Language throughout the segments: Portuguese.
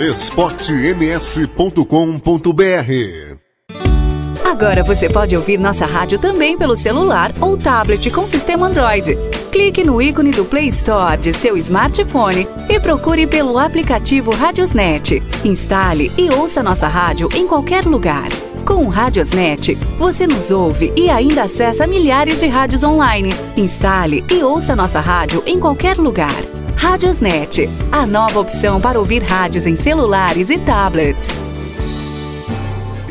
esportems.com.br Agora você pode ouvir nossa rádio também pelo celular ou tablet com sistema Android. Clique no ícone do Play Store de seu smartphone e procure pelo aplicativo Radiosnet. Instale e ouça nossa rádio em qualquer lugar. Com o Radiosnet, você nos ouve e ainda acessa milhares de rádios online. Instale e ouça nossa rádio em qualquer lugar. Radiosnet, a nova opção para ouvir rádios em celulares e tablets.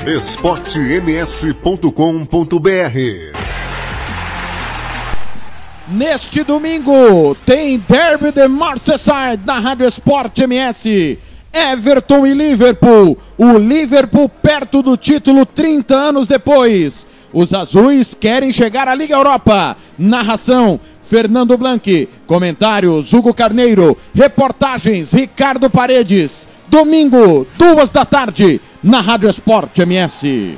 esportems.com.br Neste domingo tem Derby de Merseyside na Rádio Esporte MS. Everton e Liverpool. O Liverpool perto do título 30 anos depois. Os azuis querem chegar à Liga Europa. Narração Fernando Blanqui. Comentários Hugo Carneiro. Reportagens Ricardo Paredes. Domingo, duas da tarde, na Rádio Esporte MS.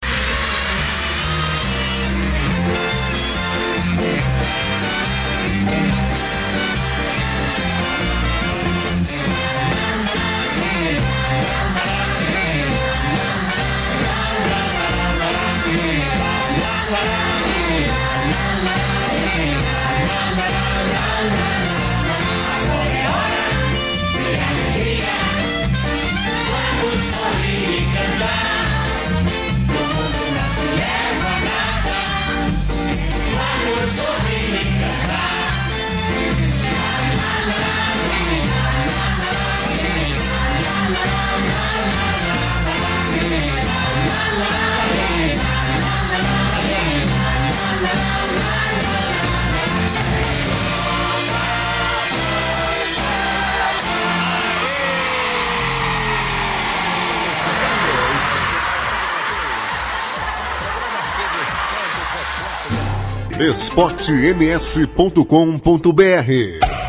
esportems.com.br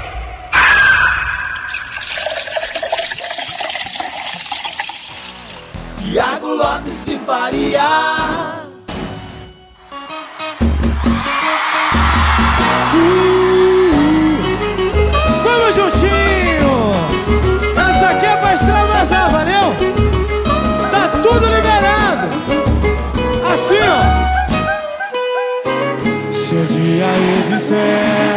Tiago Lopes de Faria. Disser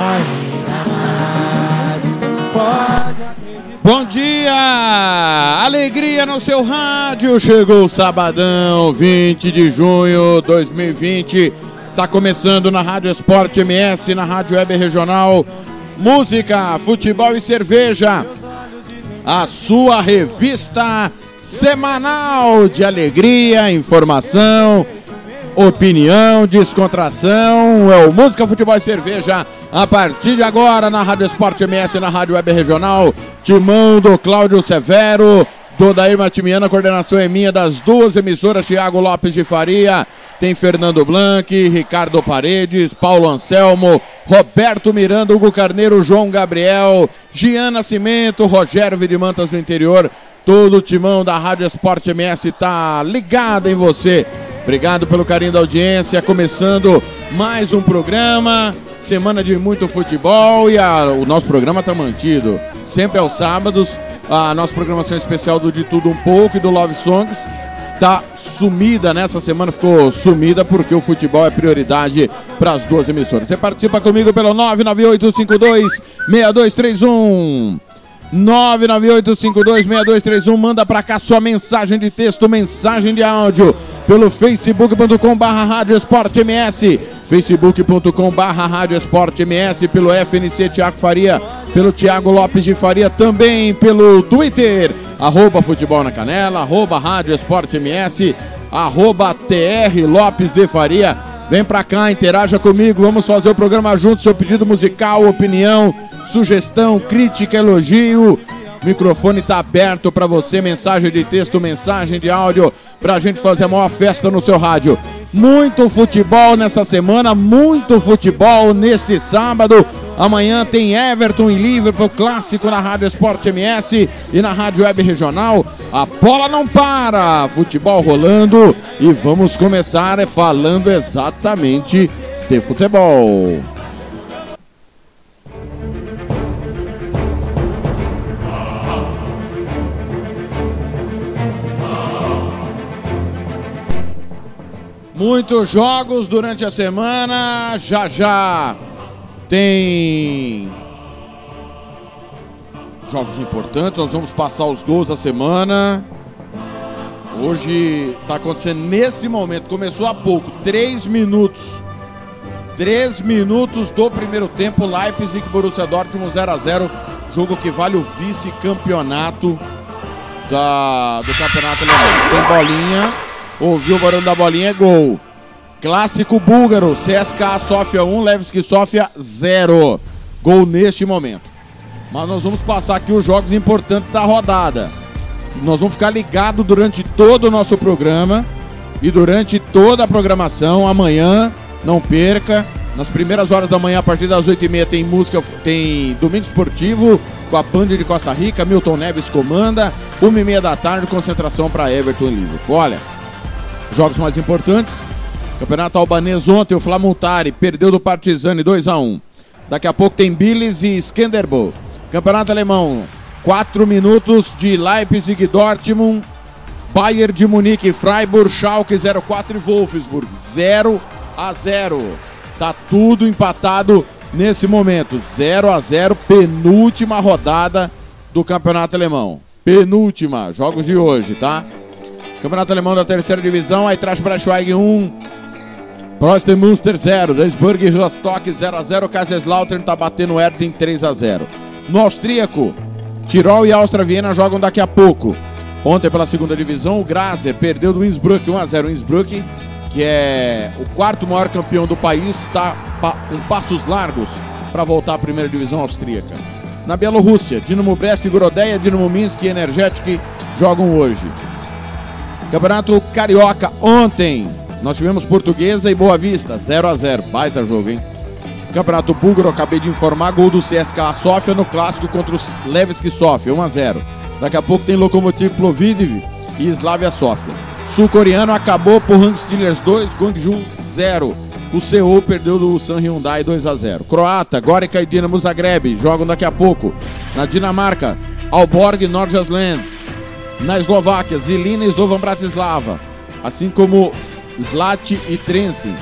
Ainda mais Pode Bom dia! Alegria no seu rádio. Chegou o sabadão, 20 de junho de 2020. Tá começando na Rádio Esporte MS, na Rádio Web Regional. Música, futebol e cerveja. A sua revista semanal de alegria, informação, opinião, descontração. É o Música, Futebol e Cerveja. A partir de agora, na Rádio Esporte MS, na Rádio Web Regional. Timão do Cláudio Severo, do Odair Matimiano, a coordenação é minha das duas emissoras, Thiago Lopes de Faria, tem Fernando Blanc, Ricardo Paredes, Paulo Anselmo, Roberto Miranda, Hugo Carneiro, João Gabriel, Gian Nascimento, Rogério Vidimantas do interior, todo o timão da Rádio Esporte MS está ligado em você. Obrigado pelo carinho da audiência, começando mais um programa, semana de muito futebol e a, o nosso programa está mantido, sempre aos sábados, a nossa programação especial do De Tudo Um Pouco e do Love Songs tá sumida nessa semana, ficou sumida porque o futebol é prioridade para as duas emissoras. Você participa comigo pelo 99852 6231. 998526231, manda para cá sua mensagem de texto, mensagem de áudio pelo facebook.com barra MS, facebook.com barra MS, pelo FNC Tiago Faria, pelo Tiago Lopes de Faria, também pelo Twitter, arroba Futebol na Canela, arroba Rádio Esporte MS, arroba TR Lopes de Faria. Vem pra cá, interaja comigo, vamos fazer o programa junto, seu pedido musical, opinião, sugestão, crítica, elogio. O microfone está aberto para você, mensagem de texto, mensagem de áudio, para a gente fazer a maior festa no seu rádio. Muito futebol nessa semana, muito futebol neste sábado. Amanhã tem Everton e Liverpool, clássico na Rádio Esporte MS e na Rádio Web Regional. A bola não para, futebol rolando e vamos começar falando exatamente de futebol. Muitos jogos durante a semana, já já tem jogos importantes, nós vamos passar os gols da semana. Hoje está acontecendo nesse momento, começou há pouco, três minutos. Três minutos do primeiro tempo, Leipzig Borussia Dortmund 0 a 0 jogo que vale o vice-campeonato da, do campeonato alemão. Tem bolinha, ouviu o barulho da bolinha, é gol. Clássico búlgaro, CSKA Sofia 1, Levski Sofia 0. Gol neste momento. Mas nós vamos passar aqui os jogos importantes da rodada. Nós vamos ficar ligados durante todo o nosso programa e durante toda a programação. Amanhã, não perca. Nas primeiras horas da manhã, a partir das 8h30, tem música, tem Domingo Esportivo com a Band de Costa Rica. Milton Neves comanda. 1h30 da tarde, concentração para Everton Liverpool. Olha, jogos mais importantes. Campeonato albanês ontem, o Flamutari perdeu do Partizani 2 a 1 Daqui a pouco tem Billis e Skenderbo. Campeonato alemão, 4 minutos de Leipzig Dortmund, Bayern de Munique, Freiburg, Schalke 04 e Wolfsburg 0 a 0. Tá tudo empatado nesse momento. 0 a 0, penúltima rodada do Campeonato Alemão. Penúltima, jogos de hoje, tá? Campeonato Alemão da terceira divisão, Eintracht Braunschweig 1, Prost Munster 0, Duisburg e Rostock 0 a 0, Kaiserslautern tá batendo Erding 3 a 0. No austríaco, Tirol e Áustria Viena jogam daqui a pouco. Ontem pela segunda divisão, o Grazer perdeu do Innsbruck 1 a 0. O Innsbruck, que é o quarto maior campeão do país, está com passos largos para voltar à primeira divisão austríaca. Na Bielorrússia, Dinamo Brest, Gorodeia, Dinamo Minsk e Energetic jogam hoje. Campeonato Carioca ontem. Nós tivemos Portuguesa e Boa Vista, 0 a 0 Baita jogo, hein? Campeonato Búlgaro, acabei de informar, gol do CSKA Sofia no clássico contra os Levski Sofia, 1 a 0 Daqui a pouco tem Lokomotiv Plovdiv e Slavia Sofia. Sul-coreano acabou por Hang Steelers 2, Gwangju 0. O Seul perdeu do San Hyundai 2 a 0. Croata, Gorica e Dinamo Zagreb jogam daqui a pouco. Na Dinamarca, Alborg e Nordjylland. Na Eslováquia, Zilina e Slovan Bratislava. Assim como Slat e Trense.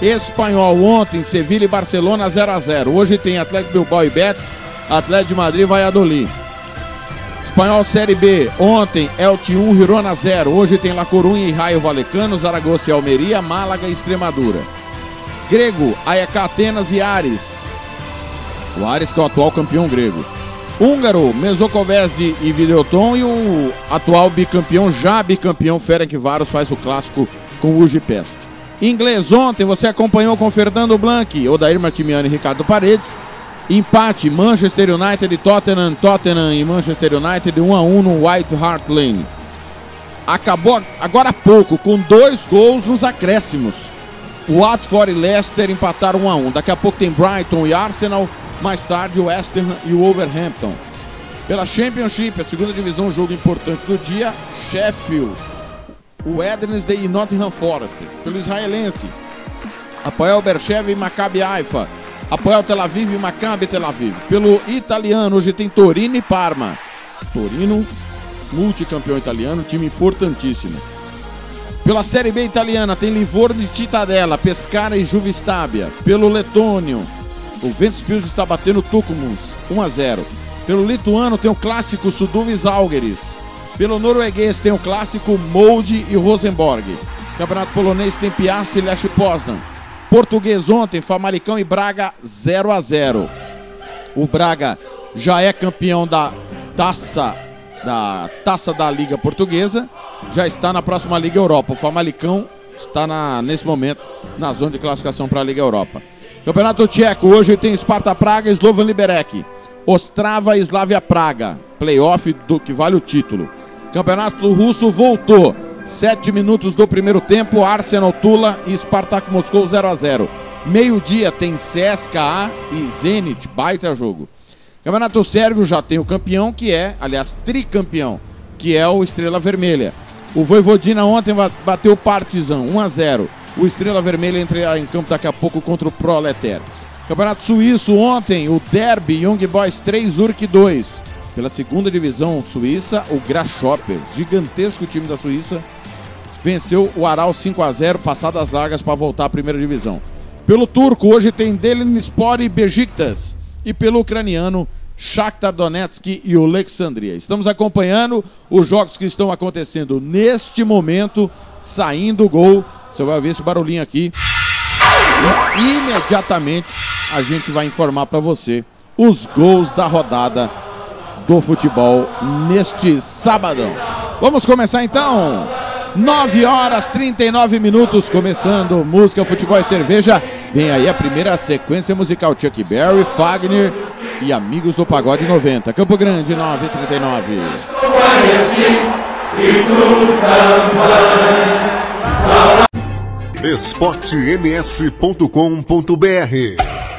Espanhol ontem, Sevilha e Barcelona 0 a 0. Hoje tem Atlético Bilbao e Betis, Atlético de Madrid e Valladolid. Espanhol Série B, ontem Elche 1, Girona 0. Hoje tem La Coruña e Raio Valecano, Zaragoza e Almeria, Málaga e Extremadura. Grego, AEK Atenas e Ares. O Ares que é o atual campeão grego. Húngaro, Mesokovesd e Videoton e o atual bicampeão, já bicampeão Ferencváros faz o clássico com o Ujipest. Inglês ontem você acompanhou com Fernando Blanc, Odair Martimiano e Ricardo Paredes. Empate, Manchester United e Tottenham, Tottenham e Manchester United 1 a 1 no White Hart Lane. Acabou agora há pouco com dois gols nos acréscimos. Watford e Leicester empataram 1 a 1. Daqui a pouco tem Brighton e Arsenal, mais tarde o West Ham e o Wolverhampton. Pela Championship, a segunda divisão, jogo importante do dia, Sheffield, o Wednesday e Nottingham Forest. Pelo israelense, Apoel Berchev e Maccabi Haifa. Apoel Tel Aviv e Maccabi Tel Aviv. Pelo italiano, hoje tem Torino e Parma. Torino, multicampeão italiano, time importantíssimo. Pela Série B italiana tem Livorno e Cittadella, Pescara e Juvistabia. Pelo letônio, o Ventspils está batendo Tucumus, 1 a 0. Pelo lituano tem o clássico Suduvis Algeris. Pelo norueguês tem o clássico Molde e Rosenborg. Campeonato polonês tem Piast e Lech Poznan. Português ontem, Famalicão e Braga 0 a 0. O Braga já é campeão da taça da taça da Liga Portuguesa, já está na próxima Liga Europa. O Famalicão está na, nesse momento na zona de classificação para a Liga Europa. Campeonato Tcheco, hoje tem Sparta Praga Slovan Liberec. Ostrava e Slavia Praga, playoff do que vale o título. Campeonato Russo voltou. Sete minutos do primeiro tempo, Arsenal Tula e Spartak Moscou 0 a 0 Meio-dia tem CSKA e Zenit, baita jogo. Campeonato Sérvio já tem o campeão, que é, aliás, tricampeão, que é o Estrela Vermelha. O Voivodina ontem bateu o Partizan 1 a 0 O Estrela Vermelha entra em campo daqui a pouco contra o Proletar. Campeonato Suíço ontem, o Derby Young Boys 3, Urk 2. Pela segunda divisão suíça, o Grasshopper, gigantesco time da Suíça, venceu o Aral 5 a 0 passadas largas para voltar à primeira divisão. Pelo turco, hoje tem Delinspor e Bejiktas. E pelo ucraniano, Shakhtar Donetsk e Alexandria. Estamos acompanhando os jogos que estão acontecendo neste momento, saindo o gol. Você vai ver esse barulhinho aqui. E imediatamente a gente vai informar para você os gols da rodada do futebol neste sabadão. Vamos começar então. 9 horas 39 minutos, começando música, futebol e cerveja. Vem aí a primeira sequência musical: Chuck Berry, Fagner e Amigos do Pagode 90. Campo Grande, 939. esportems.com.br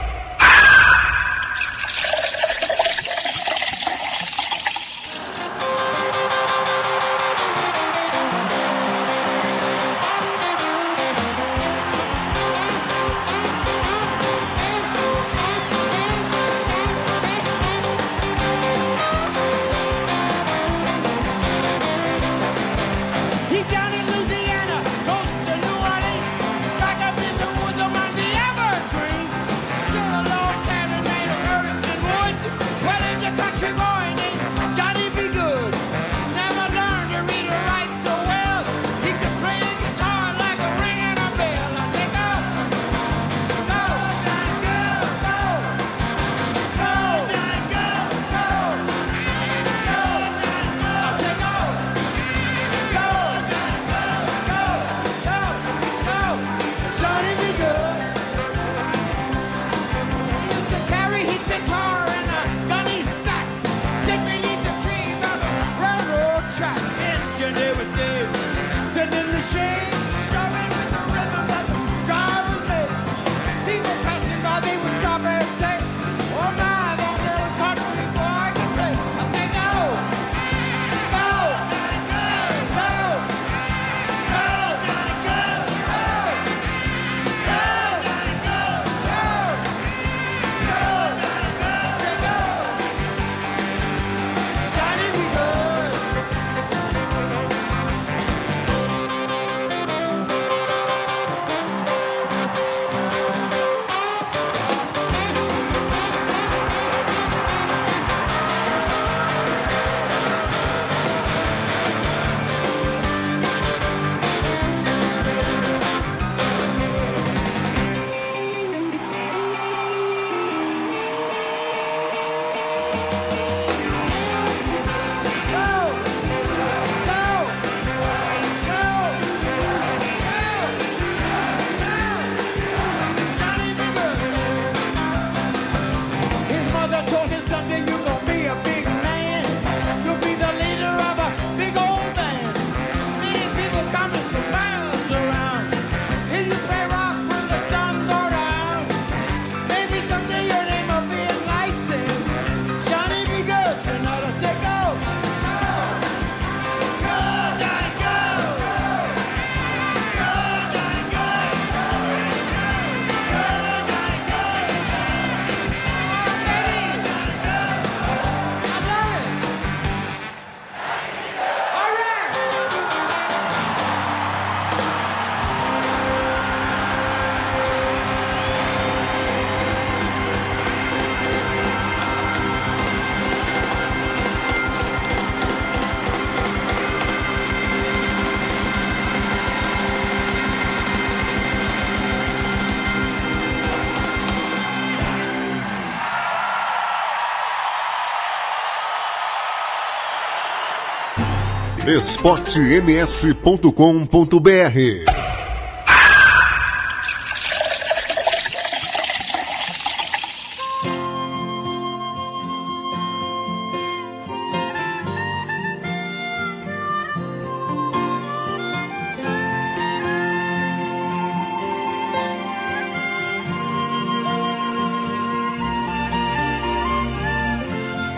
esportems.com.br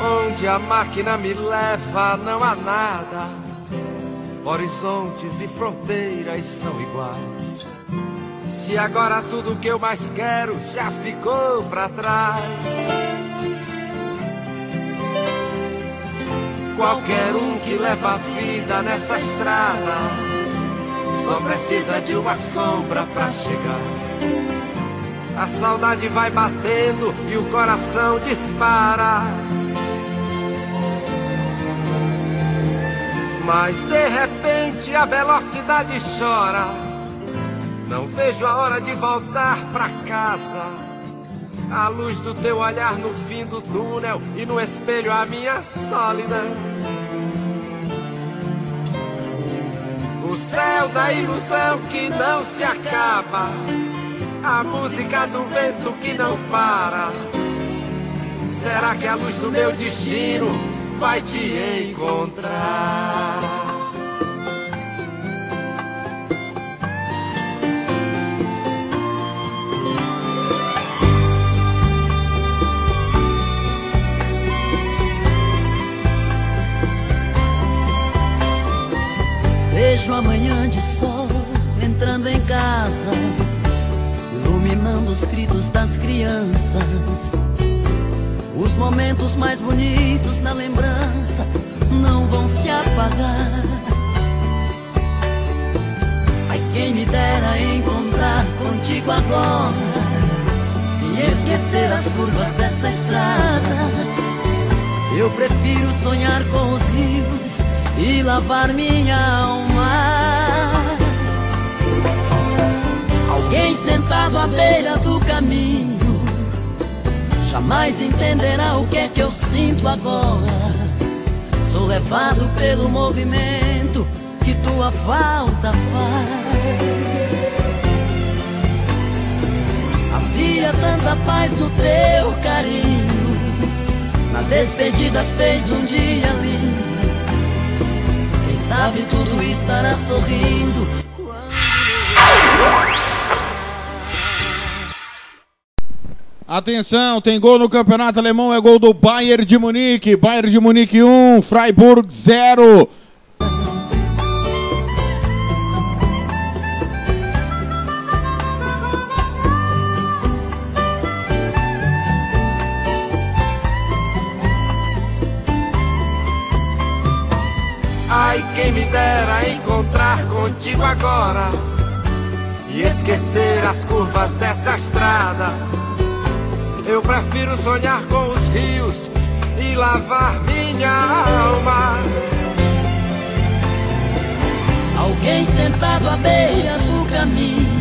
Onde a máquina me leva, não há nada. Horizontes e fronteiras são iguais. Se agora tudo que eu mais quero já ficou pra trás. Qualquer um que leva a vida nessa estrada só precisa de uma sombra pra chegar. A saudade vai batendo e o coração dispara. Mas de repente a velocidade chora. Não vejo a hora de voltar pra casa. A luz do teu olhar no fim do túnel e no espelho a minha solidão. O céu da ilusão que não se acaba. A música do vento que não para. Será que a luz do meu destino vai te encontrar? Vejo amanhã de sol entrando em casa, iluminando os gritos das crianças. Os momentos mais bonitos na lembrança não vão se apagar. Ai, quem me dera encontrar contigo agora e esquecer as curvas dessa estrada. Eu prefiro sonhar com os rios e lavar minha alma. Alguém sentado à beira do caminho jamais entenderá o que é que eu sinto agora. Sou levado pelo movimento que tua falta faz. Havia tanta paz no teu carinho. Na despedida fez um dia lindo. Sabe tudo estará sorrindo. Atenção, tem gol no Campeonato Alemão, é gol do Bayern de Munique. Bayern de Munique 1, Freiburg 0. Dera encontrar contigo agora e esquecer as curvas dessa estrada. Eu prefiro sonhar com os rios e lavar minha alma. Alguém sentado à beira do caminho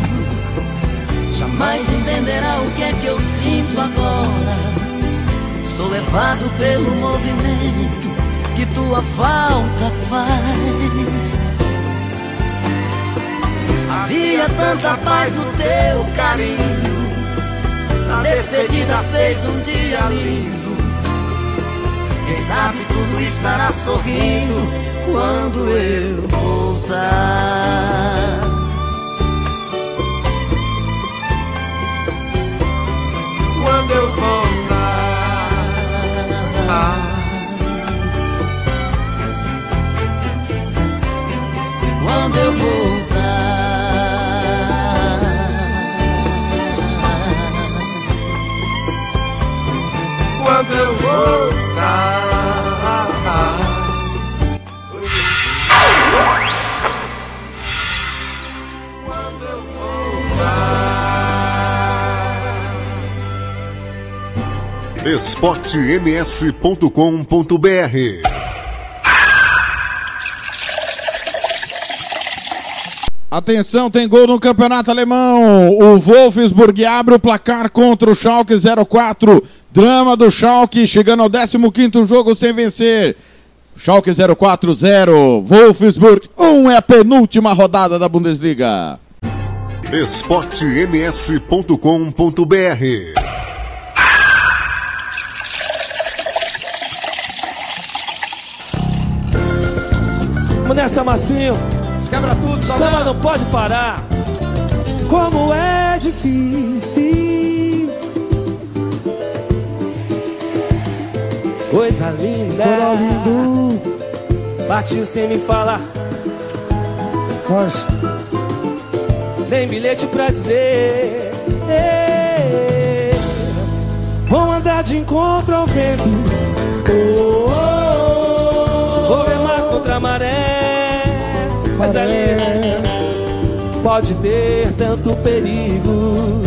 jamais entenderá o que é que eu sinto agora. Sou levado pelo movimento que tua falta faz. Havia tanta paz no teu carinho. A despedida fez um dia lindo. Quem sabe tudo estará sorrindo quando eu voltar. Quando eu voltar. Quando eu voltar. Quando eu voltar. Quando eu esportems.com.br Atenção, tem gol no Campeonato Alemão. O Wolfsburg abre o placar contra o Schalke 04. Drama do Schalke, chegando ao 15º jogo sem vencer. Schalke 040, Wolfsburg 1 é a penúltima rodada da Bundesliga. esportems.com.br Vamos nessa, Massinho. Quebra tudo, Samba não pode parar. Como é difícil. Coisa linda. Coisa lindo. Partiu sem me falar. Mas. Nem bilhete pra dizer. Ei, Vão andar de encontro ao vento. Oh, oh, oh. Vou remar contra a maré. Mas ali pode ter tanto perigo.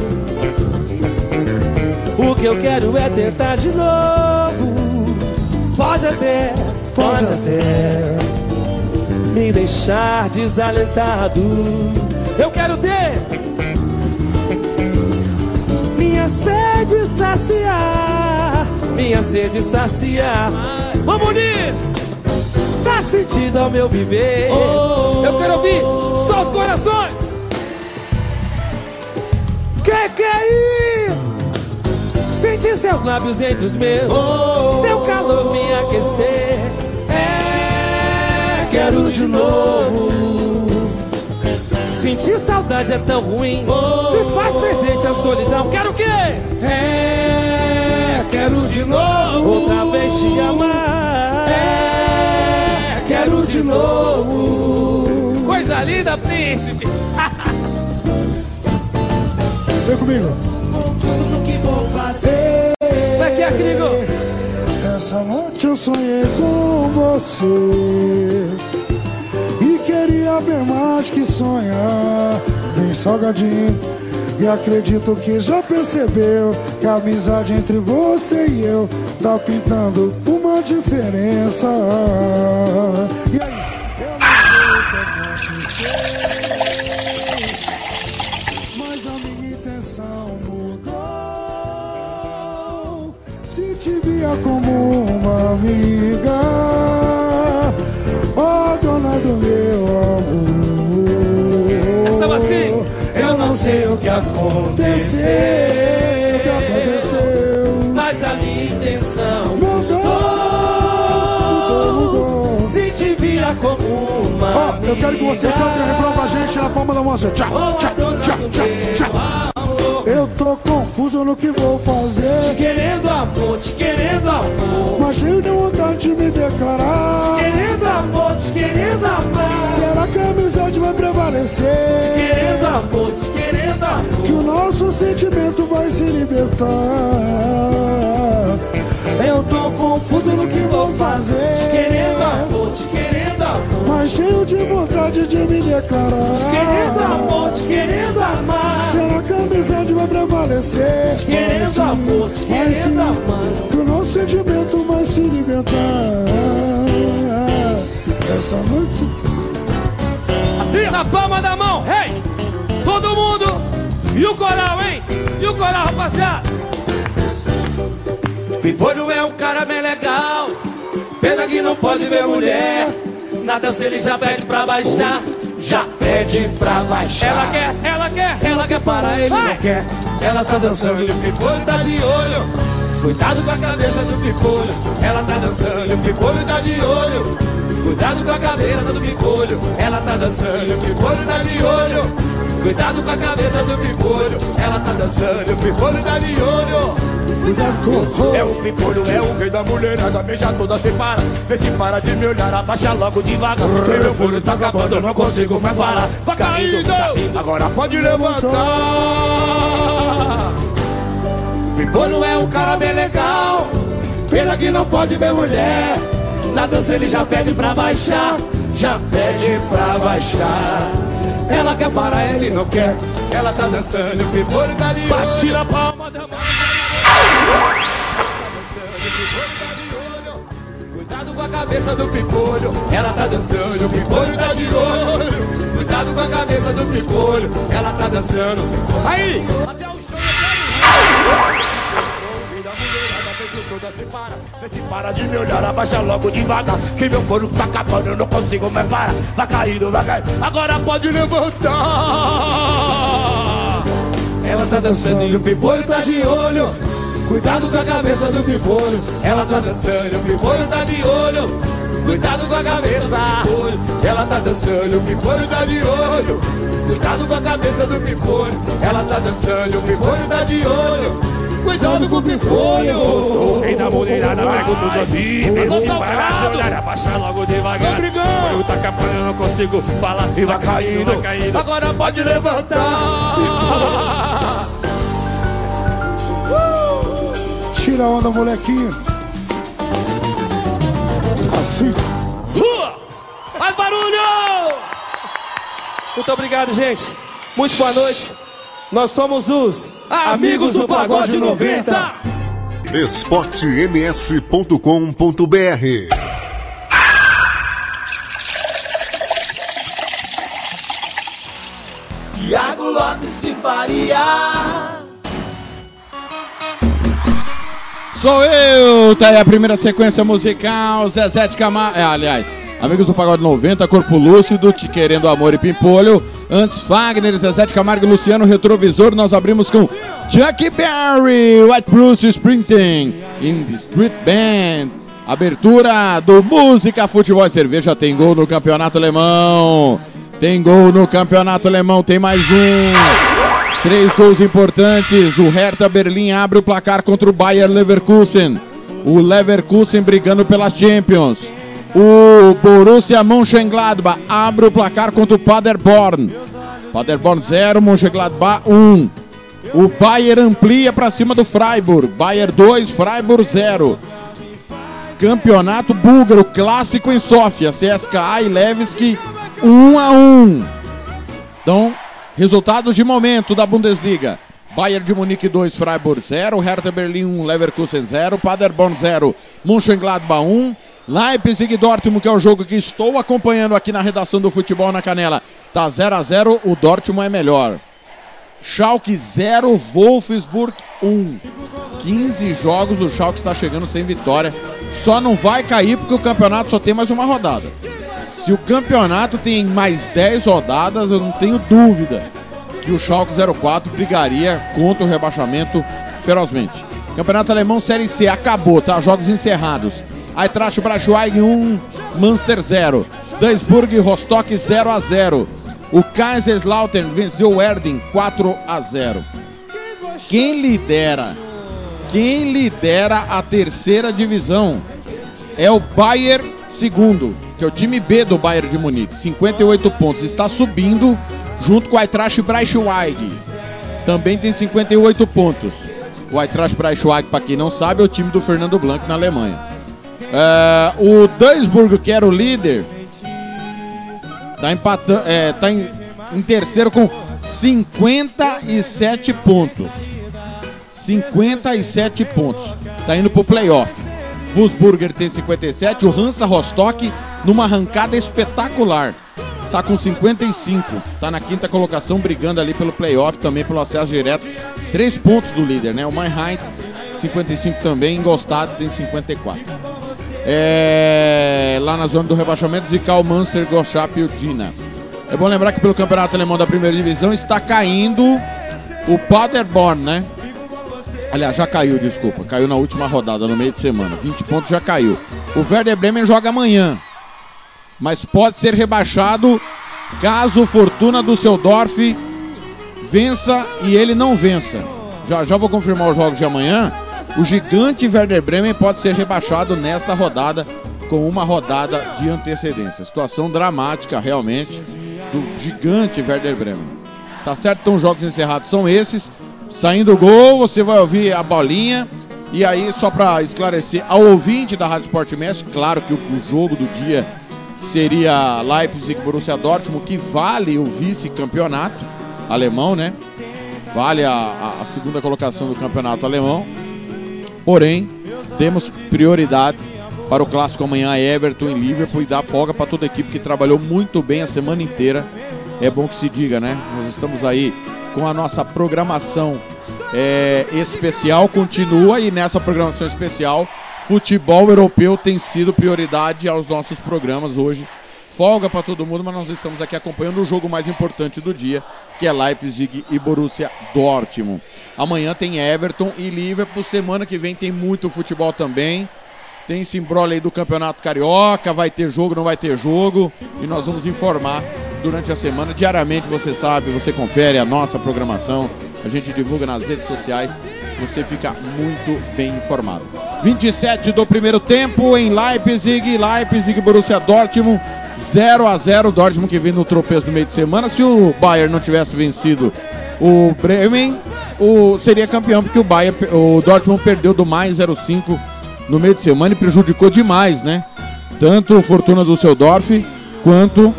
O que eu quero é tentar de novo. Pode até, pode, até me deixar desalentado. Eu quero ter minha sede saciar, minha sede saciar. Vamos unir! Sentido ao meu viver. Eu quero ouvir só os corações. Que que é isso? Sentir seus lábios entre os meus. Teu calor me aquecer. É, quero de novo. Sentir saudade é tão ruim. Se faz presente a solidão. Quero o quê? É, quero de novo. Outra vez te amar. É, quero de novo. Coisa linda, príncipe. Vem comigo. Confuso no que vou fazer. É que é, Crigo? Essa noite eu sonhei com você E queria bem mais que sonhar Bem salgadinho E acredito que já percebeu Que a amizade entre você e eu Tá pintando uma diferença E aí? Eu não sei o que Mas a minha intenção mudou Se te via como uma amiga Ó dona do meu amor Eu não sei o que aconteceu. Mas a minha intenção Mudou, mudou, Se te via como uma Ó, eu quero que vocês cantem o refrão com a gente na palma da mão assim. Tchau, tchau, tchau, tchau, tchau. Eu tô confuso no que vou fazer. Te querendo amor, te querendo amor. Mas cheio de vontade de me declarar. Te querendo amor, te querendo amar. Será que a amizade vai prevalecer? Te querendo amor, te querendo amor. Que o nosso sentimento vai se libertar. Eu tô confuso no que vou fazer. Te querendo amor, te querendo amor. Mas cheio de vontade de me declarar. Te querendo amor, te querendo amar. Será que a amizade vai prevalecer? Te querendo amor, te querendo amar. Que o nosso sentimento vai se libertar. Essa noite. Assim, na palma da mão, hey! Todo mundo! E o coral, hein? E o coral, rapaziada? Pipolho é um cara bem legal. Pena que não pode ver mulher. Na dança ele já pede pra baixar. Já pede pra baixar. Ela quer, ela quer. Ela quer parar, ele Vai. não quer. Ela tá dançando e o pipolho tá de olho. Cuidado com a cabeça do pipolho. Ela tá dançando e o pipolho tá de olho. Cuidado com a cabeça do pipolho. Ela tá dançando o pipolho tá de olho. Cuidado com a cabeça do pipolho. Ela tá dançando o pipolho tá de olho. É o pipolho, é o rei da mulherada Beija toda, se para, vê se para de me olhar Abaixa logo devagar, que meu fôlego tá acabando Eu não consigo mais parar Vai caindo, vai caindo Agora pode levantar Pipolho é um cara bem legal Pena que não pode ver mulher Na dança ele já pede pra baixar Já pede pra baixar. Ela quer parar, ele não quer. Ela tá dançando, o pipolho tá de Bate na palma da mão. Cuidado com a cabeça do pipolho, ela tá dançando, o pipolho tá de olho. Cuidado com a cabeça do pipolho, ela tá dançando. Aí! Até o chão toda se para. Vê se para de me olhar, abaixa logo devagar. Que meu couro tá acabando, eu não consigo mais parar. Vai caindo, vai caindo. Agora pode levantar. Ela tá dançando e o pimpolho tá de olho. Cuidado com a cabeça do pimpolho. Ela tá dançando e o pimpolho tá de olho. Cuidado com a cabeça do. Ela tá dançando e o pimpolho tá de olho. Cuidado com a cabeça do pimpolho. Ela tá dançando e o pimpolho tá de olho. Cuidado com o pimpolho. Sou o rei da mulherada, pego tudo assim. Se para de olhar, abaixa logo devagar. Olho tá acabando, eu não consigo falar. E vai caindo, vai caindo. Agora pode levantar. Tira a onda, molequinho. Assim. Rua! Faz barulho! Muito obrigado, gente. Muito boa noite. Nós somos os Amigos do Pagode 90. esportems.com.br Tiago Lopes de Faria. Sou eu! Tá aí a primeira sequência musical, Zezé de Camargo. É, aliás, Amigos do Pagode 90, Corpo Lúcido, Te Querendo Amor e Pimpolho. Antes, Fagner, Zezé de Camargo e Luciano Retrovisor. Nós abrimos com Chuck Berry, White Bruce Sprinting, In the Street Band. Abertura do Música Futebol e Cerveja. Tem gol no Campeonato Alemão. Tem gol no Campeonato Alemão. Tem mais um. Três gols importantes. O Hertha Berlim abre o placar contra o Bayer Leverkusen. O Leverkusen brigando pelas Champions. O Borussia Mönchengladbach abre o placar contra o Paderborn. Paderborn 0, Mönchengladbach 1. O Bayer amplia para cima do Freiburg. Bayer 2, Freiburg 0. Campeonato búlgaro clássico em Sófia. CSKA e Levski 1 a 1. Então, resultados de momento da Bundesliga. Bayern de Munique 2, Freiburg 0, Hertha Berlim 1, Leverkusen 0, Paderborn 0, Mönchengladbach 1, Leipzig e Dortmund, que é o jogo que estou acompanhando aqui na redação do Futebol na Canela. Tá 0 a 0, o Dortmund é melhor. Schalke 0, Wolfsburg 1. 15 jogos, o Schalke está chegando sem vitória. Só não vai cair porque o campeonato só tem mais uma rodada. Se o campeonato tem mais 10 rodadas, eu não tenho dúvida que o Schalke 04 brigaria contra o rebaixamento ferozmente. Campeonato Alemão Série C acabou, tá? Jogos encerrados. Eintracht Braunschweig 1, Munster 0. Duisburg Rostock 0 a 0. O Kaiserslautern venceu o Erding 4 a 0. Quem lidera? Quem lidera a terceira divisão é o Bayern segundo, que é o time B do Bayern de Munique, 58 pontos. Está subindo junto com o Eintracht Braunschweig. Também tem 58 pontos. O Eintracht Braunschweig, para quem não sabe, é o time do Fernando Blanc na Alemanha. É, o Duisburg, que era o líder, tá, empatando, é, tá em, em terceiro com 57 pontos. 57 pontos. Tá indo pro playoff. Wolfsburger tem 57, o Hansa Rostock numa arrancada espetacular. Tá com 55, tá na quinta colocação, brigando ali pelo playoff, também pelo acesso direto. Três pontos do líder, né? O Mannheim, 55 também, Engostado tem 54. É, lá na zona do rebaixamento, Zikal, Munster, Gochap e Udina. É bom lembrar que pelo Campeonato Alemão da Primeira Divisão está caindo o Paderborn, né? Aliás, já caiu, desculpa. Caiu na última rodada, no meio de semana. 20 pontos já caiu. O Werder Bremen joga amanhã. Mas pode ser rebaixado caso Fortuna do Seudorf vença e ele não vença. Já já vou confirmar os jogos de amanhã. O gigante Werder Bremen pode ser rebaixado nesta rodada com uma rodada de antecedência. Situação dramática realmente do gigante Werder Bremen. Tá certo? Então os jogos encerrados são esses. Saindo o gol, você vai ouvir a bolinha. E aí, só para esclarecer ao ouvinte da Rádio Sport Mestre, claro que o, o jogo do dia seria Leipzig Borussia Dortmund, que vale o vice-campeonato alemão, né? Vale a, a segunda colocação do campeonato alemão. Porém, temos prioridade para o clássico amanhã Everton em Liverpool e dar folga para toda a equipe que trabalhou muito bem a semana inteira. É bom que se diga, né? Nós estamos aí com a nossa programação é, especial continua e nessa programação especial, futebol europeu tem sido prioridade aos nossos programas hoje. Folga para todo mundo, mas nós estamos aqui acompanhando o jogo mais importante do dia, que é Leipzig e Borussia Dortmund. Amanhã tem Everton e Liverpool. Semana que vem tem muito futebol também. Tem esse embrolho aí do Campeonato Carioca, vai ter jogo, não vai ter jogo. E nós vamos informar durante a semana. Diariamente, você sabe, você confere a nossa programação. A gente divulga nas redes sociais. Você fica muito bem informado. 27 do primeiro tempo em Leipzig, Leipzig Borussia Dortmund. 0 a 0 Dortmund que vem no tropeço no meio de semana. Se o Bayern não tivesse vencido o Bremen, o, seria campeão, porque o, Bayern, o Dortmund perdeu do mais 0,5 no meio de semana e prejudicou demais, né? Tanto o Fortuna do Seudorf quanto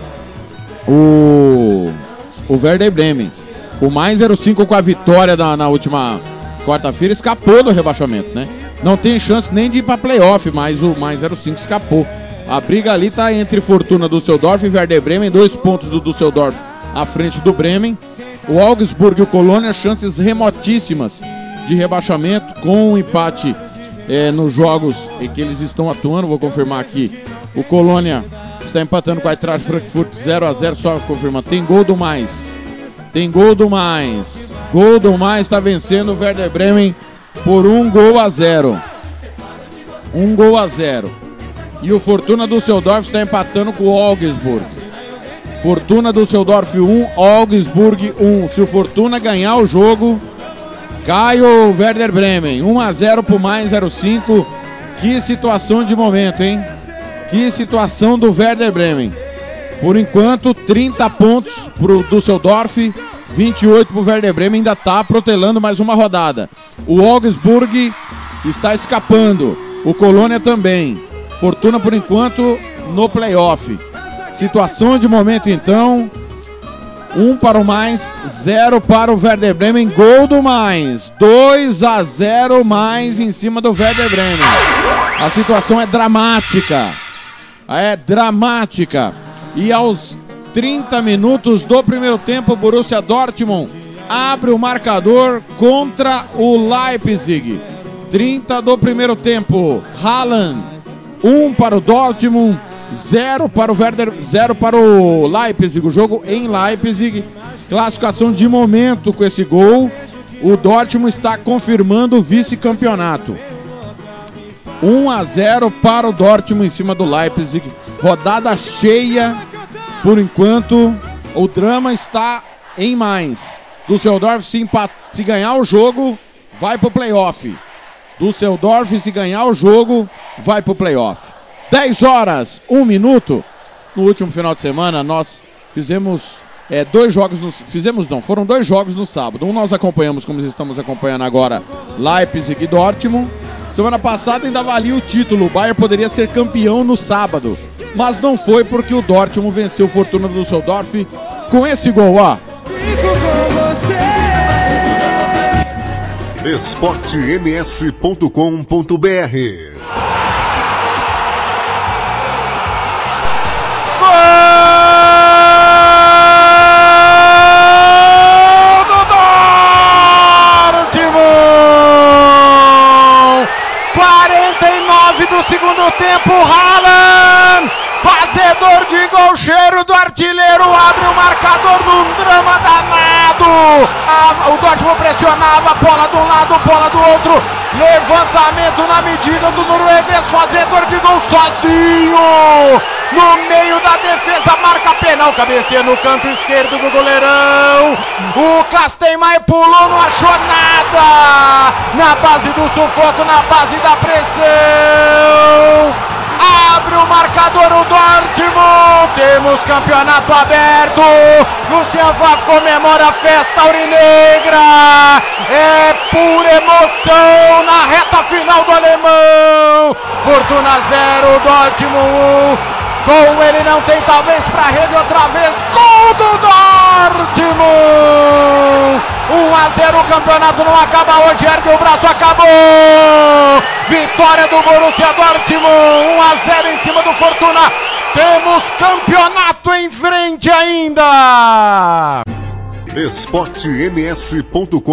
o, o Werder Bremen. O mais 0,5 com a vitória na, na última quarta-feira escapou do rebaixamento, né? Não tem chance nem de ir para playoff, mas o mais 0,5 escapou. A briga ali tá entre Fortuna Düsseldorf e Werder Bremen, dois pontos do Düsseldorf à frente do Bremen. O Augsburg e o Colônia, chances remotíssimas de rebaixamento, com um empate é, nos jogos em que eles estão atuando. Vou confirmar aqui. O Colônia está empatando com a Eintracht Frankfurt 0 a 0 só confirmando. Tem gol do mais. Tem gol do mais. Gol do mais está vencendo o Werder Bremen por um gol a zero. Um gol a zero. E o Fortuna Düsseldorf está empatando com o Augsburg. Fortuna Düsseldorf 1, Augsburg 1. Se o Fortuna ganhar o jogo, cai o Werder Bremen. 1 a 0 por mais 05. Que situação de momento, hein? Que situação do Werder Bremen. Por enquanto, 30 pontos para o Düsseldorf, 28 para o Werder Bremen. Ainda está protelando mais uma rodada. O Augsburg está escapando. O Colônia também. Fortuna por enquanto no playoff. Situação de momento então. Um para o mais, zero para o Werder Bremen. Gol do mais. 2 a 0 mais em cima do Werder Bremen. A situação é dramática. É dramática. E aos 30 minutos do primeiro tempo, Borussia Dortmund abre o marcador contra o Leipzig. 30 do primeiro tempo. Haaland 1 para o Dortmund, 0 para o Werder, 0 para o Leipzig. O jogo em Leipzig. Classificação de momento com esse gol. O Dortmund está confirmando o vice-campeonato. 1 a 0 para o Dortmund em cima do Leipzig. Rodada cheia por enquanto. O drama está em mais. Düsseldorf se, se ganhar o jogo, vai para o playoff. Düsseldorf, se ganhar o jogo, vai para o playoff. 10 horas, 1 minuto. No último final de semana, nós fizemos é, dois jogos. No, fizemos não, foram dois jogos no sábado. Um nós acompanhamos, como estamos acompanhando agora, Leipzig e Dortmund. Semana passada ainda valia o título. O Bayern poderia ser campeão no sábado. Mas não foi porque o Dortmund venceu o Fortuna do Düsseldorf com esse gol, ó. esportems.com.br do segundo tempo, Haaland, fazedor de gol, cheiro do artilheiro, abre o marcador num drama danado. o Dortmund pressionava, bola de um lado, bola do outro, levantamento na medida do norueguês, fazedor de gol sozinho, no meio da defesa, marca penal, cabeceia no canto esquerdo do goleirão. O Castenmai pulou, não achou nada. Na base do sufoco, na base da pressão. Abre o marcador o Dortmund. Temos campeonato aberto. Lucian Favre comemora a festa aurinegra. É pura emoção na reta final do alemão. Fortuna 0, Dortmund 1. Com ele não tem talvez para rede outra vez. Gol do Dortmund! 1 a 0 o campeonato não acaba hoje. Ergue o braço, acabou! Vitória do Borussia Dortmund. 1 a 0 em cima do Fortuna. Temos campeonato em frente ainda. esportems.com.br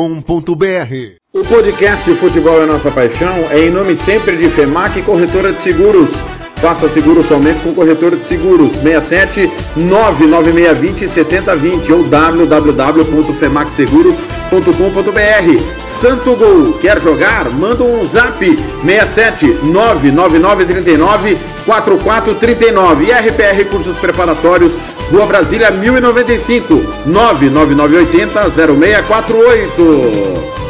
O podcast Futebol é Nossa Paixão é em nome sempre de FEMAC Corretora de Seguros. Faça seguro somente com corretora de seguros 67 99620 7020 ou www.femacseguros.com.br. Santo Gol, quer jogar? Manda um zap 67 99939 4439 e RPR Cursos Preparatórios, Rua Brasília 1095 99980 0648.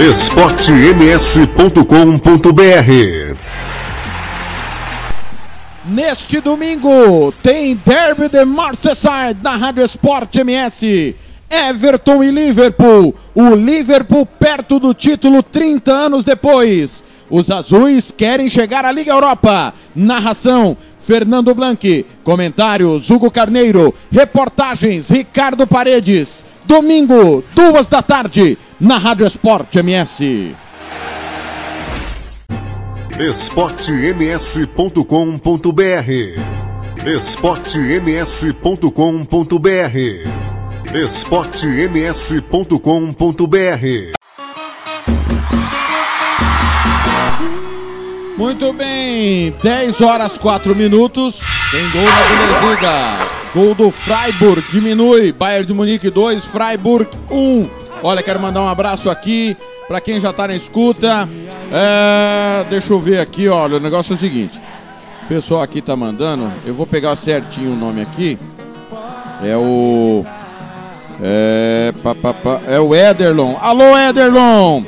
esportems.com.br Neste domingo tem Derby de Merseyside na Rádio Esporte MS. Everton e Liverpool. O Liverpool perto do título 30 anos depois. Os azuis querem chegar à Liga Europa. Narração Fernando Blanc. Comentários Hugo Carneiro. Reportagens Ricardo Paredes. Domingo, duas da tarde, na Rádio Esporte MS. esportems.com.br esportems.com.br esportems.com.br Muito bem, 10 horas 4 minutos. Tem gol na Bundesliga. Gol do Freiburg diminui. Bayern de Munique 2, Freiburg 1. Olha, quero mandar um abraço aqui para quem já tá na escuta. É, deixa eu ver aqui, olha, o negócio é o seguinte. O pessoal aqui tá mandando, eu vou pegar certinho o nome aqui. É o é, pá, pá, pá, é o Ederlon. Alô, Ederlon!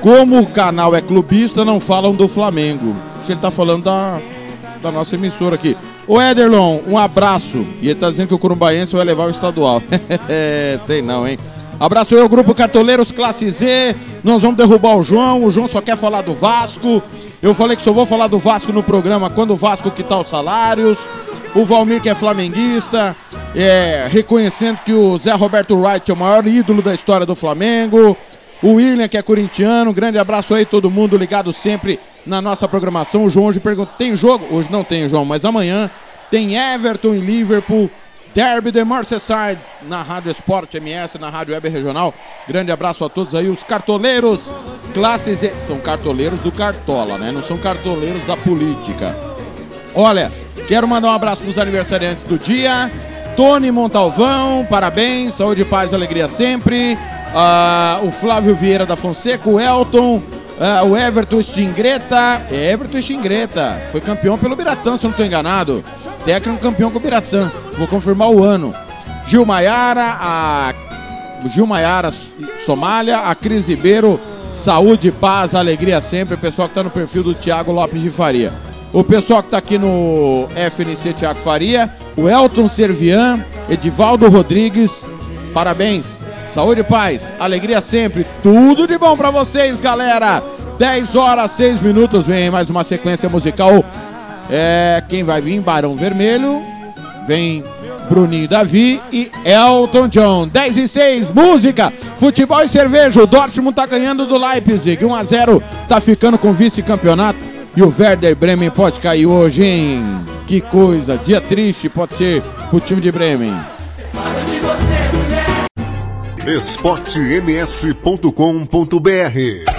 Como o canal é clubista, não falam do Flamengo. Acho que ele tá falando da, da nossa emissora aqui. Ô Ederlon, um abraço. E ele tá dizendo que o Corumbaense vai levar o estadual. Sei não, hein? Abraço eu, Grupo Cartoleiros Classe Z. Nós vamos derrubar o João. O João só quer falar do Vasco. Eu falei que só vou falar do Vasco no programa quando o Vasco quitar os salários. O Valmir, que é flamenguista, é, reconhecendo que o Zé Roberto Wright é o maior ídolo da história do Flamengo. O William, que é corintiano, grande abraço aí, todo mundo ligado sempre na nossa programação. O João hoje pergunta: tem jogo? Hoje não tem, João, mas amanhã tem Everton e Liverpool, Derby de Merseyside, na Rádio Esporte MS, na Rádio Web Regional. Grande abraço a todos aí, os cartoleiros, classes. E... São cartoleiros do Cartola, né? Não são cartoleiros da política. Olha, quero mandar um abraço para os aniversariantes do dia. Tony Montalvão, parabéns, saúde, paz, alegria sempre. Ah, o Flávio Vieira da Fonseca, o Elton, ah, o Everton Stingreta. É Everton Stingreta, foi campeão pelo Biratã, se eu não estou enganado. Técnico campeão com o Biratã, vou confirmar o ano. Gil Maiara, a Gil Maiara, Somália, a Cris Ribeiro, saúde, paz, alegria sempre. O pessoal que está no perfil do Thiago Lopes de Faria. O pessoal que está aqui no FNC Thiago Faria, o Elton Servian, Edivaldo Rodrigues, parabéns. Saúde e paz, alegria sempre, tudo de bom pra vocês, galera. 10 horas, 6 minutos, vem mais uma sequência musical. É, quem vai vir? Barão Vermelho, vem Bruninho Davi e Elton John. 10 e 6, música, futebol e cerveja. O Dortmund tá ganhando do Leipzig, 1 a 0, tá ficando com vice-campeonato. E o Werder Bremen pode cair hoje, hein? Que coisa, dia triste pode ser pro time de Bremen. esportems.com.br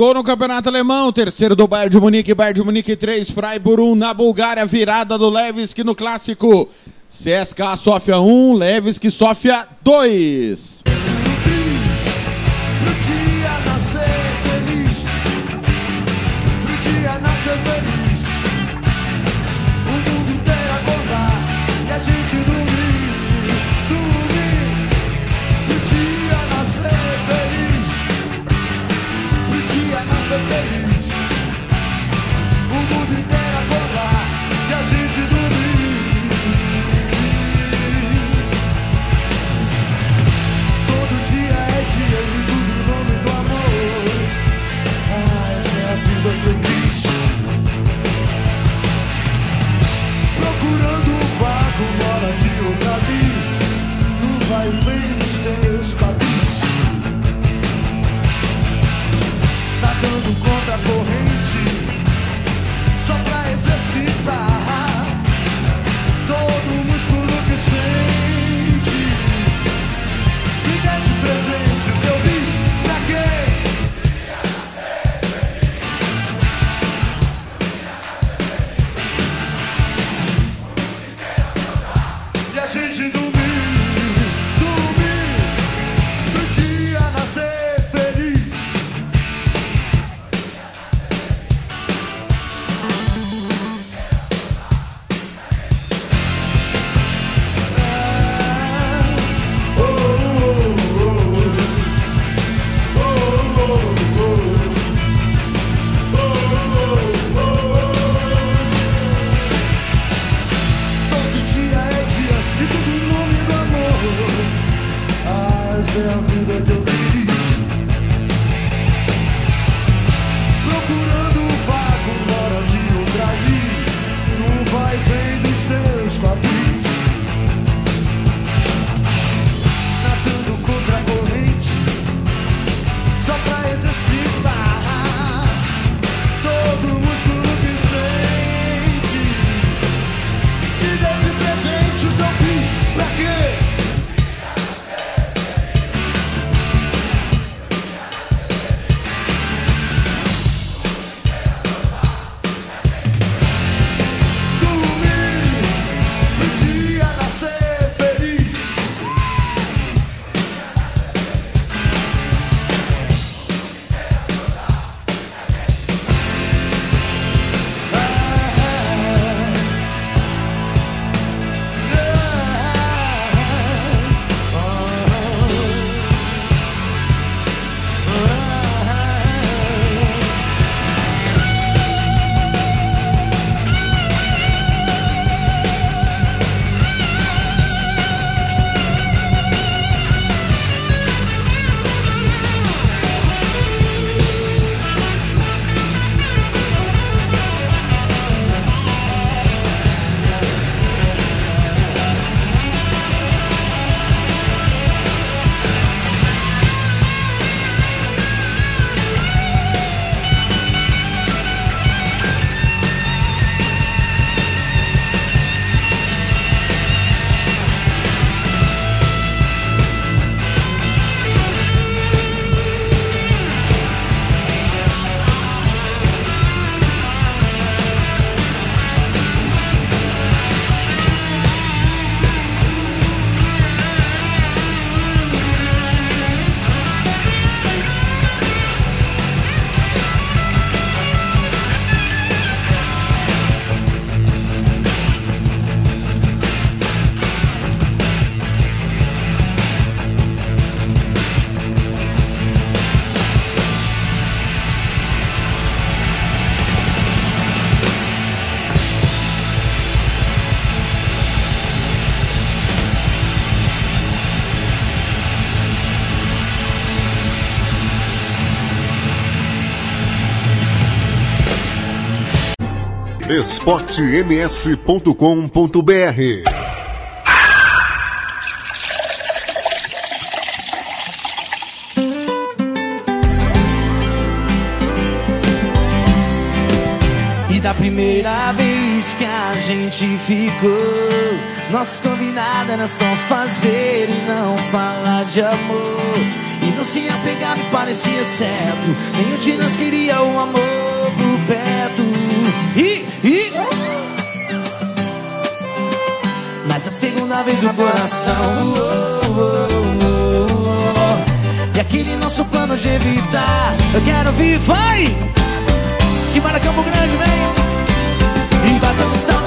gol no Campeonato Alemão, terceiro do Bayern de Munique, Bayern de Munique 3, Freiburg 1 na Bulgária, virada do Levski no clássico. CSKA Sofia 1, Levski Sofia 2. esportems.com.br E da primeira vez que a gente ficou, nosso combinado era só fazer e não falar de amor. E não se apegar me parecia certo, nenhum de nós queria o amor por perto. E segunda vez o coração. Oh, oh, oh, e aquele nosso plano de evitar, eu quero vir, vai! Simbora Campo Grande, vem! E bata no sal.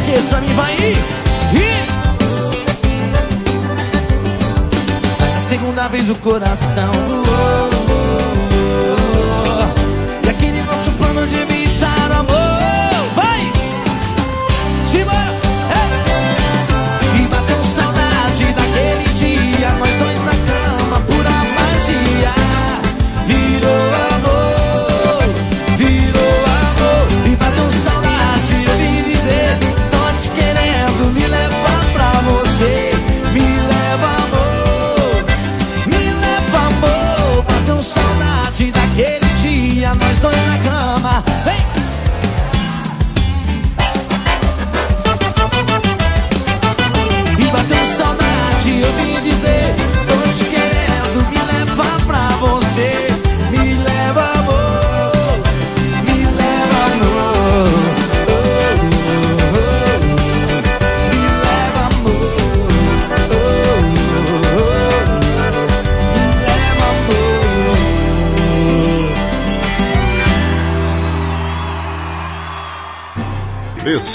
que? Isso pra mim vai ir. ir. Segunda vez o coração voou.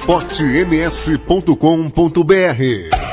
esportems.com.br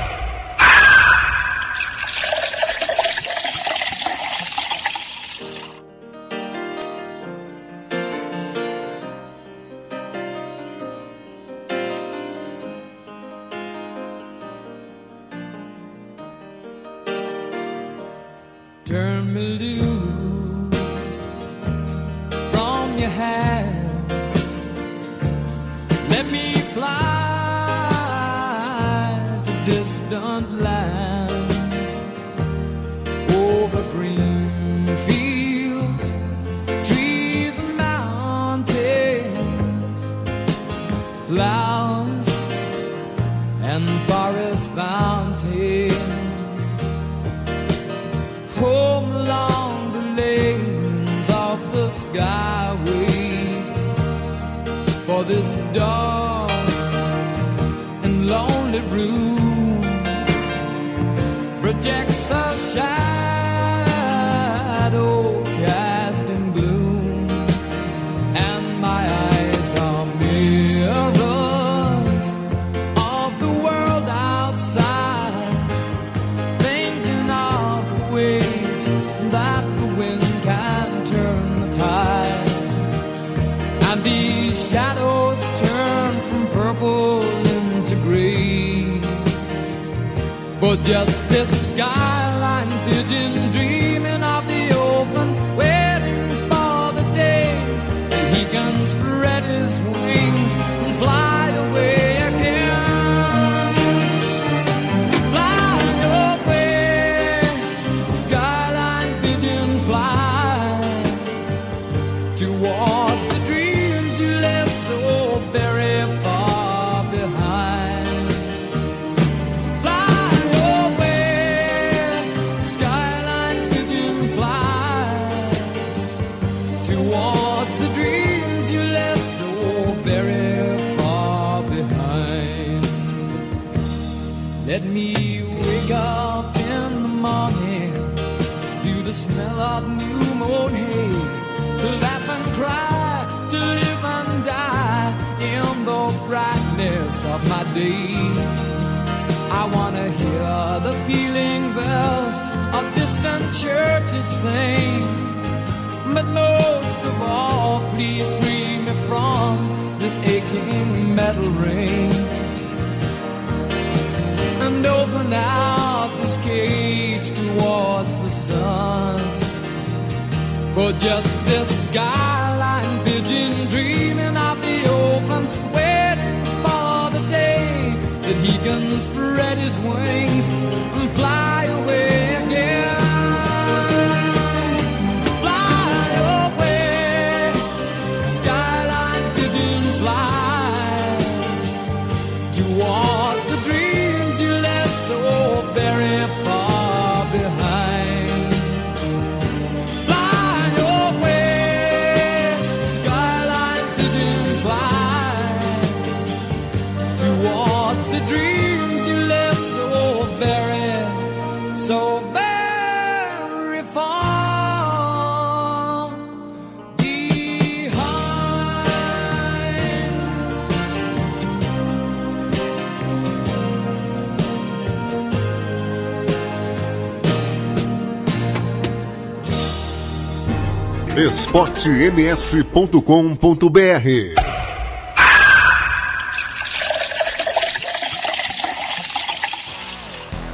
esportems.com.br.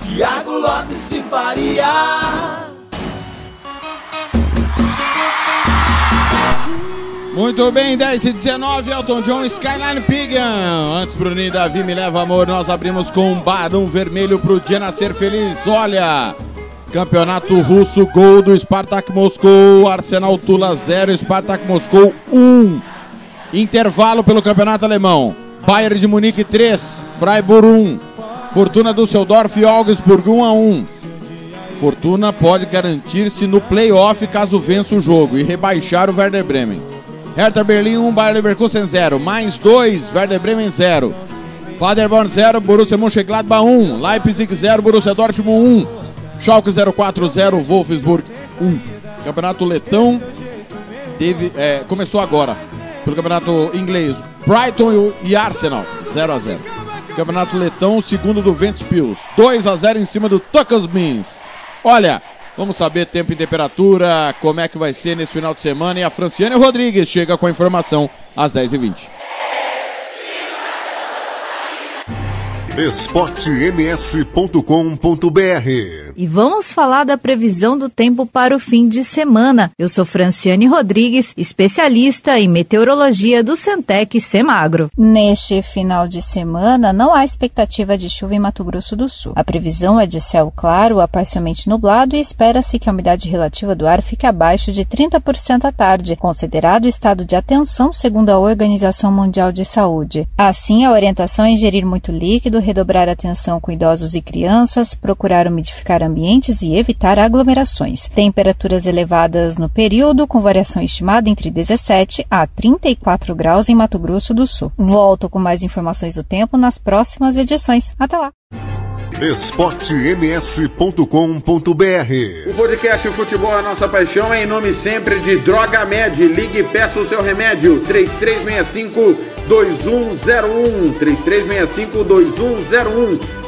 Tiago Lopes de Faria. Muito bem, 10 e 19, Elton John, Skyline Pigan. Antes, Bruninho e Davi me leva amor, nós abrimos com um barão vermelho pro dia nascer feliz. Olha, Campeonato Russo, gol do Spartak Moscou, Arsenal Tula 0, Spartak Moscou 1. Intervalo pelo Campeonato Alemão. Bayern de Munique 3, Freiburg 1. Fortuna Düsseldorf e Augsburg 1 a 1. Fortuna pode garantir-se no play-off caso vença o jogo e rebaixar o Werder Bremen. Hertha Berlim 1, Bayern Leverkusen 0, mais 2, Werder Bremen 0. Paderborn 0, Borussia Mönchengladbach 1, Leipzig 0, Borussia Dortmund 1. Schalke 040, Wolfsburg 1. Campeonato Letão teve, é, começou agora. Pelo campeonato inglês, Brighton e Arsenal 0x0. Campeonato Letão, segundo do Ventos Pius, 2x0 em cima do Tuckers Beans. Olha, vamos saber tempo e temperatura, como é que vai ser nesse final de semana e a Franciane Rodrigues chega com a informação às 10h20. esportems.com.br e vamos falar da previsão do tempo para o fim de semana. Eu sou Franciane Rodrigues, especialista em meteorologia do Centec Semagro. Neste final de semana, não há expectativa de chuva em Mato Grosso do Sul. A previsão é de céu claro a parcialmente nublado e espera-se que a umidade relativa do ar fique abaixo de 30% à tarde, considerado estado de atenção segundo a Organização Mundial de Saúde. Assim, a orientação é ingerir muito líquido, redobrar a atenção com idosos e crianças, procurar umidificar ambientes e evitar aglomerações. Temperaturas elevadas no período, com variação estimada entre 17 a 34 graus em Mato Grosso do Sul. Volto com mais informações do tempo nas próximas edições. Até lá! esportems.com.br O podcast Futebol é Nossa Paixão é em nome sempre de Droga Med. Ligue e peça o seu remédio. 3365 2101 3365 2101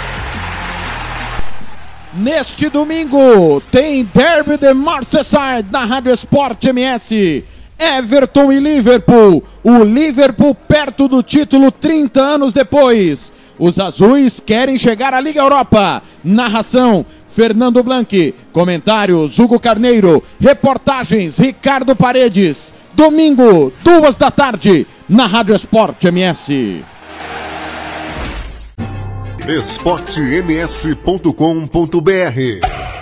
Neste domingo tem Derby de Merseyside na Rádio Esporte MS. Everton e Liverpool. O Liverpool perto do título 30 anos depois. Os azuis querem chegar à Liga Europa. Narração Fernando Blanqui. Comentários Hugo Carneiro. Reportagens Ricardo Paredes. Domingo, duas da tarde, na Rádio Esporte MS. esportems.com.br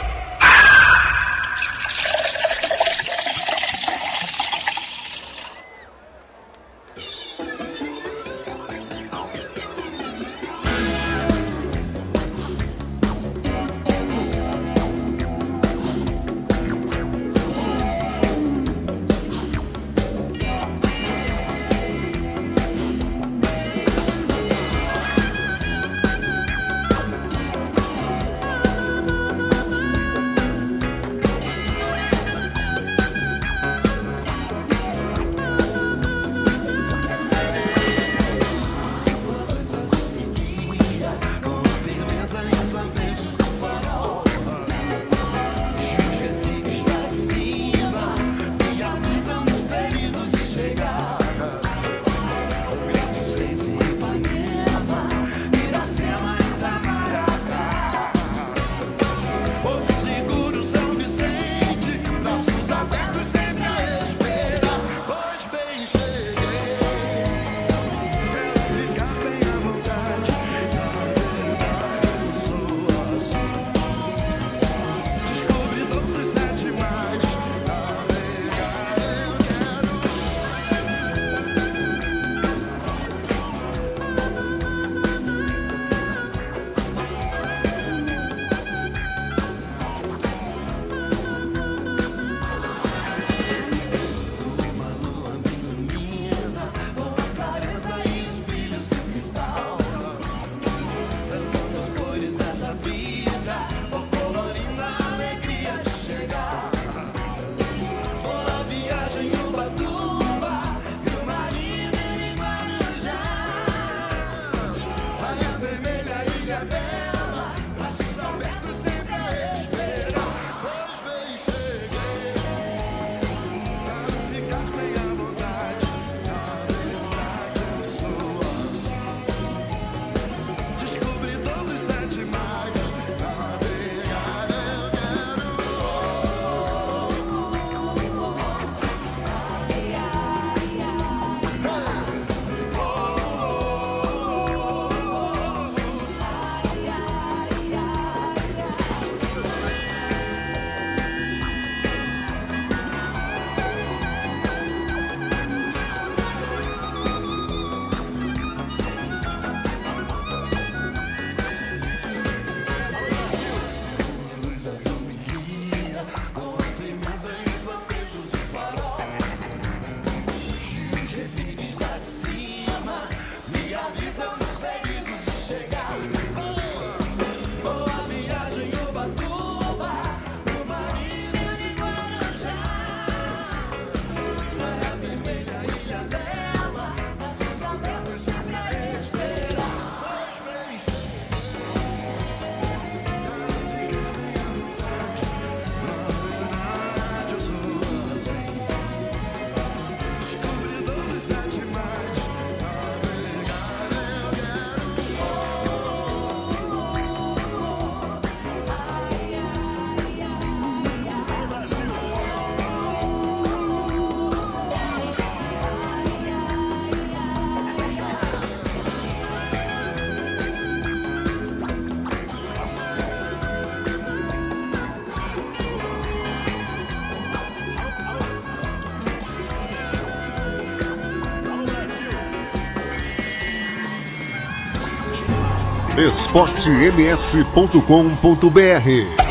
esportems.com.br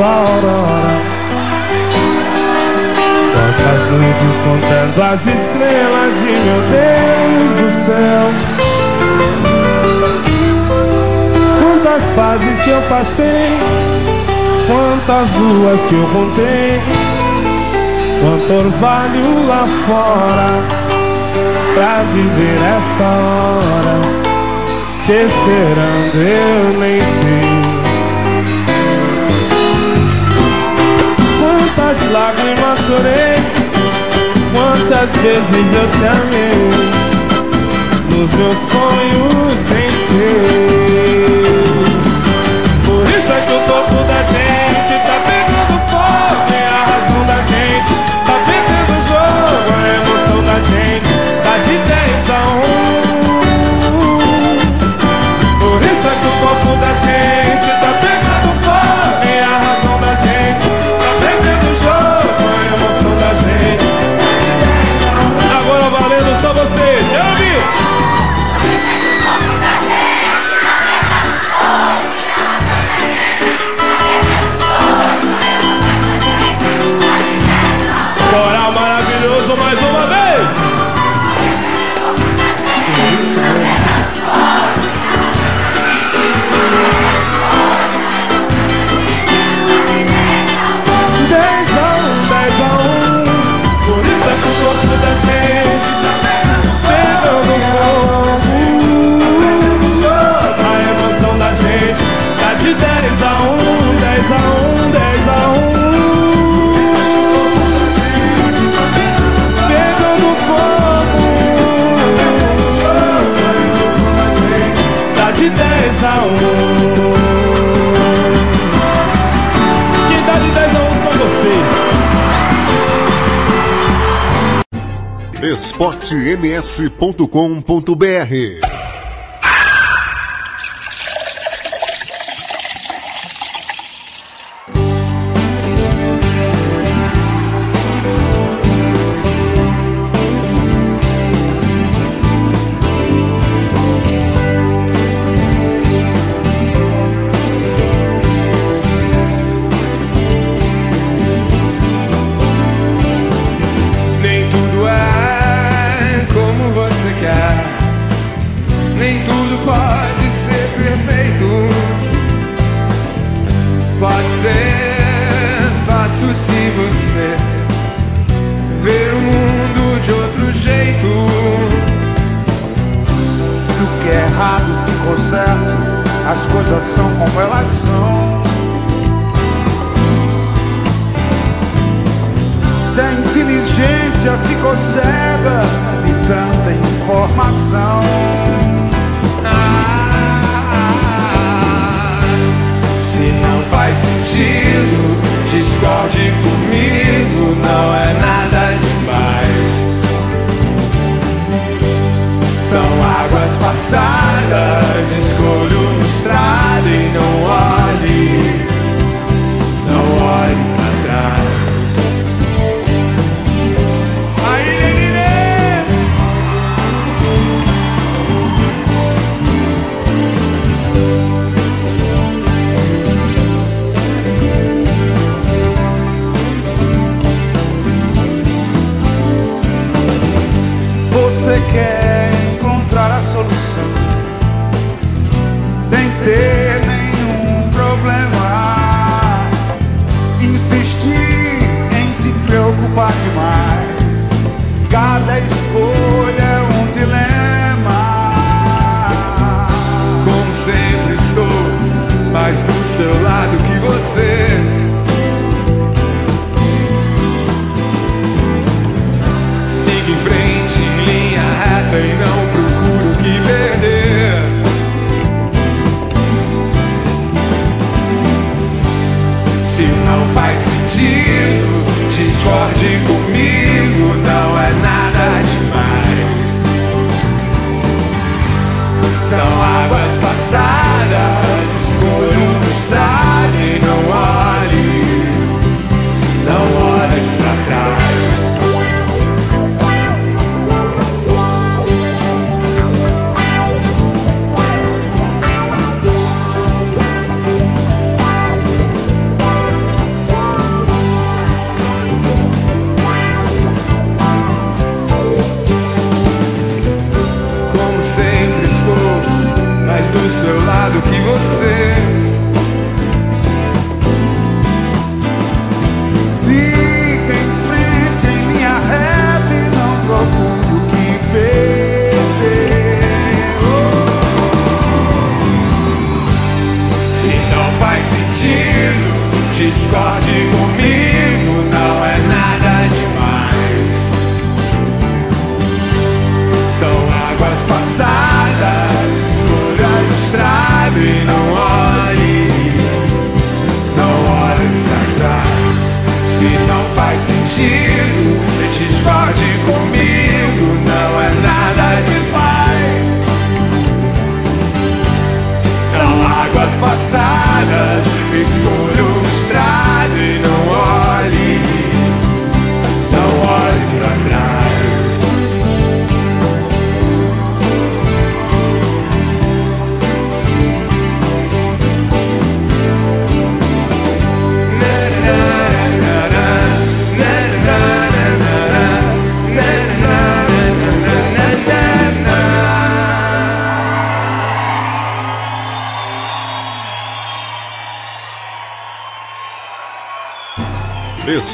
a aurora? Quantas noites contando as estrelas de meu Deus do céu? Quantas fases que eu passei Quantas luas que eu contei. Quanto orvalho lá fora Pra viver essa hora. Te esperando eu nem sei. Quantas lágrimas chorei Quantas vezes eu te amei. Nos meus sonhos nem sei. de 10 a 1. Quem dá de 10 a 1 são vocês. esportems.com.br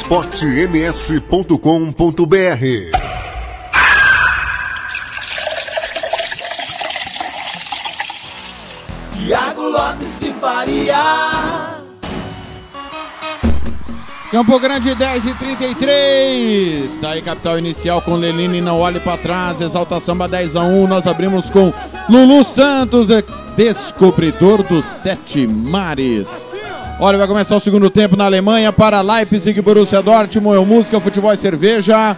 esportems.com.br Tiago Lopes de Faria. Campo Grande 10 e 33. Tá aí capital inicial com Lelini não olhe pra trás. Exalta samba 10 a 1. Nós abrimos com Lulu Santos, de- descobridor dos sete mares. Olha, vai começar o segundo tempo na Alemanha para Leipzig, Borussia Dortmund, é música, futebol e cerveja.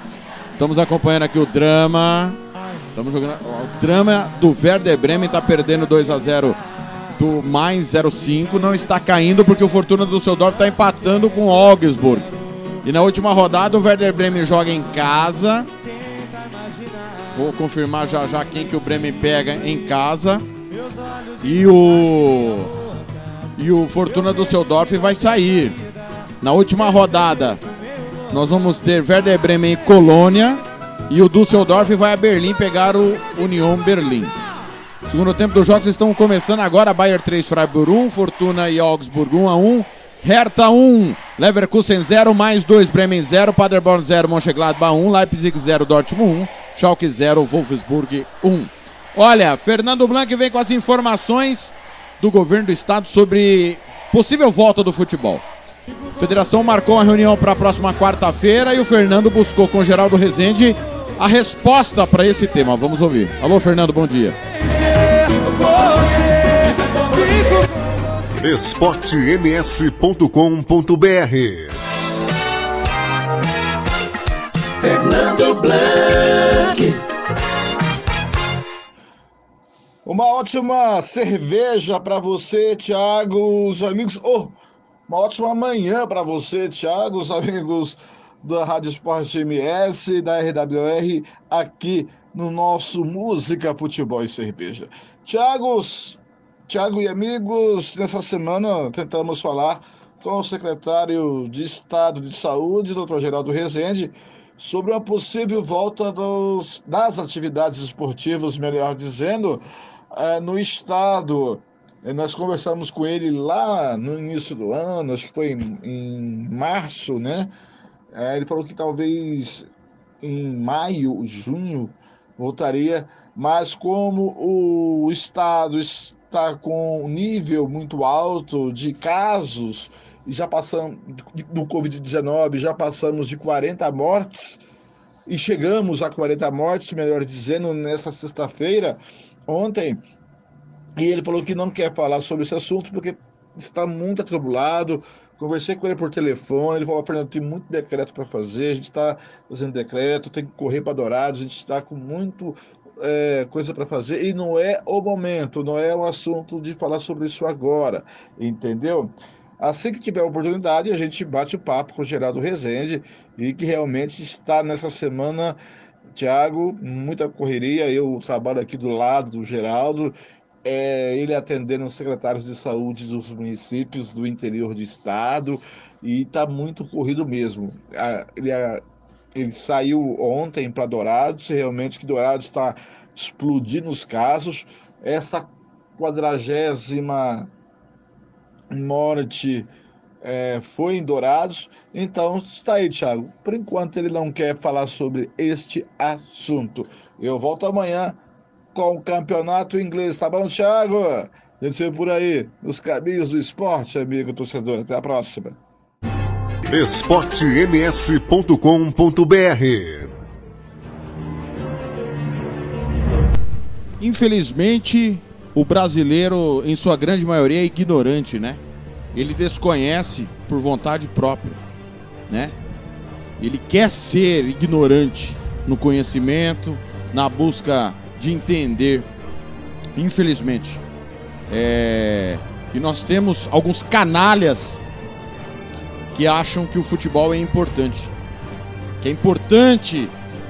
Estamos acompanhando aqui o drama. Estamos jogando. O drama do Werder Bremen está perdendo 2 a 0 do mais 05. Não está caindo porque o Fortuna do Düsseldorf está empatando com o Augsburg. E na última rodada o Werder Bremen joga em casa. Vou confirmar já já quem que o Bremen pega em casa. E o e o Fortuna Düsseldorf vai sair. Na última rodada, nós vamos ter Werder Bremen e Colônia. E o Düsseldorf vai a Berlim pegar o Union Berlim. Segundo tempo dos jogos estão começando agora. Bayern 3, Freiburg 1, Fortuna e Augsburg 1 a 1. Hertha 1, Leverkusen 0, mais 2, Bremen 0, Paderborn 0, Mönchengladbach 1, Leipzig 0, Dortmund 1, Schalke 0, Wolfsburg 1. Olha, Fernando Blanc vem com as informações do governo do estado sobre possível volta do futebol. A federação marcou uma reunião para a próxima quarta-feira e o Fernando buscou com o Geraldo Rezende a resposta para esse tema. Vamos ouvir. Alô, Fernando, bom dia. esportems.com.br Fernando Blanc. Uma ótima cerveja para você, Thiago, os amigos. Oh, uma ótima manhã para você, Thiago, os amigos da Rádio Esporte MS, da RWR, aqui no nosso Música, Futebol e Cerveja. Thiagos, Thiago e amigos, nessa semana tentamos falar com o secretário de Estado de Saúde, Dr. Geraldo Rezende, sobre uma possível volta dos, das atividades esportivas, melhor dizendo, eh, no estado. Nós conversamos com ele lá no início do ano, acho que foi em, em março, né? Eh, ele falou que talvez em maio, junho, voltaria, mas como o estado está com um nível muito alto de casos, e já passamos do Covid-19, já passamos de 40 mortes, e chegamos a 40 mortes, melhor dizendo, nessa sexta-feira, ontem, e ele falou que não quer falar sobre esse assunto porque está muito atribulado. Conversei com ele por telefone, ele falou, Fernando, tem muito decreto para fazer, a gente está fazendo decreto, tem que correr para Dourados, a gente está com muito é, coisa para fazer e não é o momento, não é o assunto de falar sobre isso agora, entendeu? Assim que tiver oportunidade, a gente bate o papo com o Geraldo Rezende e que realmente está nessa semana, Tiago, muita correria. Eu trabalho aqui do lado do Geraldo, é, ele atendendo os secretários de saúde dos municípios do interior do estado e está muito corrido mesmo. Ele, ele saiu ontem para Dourados, realmente que Dourados está explodindo os casos. Essa quadragésima morte é, foi em Dourados. Então, está aí, Thiago. Por enquanto, ele não quer falar sobre este assunto. Eu volto amanhã com o campeonato inglês, tá bom, Thiago? A gente se vê por aí, nos caminhos do esporte, amigo torcedor. Até a próxima. esportems.com.br Infelizmente, o brasileiro, em sua grande maioria, é ignorante, né? Ele desconhece por vontade própria, né? Ele quer ser ignorante no conhecimento, na busca de entender. Infelizmente. É... E nós temos alguns canalhas que acham que o futebol é importante. Que é importante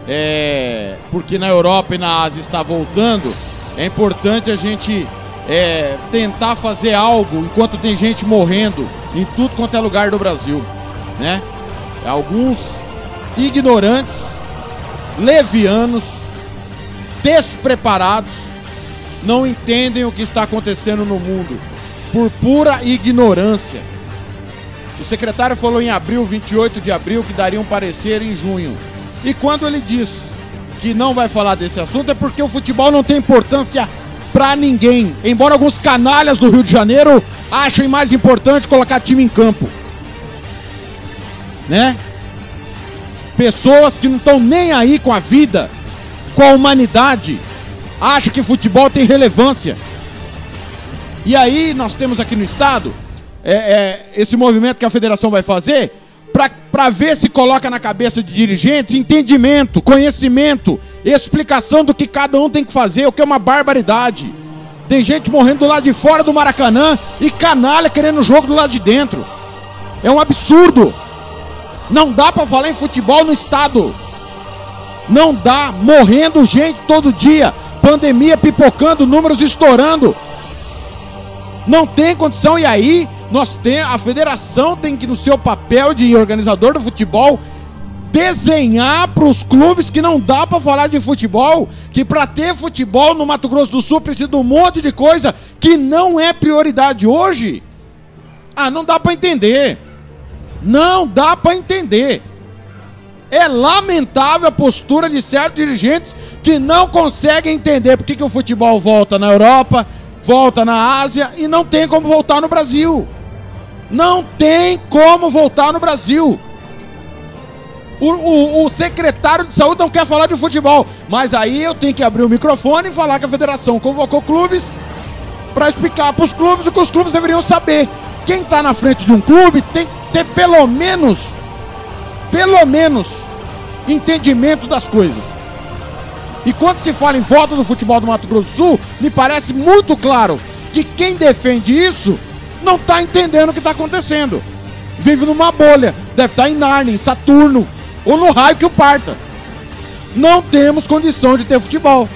é... porque na Europa e na Ásia está voltando. É importante a gente é, tentar fazer algo enquanto tem gente morrendo em tudo quanto é lugar do Brasil, né? Alguns ignorantes, levianos, despreparados, não entendem o que está acontecendo no mundo por pura ignorância. O secretário falou em abril, 28 de abril, que daria um parecer em junho. E quando ele diz que não vai falar desse assunto é porque o futebol não tem importância para ninguém. Embora alguns canalhas do Rio de Janeiro achem mais importante colocar time em campo. Né? Pessoas que não estão nem aí com a vida, com a humanidade, acham que futebol tem relevância. E aí nós temos aqui no estado é, é, esse movimento que a federação vai fazer para ver se coloca na cabeça de dirigentes entendimento, conhecimento, explicação do que cada um tem que fazer, o que é uma barbaridade. Tem gente morrendo do lado de fora do Maracanã e canalha querendo o jogo do lado de dentro. É um absurdo. Não dá para falar em futebol no estado. Não dá, morrendo gente todo dia, pandemia pipocando, números estourando. Não tem condição e aí nós tem, a federação tem que, no seu papel de organizador do futebol, desenhar para os clubes que não dá para falar de futebol, que para ter futebol no Mato Grosso do Sul precisa de um monte de coisa que não é prioridade hoje. Ah, não dá para entender. Não dá para entender. É lamentável a postura de certos dirigentes que não conseguem entender por que, que o futebol volta na Europa, volta na Ásia e não tem como voltar no Brasil. Não tem como voltar no Brasil. O, o, o, secretário de saúde não quer falar de futebol. Mas aí eu tenho que abrir o microfone e falar que a federação convocou clubes para explicar para os clubes o que os clubes deveriam saber. Quem está na frente de um clube tem que ter pelo menos, pelo menos, entendimento das coisas. E quando se fala em volta do futebol do Mato Grosso do Sul, me parece muito claro que quem defende isso não está entendendo o que está acontecendo. Vive numa bolha. Deve estar tá em Narnia, em Saturno, ou no raio que o parta. Não temos condição de ter futebol.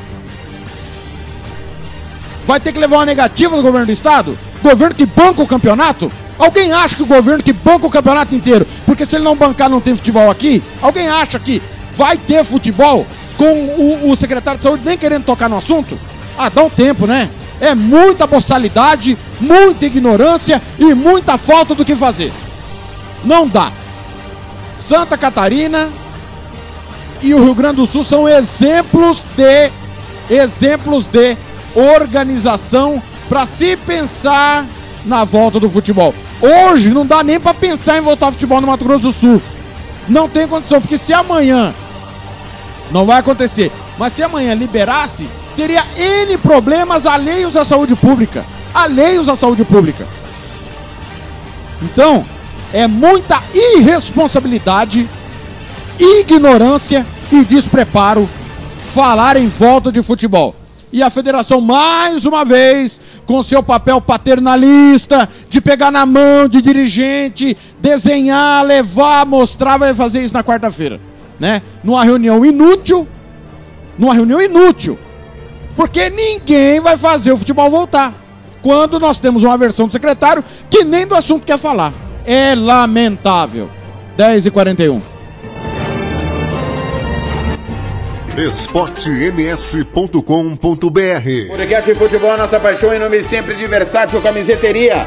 Vai ter que levar uma negativa do governo do estado? Governo que banca o campeonato? Alguém acha que o governo que banca o campeonato inteiro, porque se ele não bancar não tem futebol aqui? Alguém acha que vai ter futebol com o, o secretário de saúde nem querendo tocar no assunto? Ah, dá um tempo, né? É muita boçalidade, muita ignorância e muita falta do que fazer. Não dá. Santa Catarina e o Rio Grande do Sul são exemplos de exemplos de organização para se pensar na volta do futebol. Hoje não dá nem para pensar em voltar ao futebol no Mato Grosso do Sul. Não tem condição, porque se amanhã não vai acontecer, mas se amanhã liberasse, teria N problemas alheios à saúde pública. Alheios à saúde pública. Então, é muita irresponsabilidade, ignorância e despreparo falar em volta de futebol. E a federação, mais uma vez, com seu papel paternalista, de pegar na mão de dirigente, desenhar, levar, mostrar, vai fazer isso na quarta-feira. Né? Numa reunião inútil, numa reunião inútil, porque ninguém vai fazer o futebol voltar. Quando nós temos uma versão do secretário que nem do assunto quer falar. É lamentável. 10 e 41 esportems.com.br Podcast Futebol, nossa paixão em nome sempre de Versátil Camiseteria.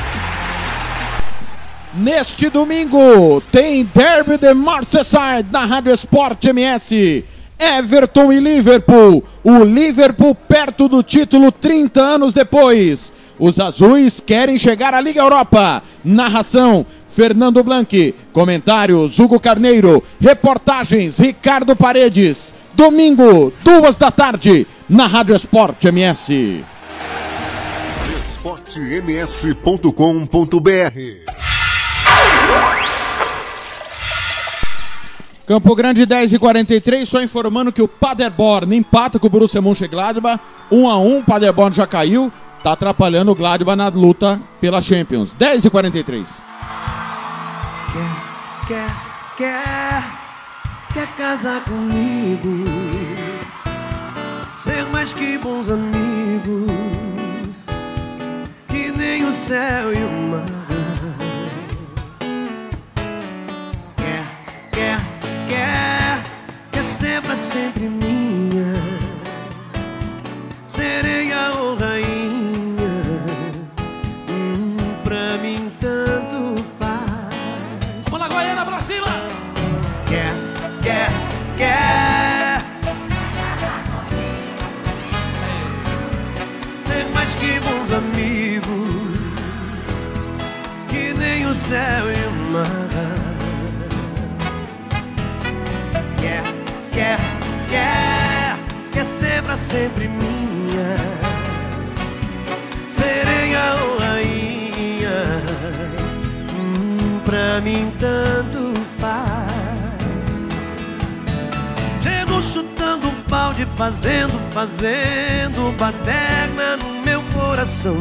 Neste domingo tem Derby de Merseyside na Rádio Esporte MS. Everton e Liverpool. O Liverpool perto do título 30 anos depois. Os azuis querem chegar à Liga Europa. Narração Fernando Blanc. Comentários Hugo Carneiro. Reportagens Ricardo Paredes. Domingo, duas da tarde, na Rádio Esporte MS. esportems.com.br Campo Grande 10 e 43, só informando que o Paderborn empata com o Borussia Mönchengladbach, 1 a 1, Paderborn já caiu, tá atrapalhando o Gladbach na luta pela Champions. 10 e 43. Quer, quer, quer, quer casar comigo, ser mais que bons amigos, que nem o céu e o mar. Sempre minha, sereia ou rainha, hum, pra mim tanto faz. Bola Goiana pra cima! Quer, quer, quer Ser mais que bons amigos Que nem o céu e o mar Quer, quer, quer ser pra sempre minha Sereia ou rainha hum, Pra mim tanto faz Chego chutando um balde, fazendo, fazendo baderna no meu coração.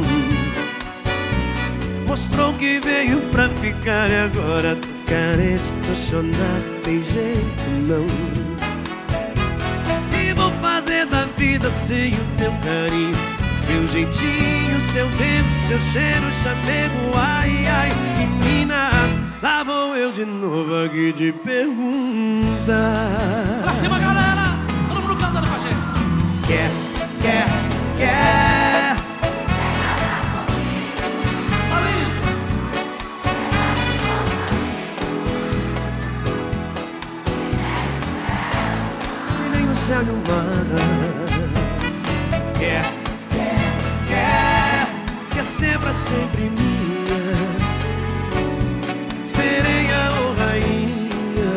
Mostrou que veio pra ficar e agora tô carente, tô chonado, tem jeito não. Da vida sem o teu carinho, seu jeitinho, seu tempo, seu cheiro, chamego, ai, ai, menina. Lá vou eu de novo aqui te perguntar. Pra cima, galera! Todo mundo cantando com a gente. Quer, quer, quer. E o mar. Quer, quer, quer. Quer ser pra sempre minha. Sereia ou rainha.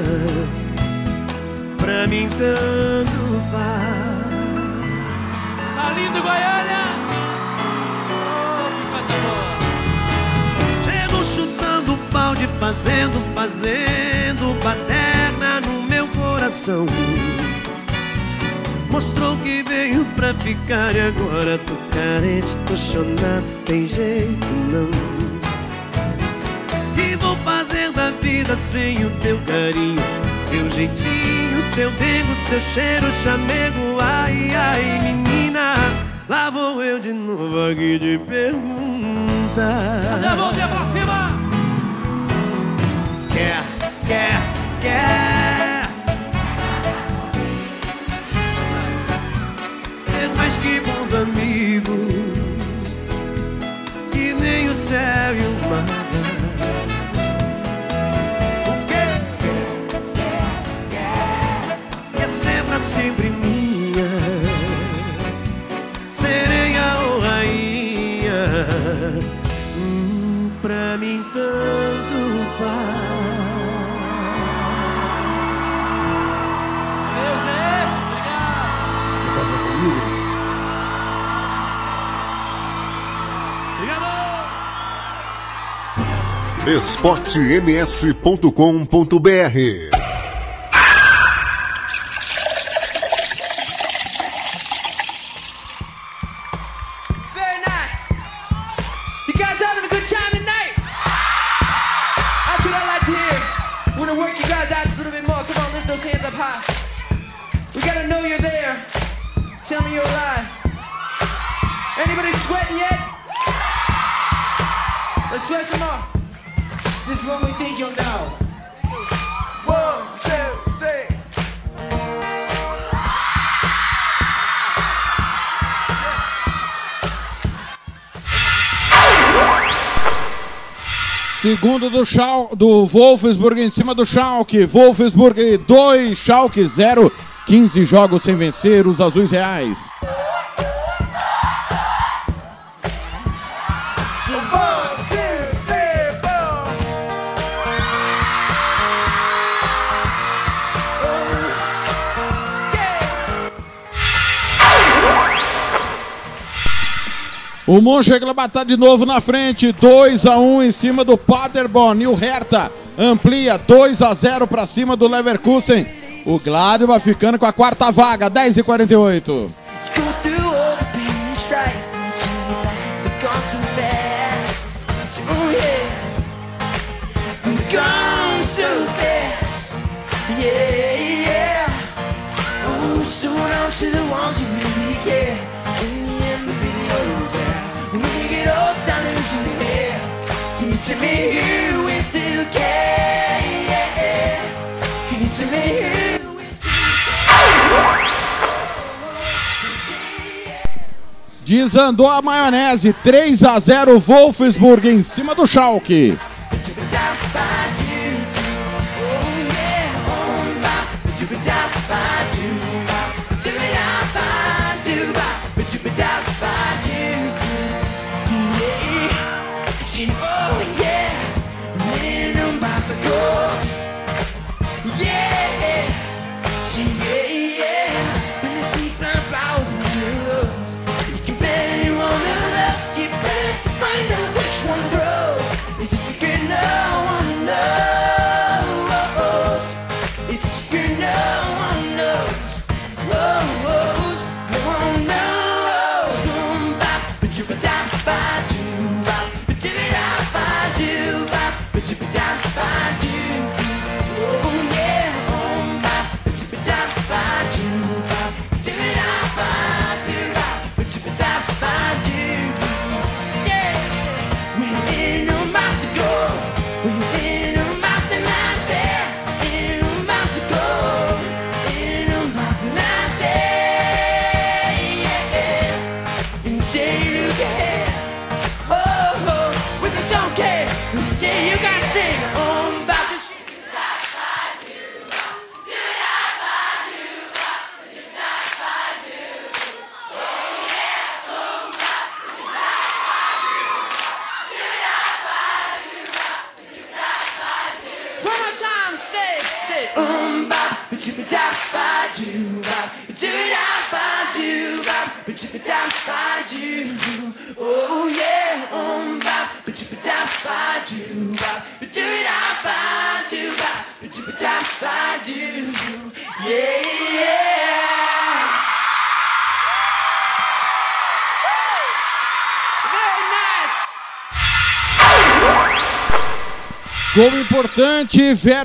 Pra mim tanto faz. Tá lindo, Goiânia! Oh, balde, fazendo, fazendo baderna no meu coração. Mostrou que veio pra ficar e agora tô carente, tô chonado, tem jeito não. E vou fazer da vida sem o teu carinho, seu jeitinho, seu dengo, seu cheiro, chamego, ai, ai, menina. Lá vou eu de novo aqui te perguntar. Cadê a mãozinha pra cima? Quer, quer, quer. Nem o esportems.com.br Segundo do, Schal, do Wolfsburg em cima do Schalke. Wolfsburg 2, Schalke 0. 15 jogos sem vencer os azuis reais. O Mönchengladbach está de novo na frente, 2 a 1 em cima do Paderborn. E o Hertha amplia 2 a 0 para cima do Leverkusen. O Gladio vai ficando com a quarta vaga, 10 e 48. Desandou a maionese, 3 a 0 Wolfsburg em cima do Schalke.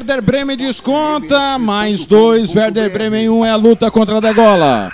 Werder Bremen desconta, mais dois, Werder Bremen 1 um é a luta contra a degola.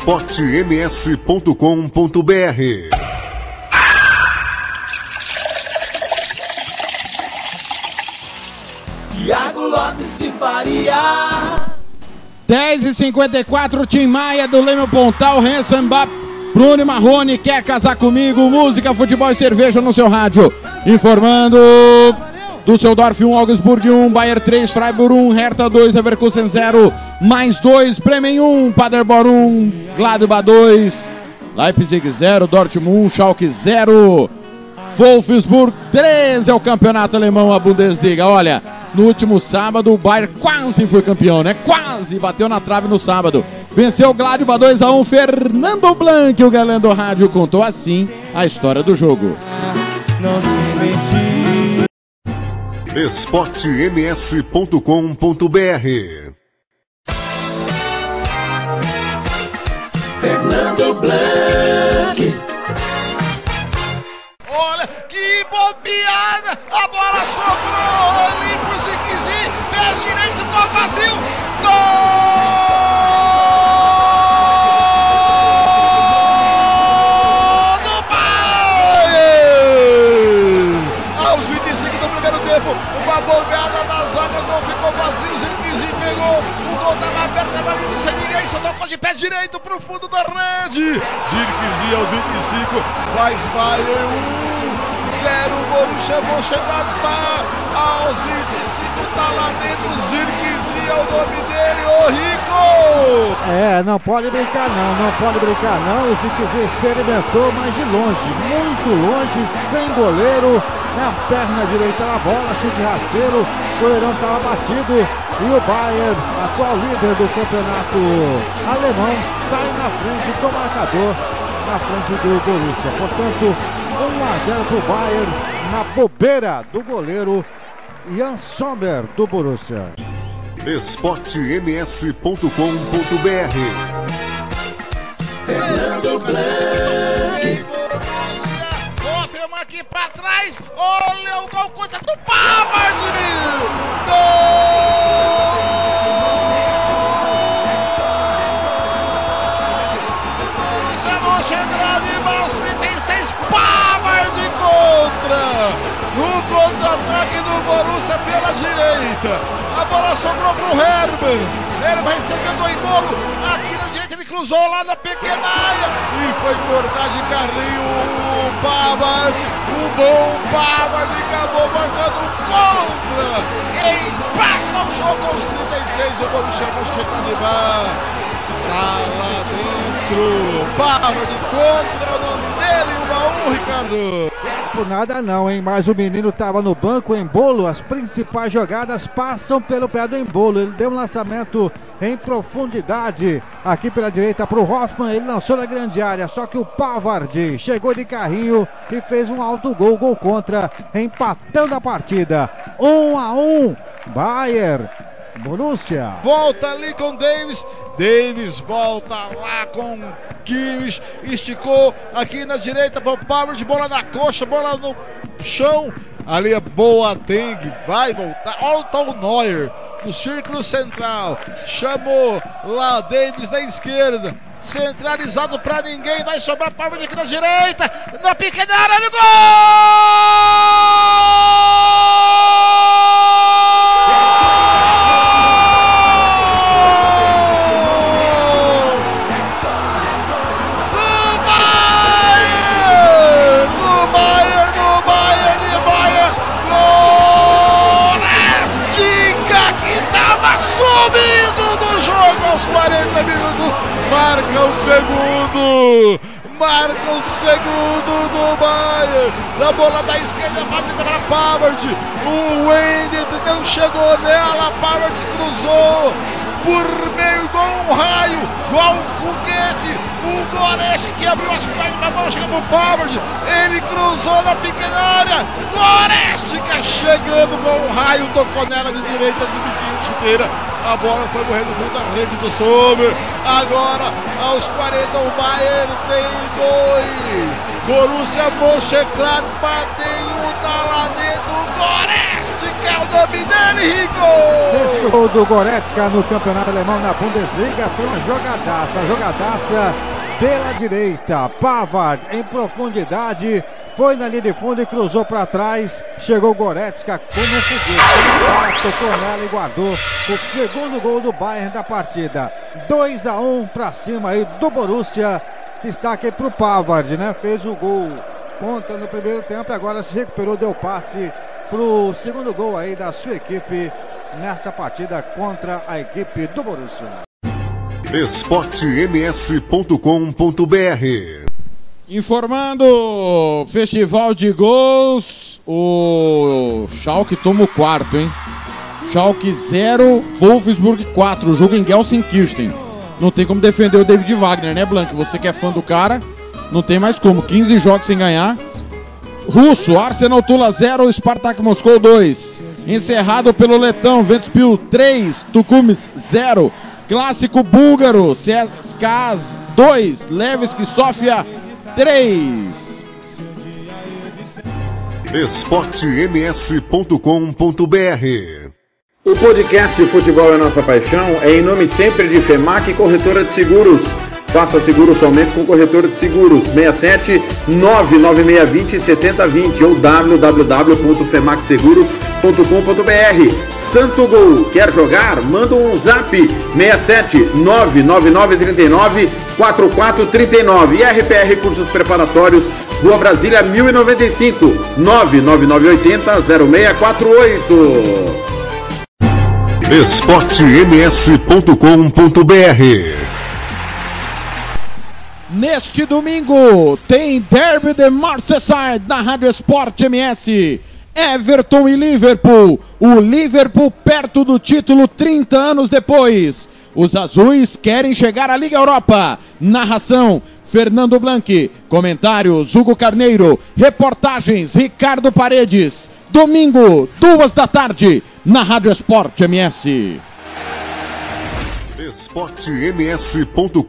esportems.com.br Tiago Lopes de Faria. 10 e 54 Tim Maia do Leme Pontal, Hanson Bap, Bruno Marrone, quer casar comigo? Música, futebol e cerveja no seu rádio. Informando Düsseldorf 1, Augsburg 1, Bayer 3, Freiburg 1, Hertha 2, Leverkusen 0, mais 2, Bremen 1, Paderborn 1, Gladbach 2, Leipzig 0, Dortmund 1, Schalke 0. Wolfsburg 13 é o campeonato alemão, a Bundesliga. Olha, no último sábado o Bayern quase foi campeão, né? Quase bateu na trave no sábado. Venceu o Gladbach 2 a 1. Fernando Blanc, o galã do rádio, contou assim a história do jogo. Esportems.com.br Bayern 1, 0, Borussia Mönchengladbach, aos 25 tá lá dentro, Zirkzee é o nome dele, ô Rico! É, não pode brincar não, não pode brincar não. O Ziquezinho experimentou, mas de longe, muito longe, sem goleiro, na perna direita na bola, chute rasteiro, o goleirão estava batido e o Bayern, atual líder do campeonato alemão, sai na frente do marcador, na frente do Borussia. Portanto, 1 a 0 para o Bayern, na bobeira do goleiro Jan Sommer do Borussia. esportems.com.br Fernando Blanc. Vou afirmar aqui pra trás, olha o gol contra do Babard! Gol! Contra-ataque do Borussia pela direita. A bola sobrou pro Herman. Ele vai recebendo o embolo. Aqui na direita ele cruzou lá na pequena área. E foi cortar de carrinho o Babard. O bom Babard acabou marcando contra. Empata o jogo aos 36. O Borussia Mönchengladbach. Tá lá dentro. Babard contra o nome dele. 1 a 1, Ricardo. Por nada não, hein? Mas o menino estava no banco, em bolo. As principais jogadas passam pelo pé do embolo. Ele deu um lançamento em profundidade aqui pela direita para o Hoffman. Ele lançou na grande área, só que o Pavard chegou de carrinho e fez um alto gol, gol contra, empatando a partida. Um a um. Bayer Borussia. Volta ali com Davis. Davis volta lá com Kimmich. Esticou aqui na direita para o de bola na coxa, bola no chão. Ali é boa Teng. Vai voltar. Olha o Neuer no círculo central. Chamou lá Davis na esquerda. Centralizado para ninguém. Vai sobrar Power aqui na direita. Na pequena área do segundo, marca o segundo do Bayern, da bola da esquerda, batida para Pavard, o Wendt não chegou nela, Pavard cruzou, por meio com um raio, igual um foguete. O Goresh que abriu as pernas, a bola chega pro Pavard. Ele cruzou na pequena área. Gorestica chegando com um raio, tocou nela de direita, de chuteira. A bola foi morrendo junto à rede do Sommer. Agora, aos 40, o Bayern tem dois. Borussia Mönchengladbach tem um, tá lá dentro. Gorestica o nome dele, Rico! Sexto gol do Goretzka no campeonato alemão na Bundesliga foi uma jogadaça, uma jogadaça pela direita. Pavard em profundidade, foi na linha de fundo e cruzou para trás. Chegou Goretzka como um foguete. Tocou nela e guardou o segundo gol do Bayern da partida. 2 a 1 para cima aí do Borussia. Destaque para o Pavard, né? Fez o gol contra no primeiro tempo, agora se recuperou, deu passe pro segundo gol aí da sua equipe nessa partida contra a equipe do Borussia. esportems.com.br Informando Festival de Gols, o Schalke toma o quarto, hein? Schalke 0, Wolfsburg 4, jogo em Gelsenkirchen. Não tem como defender o David Wagner, né, Blank? Você que é fã do cara, não tem mais como. 15 jogos sem ganhar. Russo, Arsenal Tula 0, Spartak Moscou 2. Encerrado pelo Letão, Ventspil 3, Tucumes 0. Clássico búlgaro, CSKAS 2, Levski Sofia 3. esportems.com.br O podcast Futebol é Nossa Paixão é em nome sempre de FEMAC Corretora de Seguros. Faça seguro somente com corretora de seguros 67 99620 7020 ou www.femacseguros.com.br. Santo Gol, quer jogar? Manda um zap 67 99939 4439 e RPR Cursos Preparatórios, Rua Brasília 1095 99980 0648. esportems.com.br Neste domingo tem Derby de Merseyside na Rádio Esporte MS. Everton e Liverpool. O Liverpool perto do título 30 anos depois. Os azuis querem chegar à Liga Europa. Narração Fernando Blanc. Comentários Hugo Carneiro. Reportagens Ricardo Paredes. Domingo, duas da tarde, na Rádio Esporte MS. esportems.com.br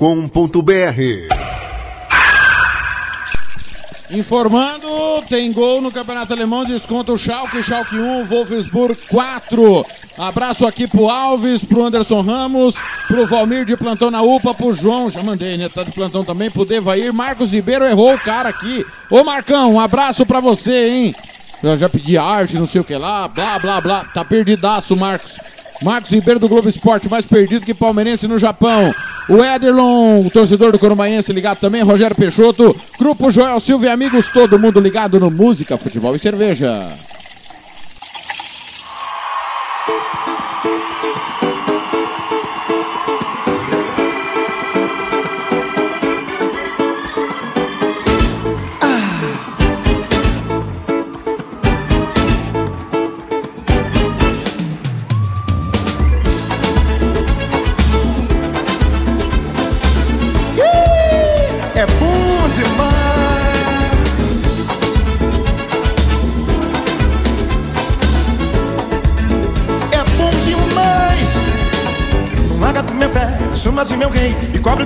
Informando, tem gol no Campeonato Alemão, desconta o Schalke, Schalke 1, Wolfsburg 4. Abraço aqui pro Alves, pro Anderson Ramos, pro Valmir de plantão na UPA, pro João, já mandei, né? Tá de plantão também, pro Devair. Marcos Ribeiro errou o cara aqui. Ô Marcão, um abraço pra você, hein? Eu já pedi arte, não sei o que lá, blá, blá, blá. Tá perdidaço, Marcos. Marcos Ribeiro do Globo Esporte, mais perdido que palmeirense no Japão. O Ederlon, torcedor do Corumbaense ligado também, Rogério Peixoto, Grupo Joel Silva e amigos, todo mundo ligado no Música, Futebol e Cerveja.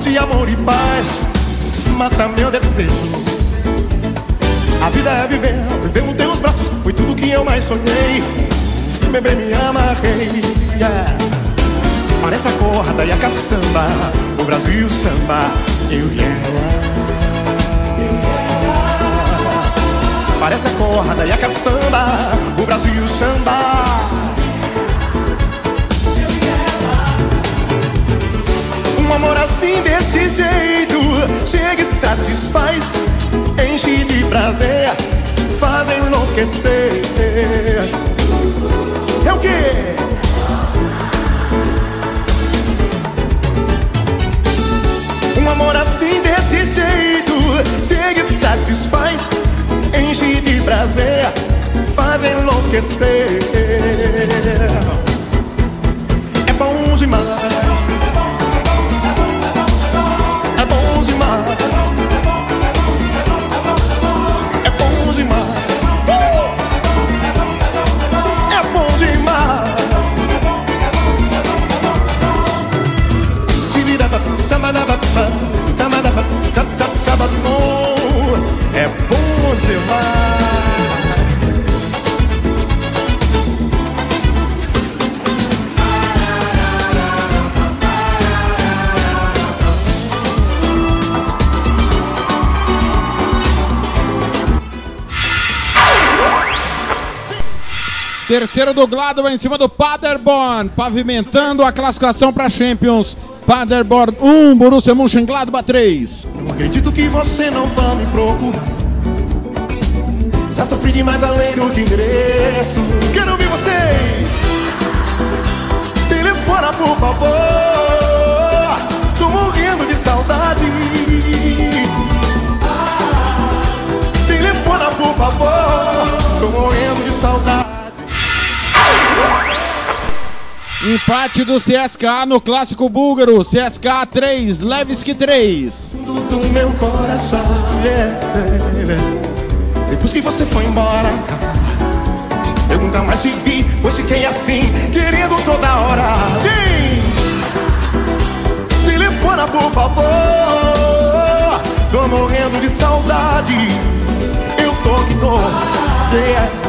De amor e paz. Mata meu desejo. A vida é viver, viver nos teus braços foi tudo que eu mais sonhei. Bebê, me amarrei. Yeah. Parece a corda e a caçamba, o Brasil samba, e ela. Parece a corda e a caçamba, o Brasil samba. Um amor assim desse jeito chega e satisfaz, enche de prazer, faz enlouquecer. É o quê? Um amor assim desse jeito chega e satisfaz, enche de prazer, faz enlouquecer. É bom demais. Terceiro do Gladbach em cima do Paderborn, pavimentando a classificação para Champions. Paderborn 1, Borussia Mönchengladbach 3. Não acredito que você não vai me procurar. Já sofri demais além do que ingresso. Quero ouvir vocês. Telefona, por favor. Tô morrendo de saudade. Telefona, por favor. Tô morrendo de saudade. Empate do CSKA no clássico búlgaro. CSKA 3, Levski 3. do meu coração. yeah. Depois que você foi embora, eu nunca mais te vi, pois fiquei assim, querendo toda hora. Vem! Telefona, por favor. Tô morrendo de saudade. Eu tô que tô. Yeah.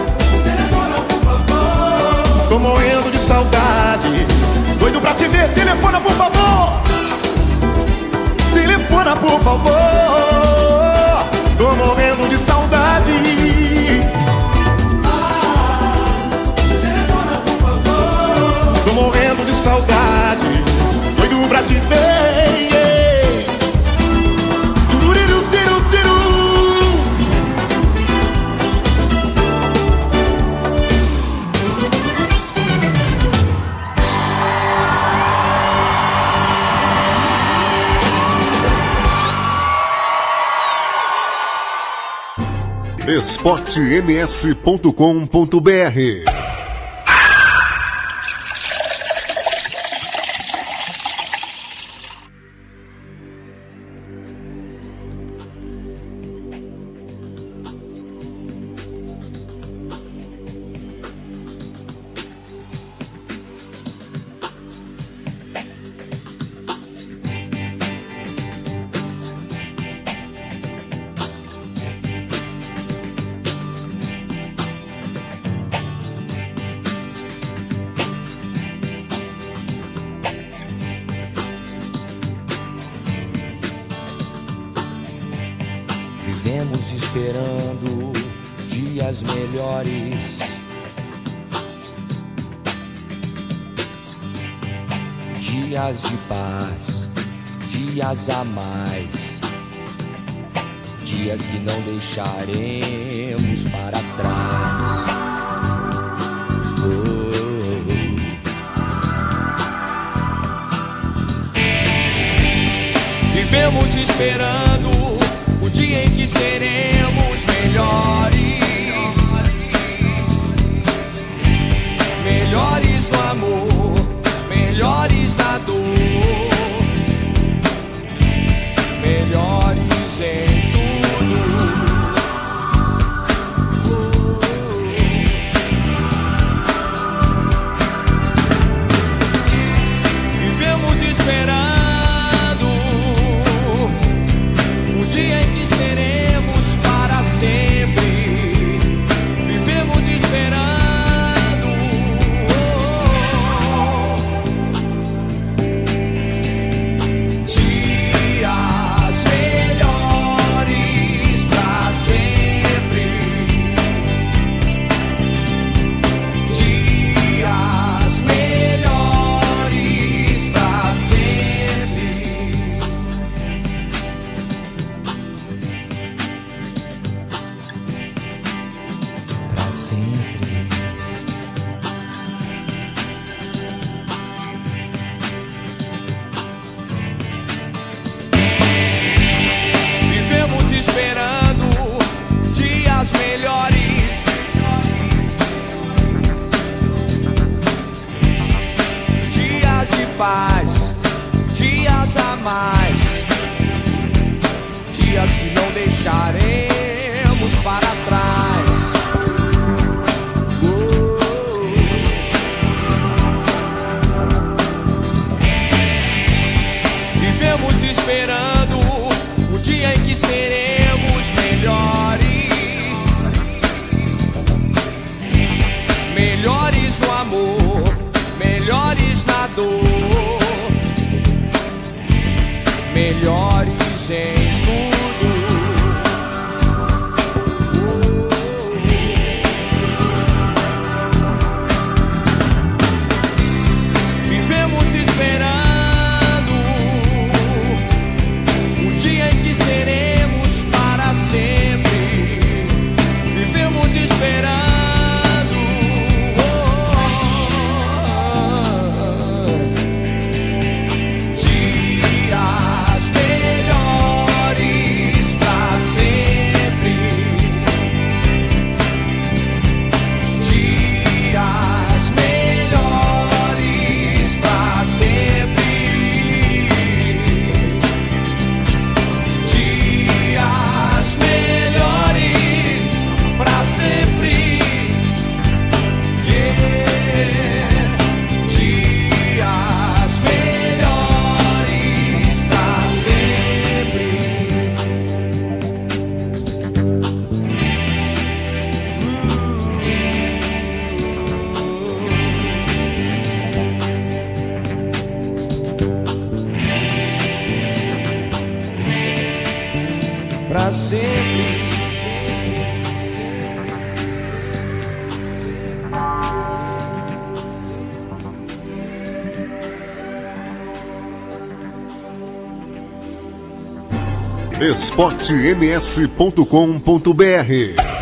Tô morrendo de saudade. Doido pra te ver. Telefona, por favor. Telefona, por favor. Tô morrendo de saudade. Tô morrendo de saudade. Doido pra te ver. yeah. esportems.com.br esperança. esportems.com.br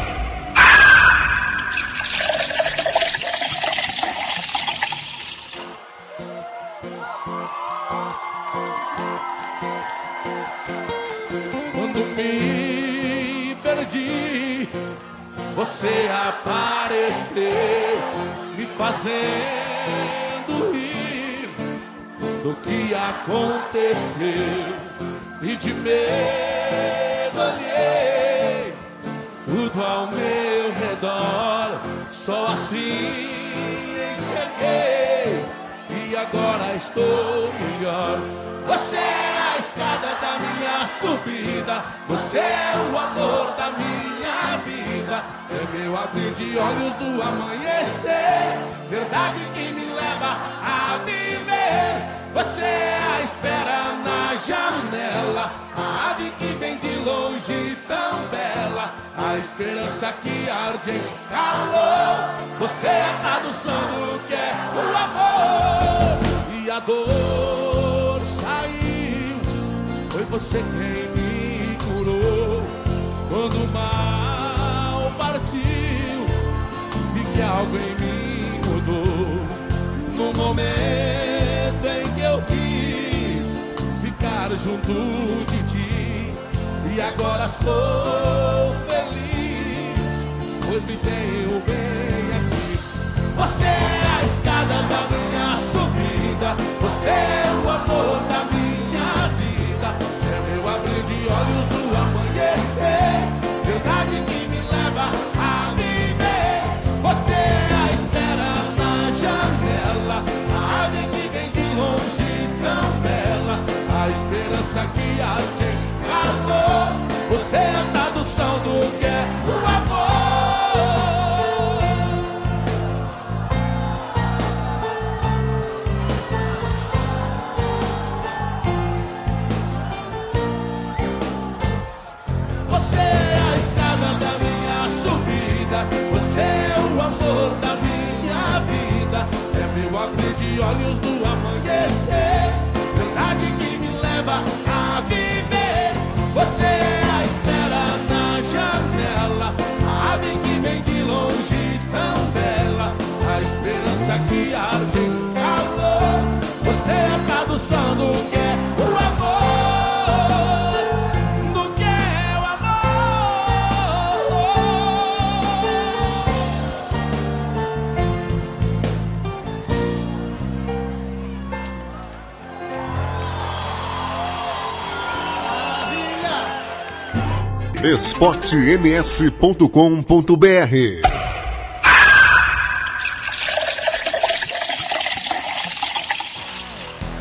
esportems.com.br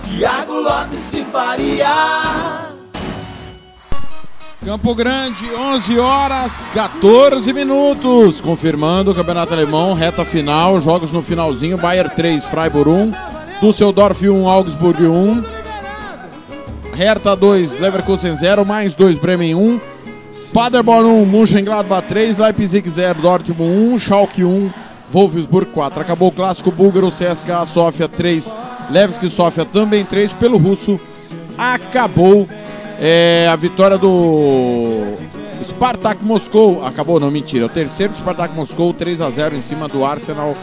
Tiago Lopes de Faria. Campo Grande, 11 horas 14 minutos. Confirmando o Campeonato Alemão, reta final, jogos no finalzinho. Bayern 3, Freiburg 1, Düsseldorf 1, Augsburg 1. Hertha 2, Leverkusen 0, mais 2, Bremen 1. Paderborn 1, Mönchengladbach 3, Leipzig 0, Dortmund 1, Schalke 1, Wolfsburg 4. Acabou o clássico búlgaro, CSKA Sofia 3, Levski Sofia também 3. Pelo russo, acabou é, a vitória do Spartak Moscou. Acabou, não, mentira. O terceiro do Spartak Moscou, 3 a 0 em cima do Arsenal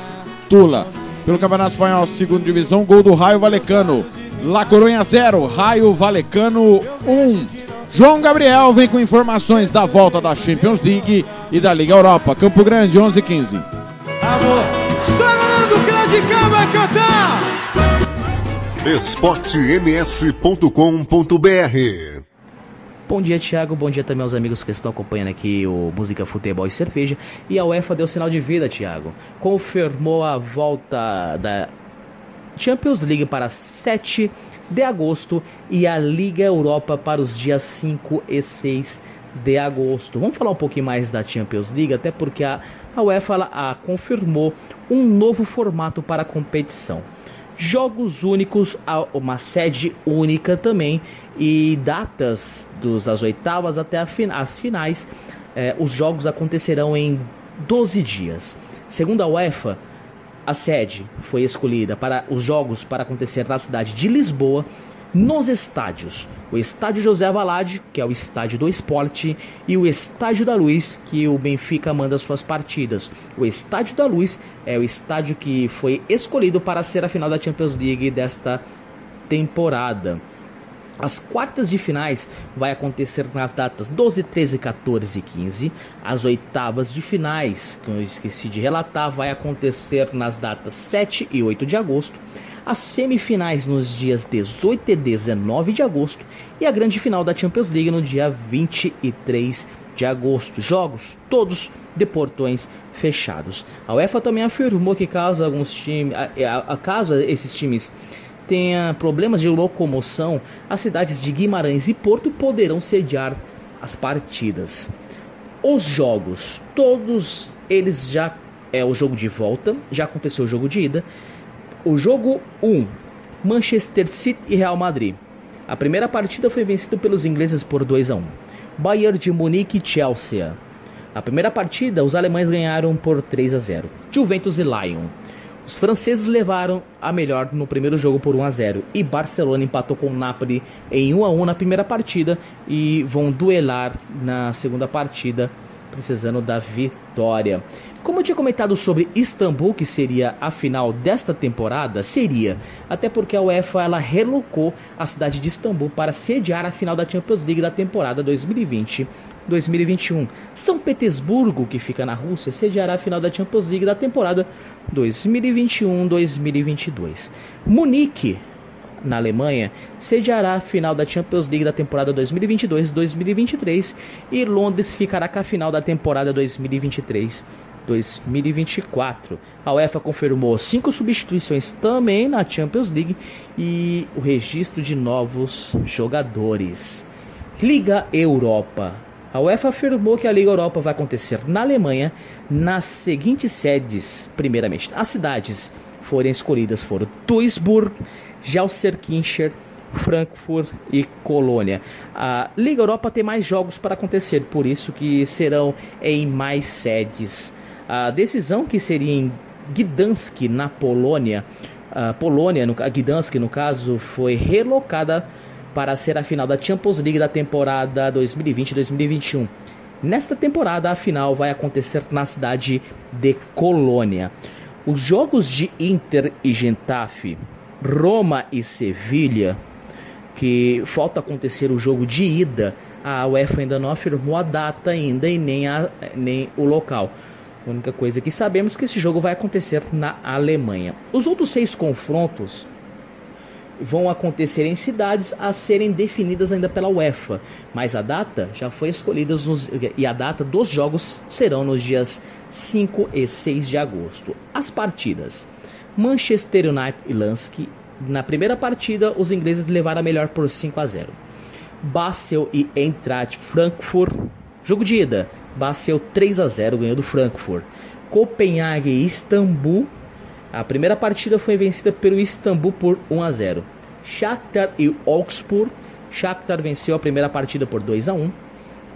Tula. Pelo Campeonato Espanhol, segunda divisão, gol do Raio Valecano. La Coruña 0, Raio Valecano 1. João Gabriel vem com informações da volta da Champions League e da Liga Europa. Campo Grande, 11 e 15. Amor, só galera do vai cantar. esportems.com.br Bom dia, Thiago. Bom dia também aos amigos que estão acompanhando aqui o Música, Futebol e Cerveja. E a UEFA deu sinal de vida, Thiago. Confirmou a volta da Champions League para 7 de agosto e a Liga Europa para os dias 5 e 6 de agosto. Vamos falar um pouquinho mais da Champions League, até porque a, a UEFA a, confirmou um novo formato para a competição. Jogos únicos, uma sede única também e datas dos, das oitavas até as finais. Eh, os jogos acontecerão em 12 dias. Segundo a UEFA, a sede foi escolhida para os jogos para acontecer na cidade de Lisboa, nos estádios. O Estádio José Avalade, que é o estádio do esporte, e o Estádio da Luz, que o Benfica manda suas partidas. O Estádio da Luz é o estádio que foi escolhido para ser a final da Champions League desta temporada. As quartas de finais vai acontecer nas datas 12, 13, 14 e 15. As oitavas de finais, que eu esqueci de relatar, vai acontecer nas datas 7 e 8 de agosto. As semifinais nos dias 18 e 19 de agosto e a grande final da Champions League no dia 23 de agosto. Jogos todos de portões fechados. A UEFA também afirmou que caso alguns times, caso esses times tenha problemas de locomoção, as cidades de Guimarães e Porto poderão sediar as partidas. Os jogos, todos eles já é o jogo de volta, já aconteceu o jogo de ida. O jogo 1, Manchester City e Real Madrid. A primeira partida foi vencida pelos ingleses por 2 a 1. Bayern de Munique e Chelsea. A primeira partida, os alemães ganharam por 3 a 0. Juventus e Lyon. Os franceses levaram a melhor no primeiro jogo por 1 a 0 e Barcelona empatou com o Napoli em 1 a 1 na primeira partida e vão duelar na segunda partida precisando da vitória. Como eu tinha comentado sobre Istambul, que seria a final desta temporada, seria, até porque a UEFA ela relocou a cidade de Istambul para sediar a final da Champions League da temporada 2020-2021. São Petersburgo, que fica na Rússia, sediará a final da Champions League da temporada 2021-2022. Munique, na Alemanha, sediará a final da Champions League da temporada 2022-2023 e Londres ficará com a final da temporada 2023 2024. A UEFA confirmou cinco substituições também na Champions League e o registro de novos jogadores. Liga Europa. A UEFA afirmou que a Liga Europa vai acontecer na Alemanha nas seguintes sedes. Primeiramente, as cidades forem escolhidas foram Duisburg, Gelsenkirchen, Frankfurt e Colônia. A Liga Europa tem mais jogos para acontecer, por isso que serão em mais sedes. A decisão que seria em Gdansk, na Polônia, a Polônia, no, a Gdansk no caso, foi relocada para ser a final da Champions League da temporada 2020-2021. Nesta temporada, a final vai acontecer na cidade de Colônia. Os jogos de Inter e Getafe Roma e Sevilha, que falta acontecer o jogo de ida, a UEFA ainda não afirmou a data ainda e nem, a, nem o local. A única coisa que sabemos é que esse jogo vai acontecer na Alemanha. Os outros seis confrontos vão acontecer em cidades a serem definidas ainda pela UEFA, mas a data já foi escolhida nos, e a data dos jogos serão nos dias 5 e 6 de agosto. As partidas: Manchester United e Lansky. Na primeira partida, os ingleses levaram a melhor por 5 a 0. Basel e Eintracht Frankfurt. Jogo de ida. Basel 3 a 0 ganhou do Frankfurt. Copenhague e Istambul. A primeira partida foi vencida pelo Istambul por 1 a 0. Shakhtar e Augsburg. Shakhtar venceu a primeira partida por 2 a 1.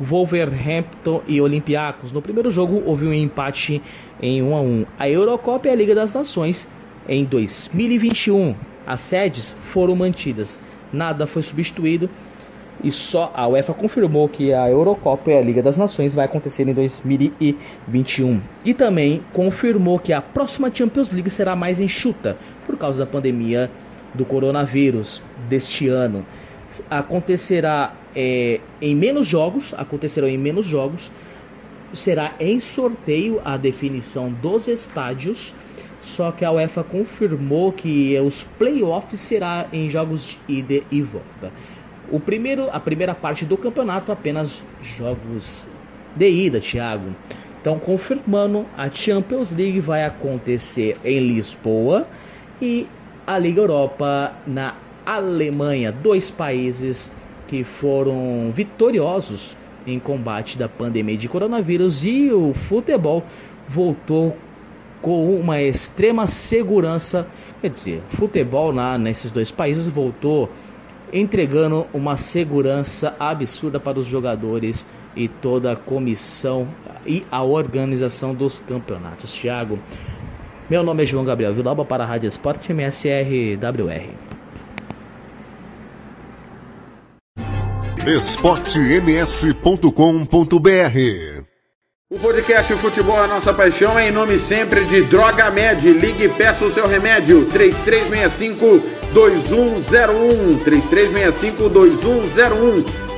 Wolverhampton e Olympiacos. No primeiro jogo houve um empate em 1 a 1. A Eurocopa e a Liga das Nações em 2021. As sedes foram mantidas. Nada foi substituído e só a UEFA confirmou que a Eurocopa e a Liga das Nações vai acontecer em 2021. E também confirmou que a próxima Champions League será mais enxuta por causa da pandemia do coronavírus deste ano. Acontecerá é, em menos jogos, acontecerão em menos jogos. Será em sorteio a definição dos estádios. Só que a UEFA confirmou que os playoffs será em jogos de ida e volta. O primeiro, a primeira parte do campeonato apenas jogos de ida, Thiago. Então, confirmando, a Champions League vai acontecer em Lisboa e a Liga Europa na Alemanha, dois países que foram vitoriosos em combate da pandemia de coronavírus e o futebol voltou com uma extrema segurança. Quer dizer, futebol lá nesses dois países voltou entregando uma segurança absurda para os jogadores e toda a comissão e a organização dos campeonatos. Thiago, meu nome é João Gabriel Viloba para a Rádio Esporte MSRWR. esportems.com.br O podcast Futebol é Nossa Paixão é em nome sempre de Droga Med. Ligue e peça o seu remédio. 3365 2101 3365 2101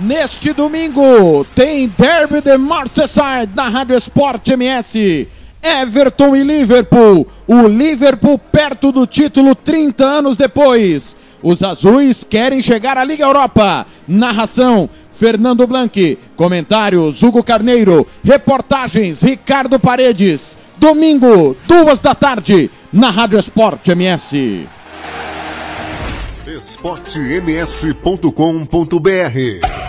Neste domingo tem Derby de Merseyside na Rádio Esporte MS. Everton e Liverpool. O Liverpool perto do título 30 anos depois. Os azuis querem chegar à Liga Europa. Narração Fernando Blanc. Comentários Hugo Carneiro. Reportagens Ricardo Paredes. Domingo, duas da tarde, na Rádio Esporte MS. esportems.com.br.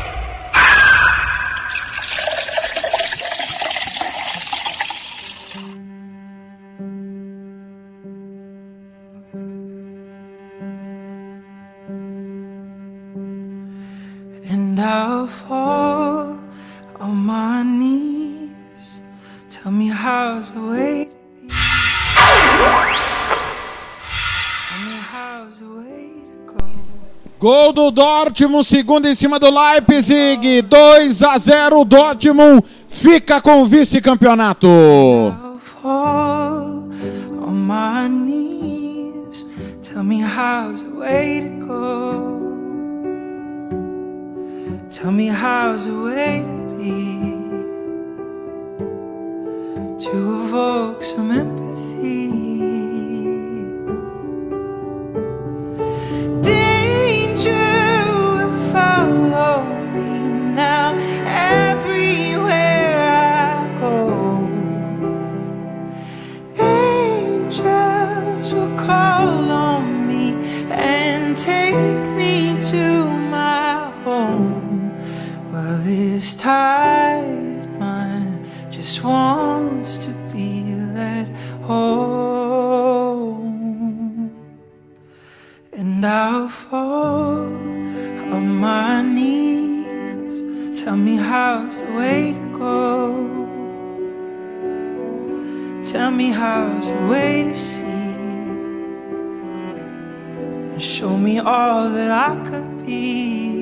Tell me how's the way Gol do Dortmund, segundo em cima do Leipzig, 2 a 0 Dortmund fica com o vice-campeonato. Tell me how's the way to go. Tell me how's the way to be. To evoke some empathy. Take me to my home. Well, this tired mind just wants to be let home. And I'll fall on my knees. Tell me how's the way to go. Tell me how's the way to see. Show me all that I could be.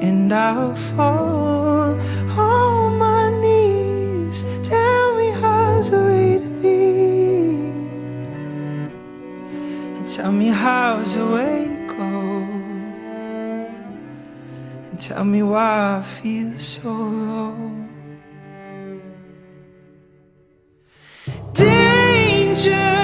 and I'll fall on my knees. Tell me how's the way to be, and tell me how's the way to go, and tell me why I feel so low. Danger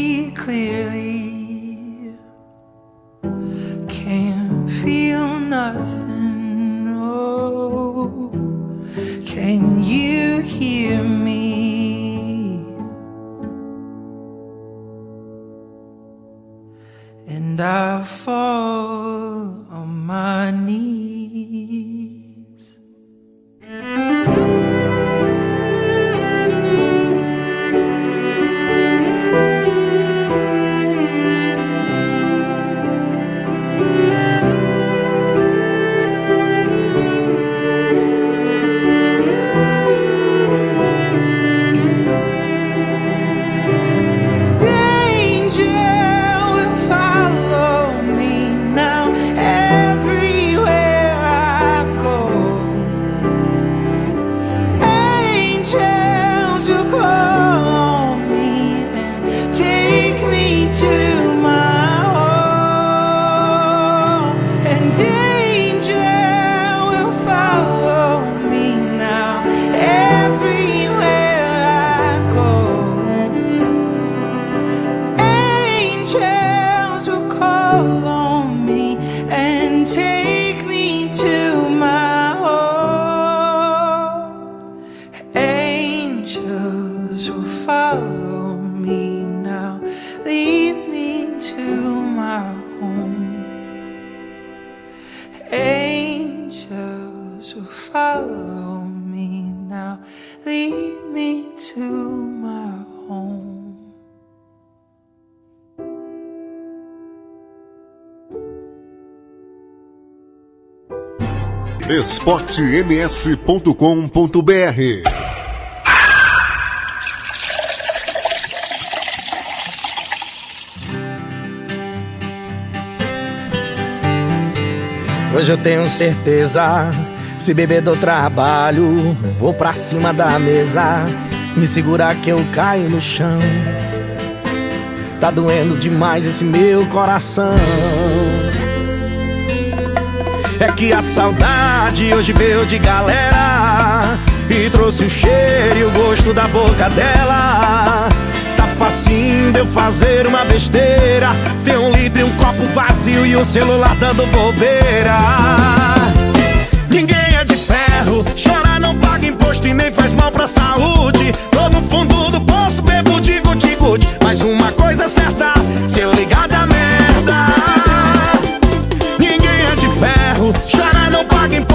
nothing. esportems.com.br Hoje eu tenho certeza. Se beber do trabalho, vou pra cima da mesa. Me segura que eu caio no chão. Tá doendo demais esse meu coração. É que a saudade hoje veio de galera E trouxe o cheiro e o gosto da boca dela Tá facinho de eu fazer uma besteira Ter um litro e um copo vazio e o celular dando bobeira Ninguém é de ferro, chorar não paga imposto e nem faz mal pra saúde Tô no fundo do poço, bebo de guti-guti Mas uma coisa é certa, se eu ligar da merda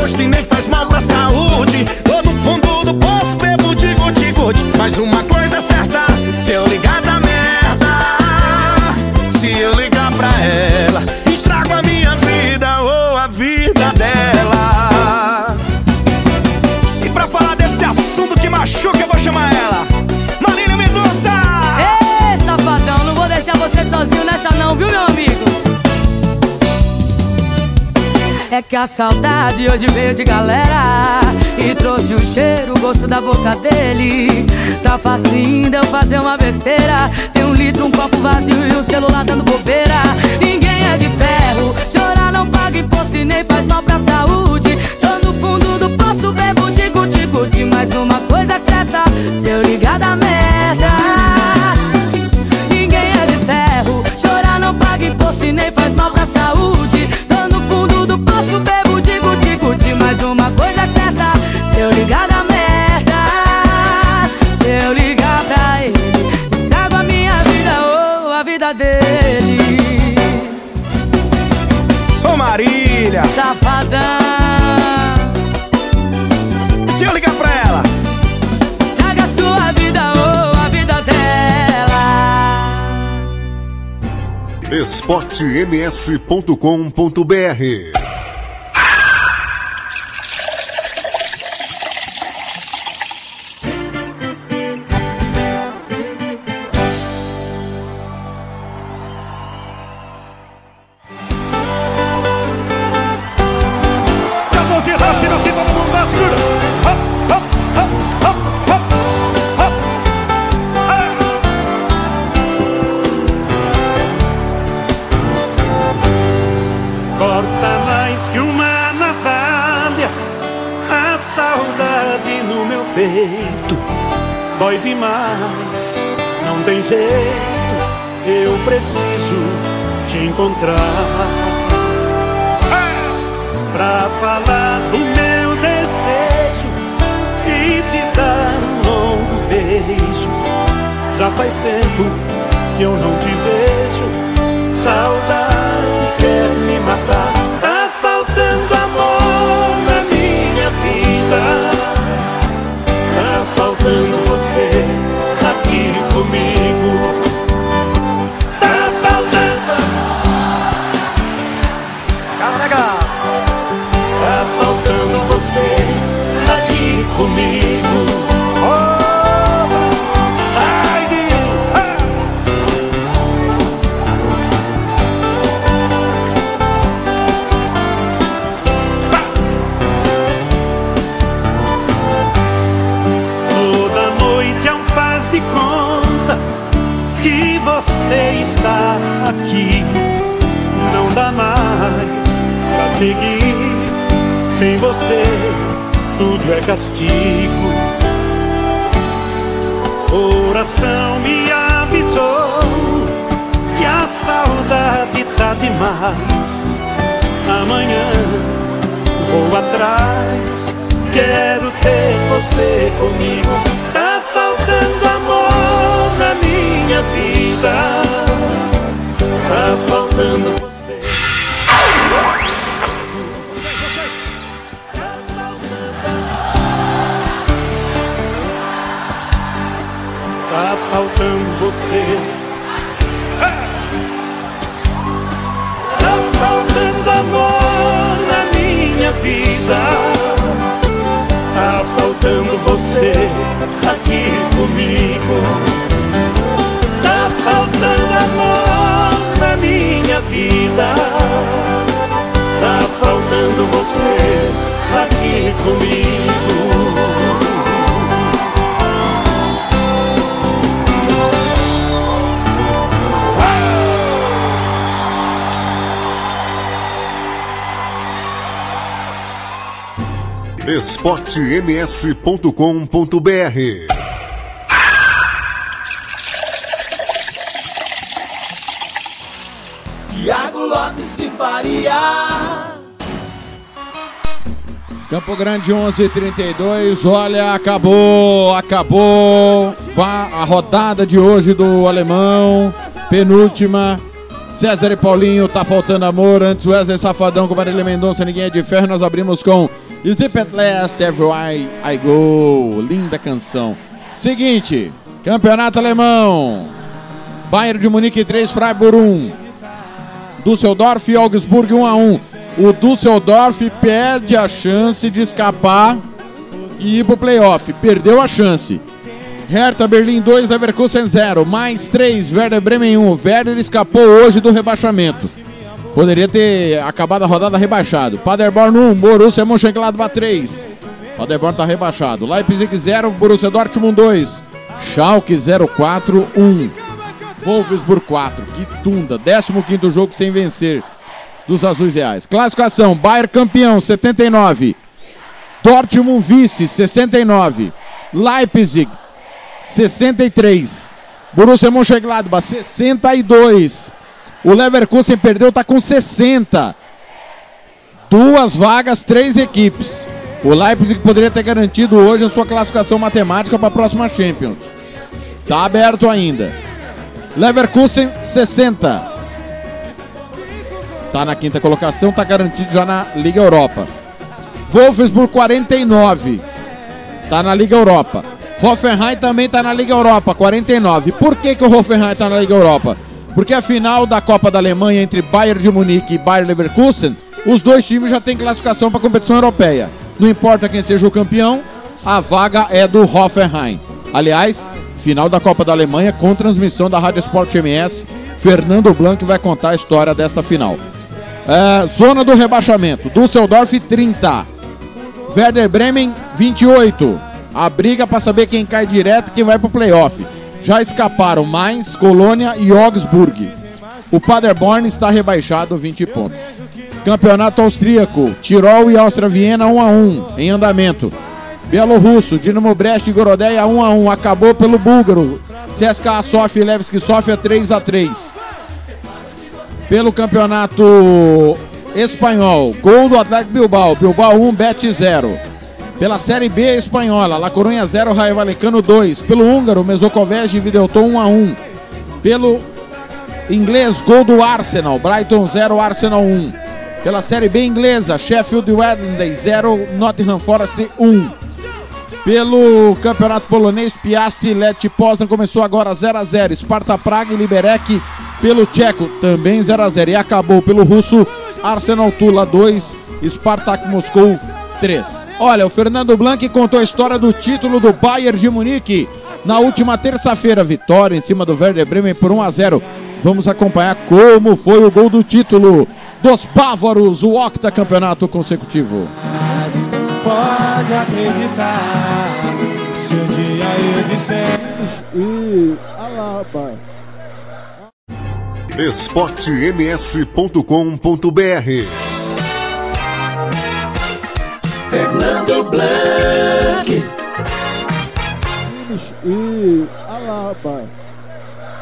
imposto e nem faz mal pra saúde. Saudade hoje veio de galera E trouxe o cheiro, o gosto da boca dele. Tá facinho de eu fazer uma besteira. Tem um litro, um copo vazio e o celular dando bobeira. Ninguém é de ferro, chorar não paga imposto e nem faz mal pra saúde. Tô no fundo do poço, bebo de guti-guti Mas uma coisa é certa, se eu ligar da merda. Ninguém é de ferro, chorar não paga imposto e nem faz mal pra saúde Se eu ligar da merda, se eu ligar pra ele, estrago a minha vida ou a vida dele. Ô Marília! Safadão! Se eu ligar pra ela? Estraga a sua vida ou a vida dela. Esportems.com.br você está aqui. Não dá mais pra seguir. Sem você, tudo é castigo. Coração me avisou que a saudade tá demais. Amanhã vou atrás, quero ter você comigo. Tá faltando amor na minha vida. Tá faltando você. Tá faltando você. Tá faltando amor na minha vida. Tá faltando você aqui comigo. Faltando amor na minha vida. Tá faltando você aqui comigo. esportems.com.br Campo Grande 11:32. Olha, acabou, acabou a rodada de hoje do alemão, penúltima. César e Paulinho, tá faltando amor. Antes Wesley Safadão com Marília Mendonça, ninguém é de ferro. Nós abrimos com Sleep at Last, Everywhere I Go. Linda canção. Seguinte, campeonato alemão. Bayern de Munique 3, Freiburg 1. Düsseldorf e Augsburg 1 a 1. O Düsseldorf perde a chance de escapar e ir pro playoff. Perdeu a chance. Hertha Berlim 2, Leverkusen 0. Mais 3, Werder Bremen 1. Werder escapou hoje do rebaixamento. Poderia ter acabado a rodada rebaixado. Paderborn 1, Borussia Mönchengladbach 3. Paderborn tá rebaixado. Leipzig 0, Borussia Dortmund 2. Schalke 04 1. Wolfsburg 4. Que tunda. 15º jogo sem vencer dos Azuis Reais. Classificação: Bayern campeão 79. Dortmund vice 69. Leipzig 63. Borussia Mönchengladbach 62. O Leverkusen perdeu, tá com 60. Duas vagas, três equipes. O Leipzig poderia ter garantido hoje a sua classificação matemática para a próxima Champions. Tá aberto ainda. Leverkusen 60. Tá na quinta colocação, tá garantido já na Liga Europa. Wolfsburg 49. Tá na Liga Europa. Hoffenheim também tá na Liga Europa, 49. Por que, que o Hoffenheim tá na Liga Europa? Porque a final da Copa da Alemanha entre Bayern de Munique e Bayer Leverkusen, os dois times já têm classificação para a competição europeia. Não importa quem seja o campeão, a vaga é do Hoffenheim. Aliás, final da Copa da Alemanha com transmissão da Rádio Sport MS. Fernando Blanc vai contar a história desta final. É, zona do rebaixamento: Düsseldorf 30, Werder Bremen 28. A briga para saber quem cai direto e quem vai para o playoff. Já escaparam Mainz, Colônia e Augsburg. O Paderborn está rebaixado 20 pontos. Campeonato austríaco: Tirol e Áustria Viena 1 a 1 em andamento. Bielorrusso, Dinamo Brest e Gorodeia 1 a 1 acabou pelo búlgaro. CSKA Sofia e Levski Sofia 3 a 3. Pelo campeonato espanhol, gol do Atlético Bilbao, Bilbao 1, Bet 0. Pela Série B espanhola, La Coruña 0, Raio Valecano 2. Pelo húngaro, Mesokovej e Videoton 1 a 1. Pelo inglês, gol do Arsenal, Brighton 0, Arsenal 1. Pela Série B inglesa, Sheffield Wednesday 0, Nottingham Forest 1. Pelo Campeonato Polonês, Piastri Leti Poznan começou agora 0 a 0. Sparta Praga e Liberec pelo Tcheco também 0 a 0 e acabou pelo russo Arsenal Tula 2, Spartak Moscou 3. Olha, o Fernando Blanc contou a história do título do Bayern de Munique na última terça-feira, vitória em cima do Werder Bremen por 1 a 0. Vamos acompanhar como foi o gol do título dos bávaros, o octacampeonato consecutivo. Pode acreditar, se um dia eu disser. E Alaba. esportems.com.br Fernando Blanc. E Alaba.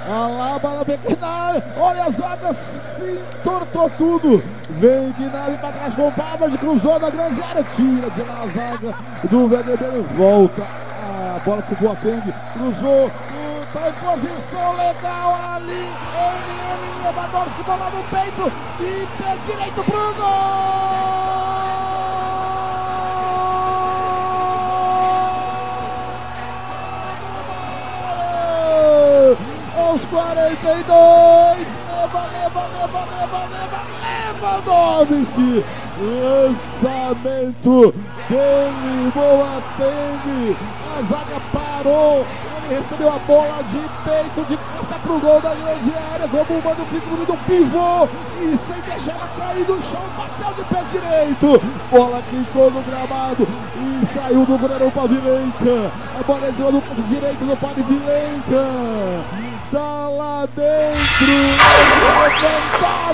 Alaba na pequena área. Olha a zaga, se entortou tudo. Vem Gnabry para trás com o Pavard, cruzou na grande área. Tira de lá a zaga do Bremen. Volta a bola com o Boateng. Cruzou. Tá em posição legal ali. Ele, ele, Lewandowski, bola no peito. E pé direito pro gol! Aos 42. Leva, leva, leva, leva, leva, Lewandowski. Lançamento dele, Boateng. A zaga parou. Recebeu a bola de peito, de costa pro gol da grande área. Manda o figurino do pivô. E sem deixar ela cair no chão, bateu de pé direito. Bola quicou no gramado. E saiu do goleiro Pavilenka. A bola entrou no canto direito do Pavilenka. Tá lá dentro.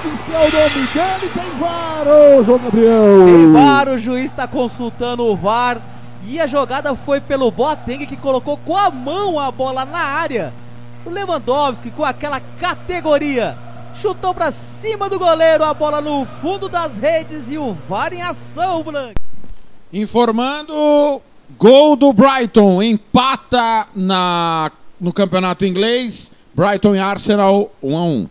Lewandowski é o nome dele. Tem VAR, João Gabriel. Tem VAR, o juiz está consultando o VAR. E a jogada foi pelo Boateng que colocou com a mão a bola na área. O Lewandowski com aquela categoria chutou para cima do goleiro a bola no fundo das redes e o VAR em ação, Blanc. Informando, gol do Brighton, empata na, no campeonato inglês, Brighton e Arsenal 1 a 1.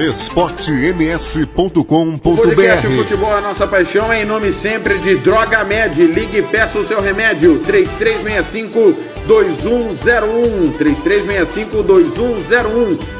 O podcast esportems.com.br Futebol é nossa paixão é em nome sempre de Droga Med. Ligue e peça o seu remédio. 3365 2101 3365 2101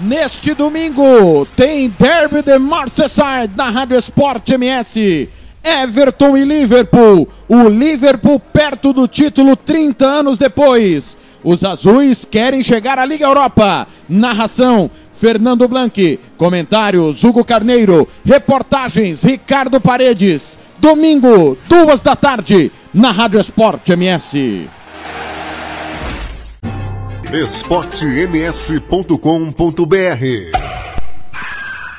Neste domingo tem Derby de Merseyside na Rádio Sport MS. Everton e Liverpool. O Liverpool perto do título 30 anos depois. Os azuis querem chegar à Liga Europa. Narração Fernando Blanc. Comentários Hugo Carneiro. Reportagens Ricardo Paredes. Domingo, duas da tarde, na Rádio Sport MS esportems.com.br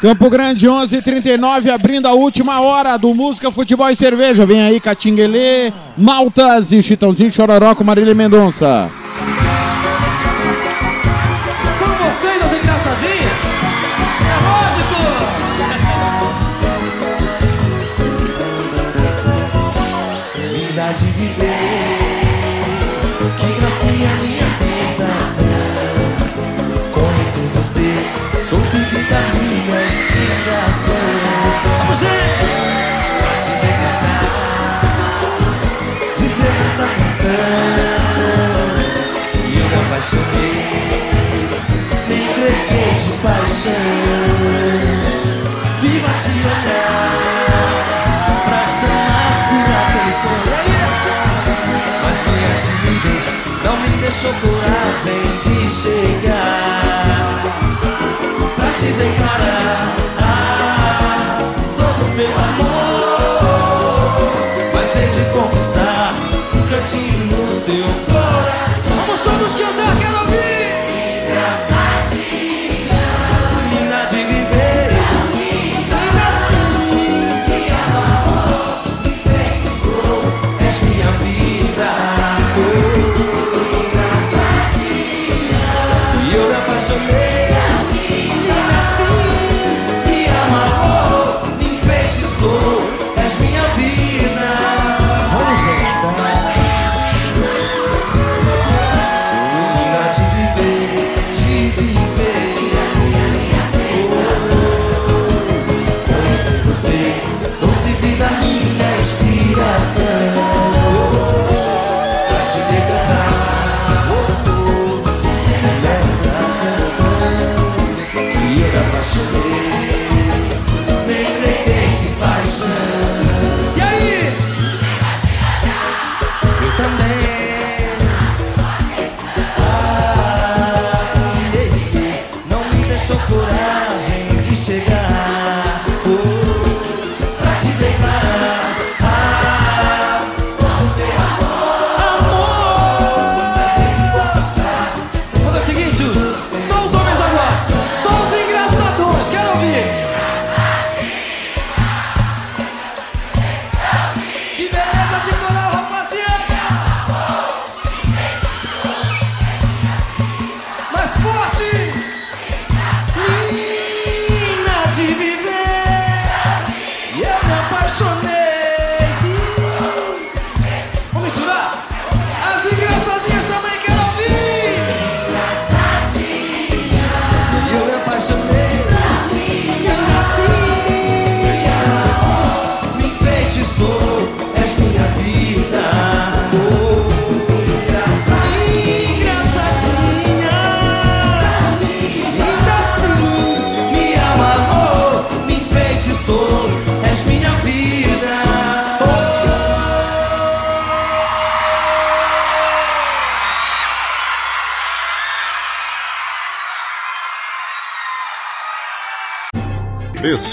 Campo Grande 11:39 abrindo a última hora do Música, Futebol e Cerveja. Vem aí Catinguelê, Maltas e Chitãozinho Chororó com Marília Mendonça. São vocês as engraçadinhas? É lógico! Linda de viver, que gracinha linda. Consegui da minha inspiração Vamos, Pra te encantar de ser essa canção E eu me apaixonei Me entreguei de paixão Viva te olhar Pra chamar sua atenção Mas minha timidez Não me deixou coragem de chegar te declarar ah, todo meu amor. Mas hei de conquistar um cantinho no seu coração. Vamos todos cantar, quero ouvir.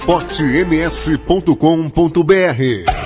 esportems.com.br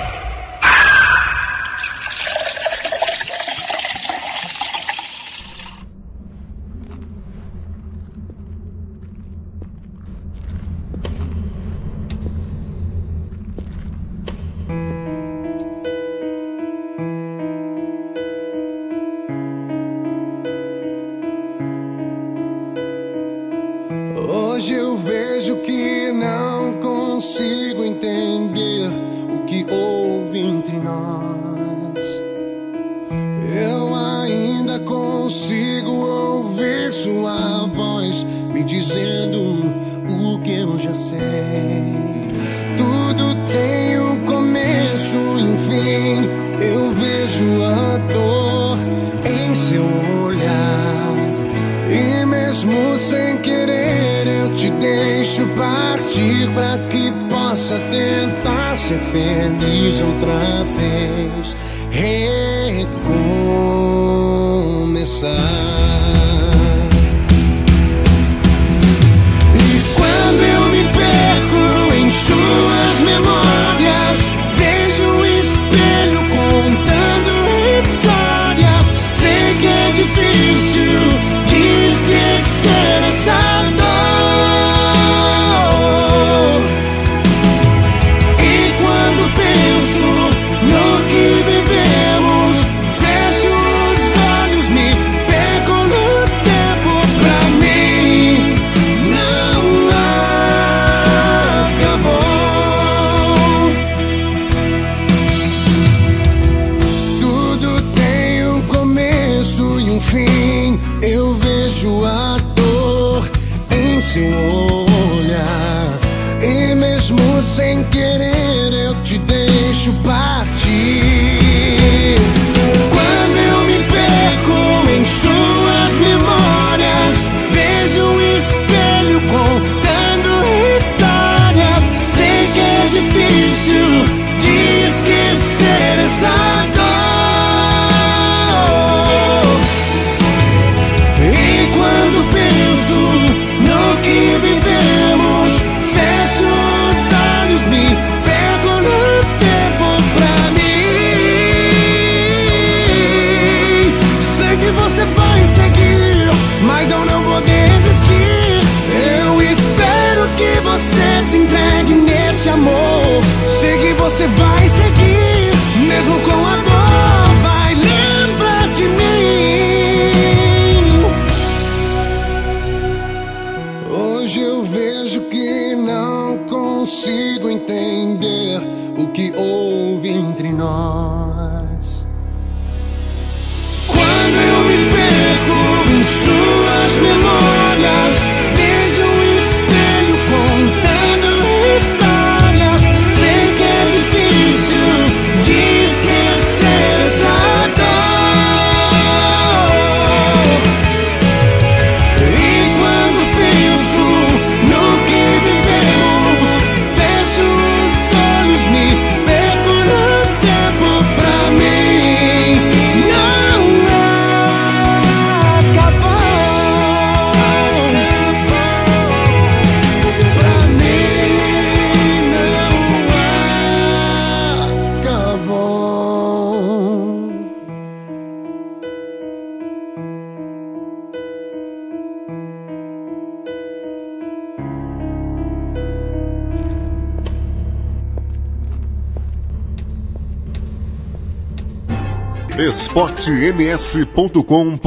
sitems.com.br.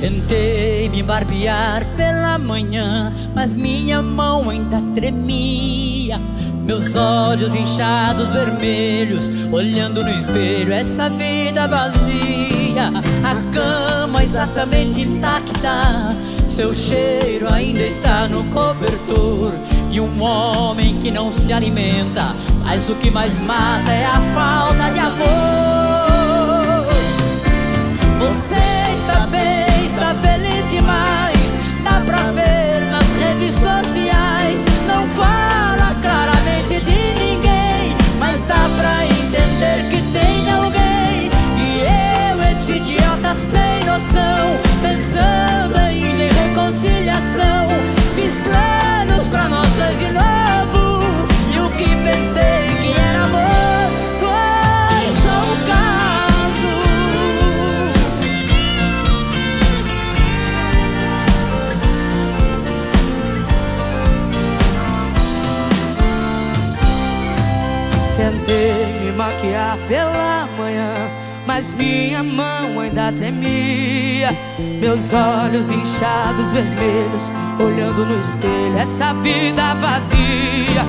Tentei me barbear pela manhã, mas minha mão ainda tremia. Meus olhos inchados vermelhos, olhando no espelho, essa vez. alimenta, mas o que mais mata é a falta de amor. passear pela manhã, mas minha mão ainda tremia. Meus olhos inchados, vermelhos, olhando no espelho, essa vida vazia.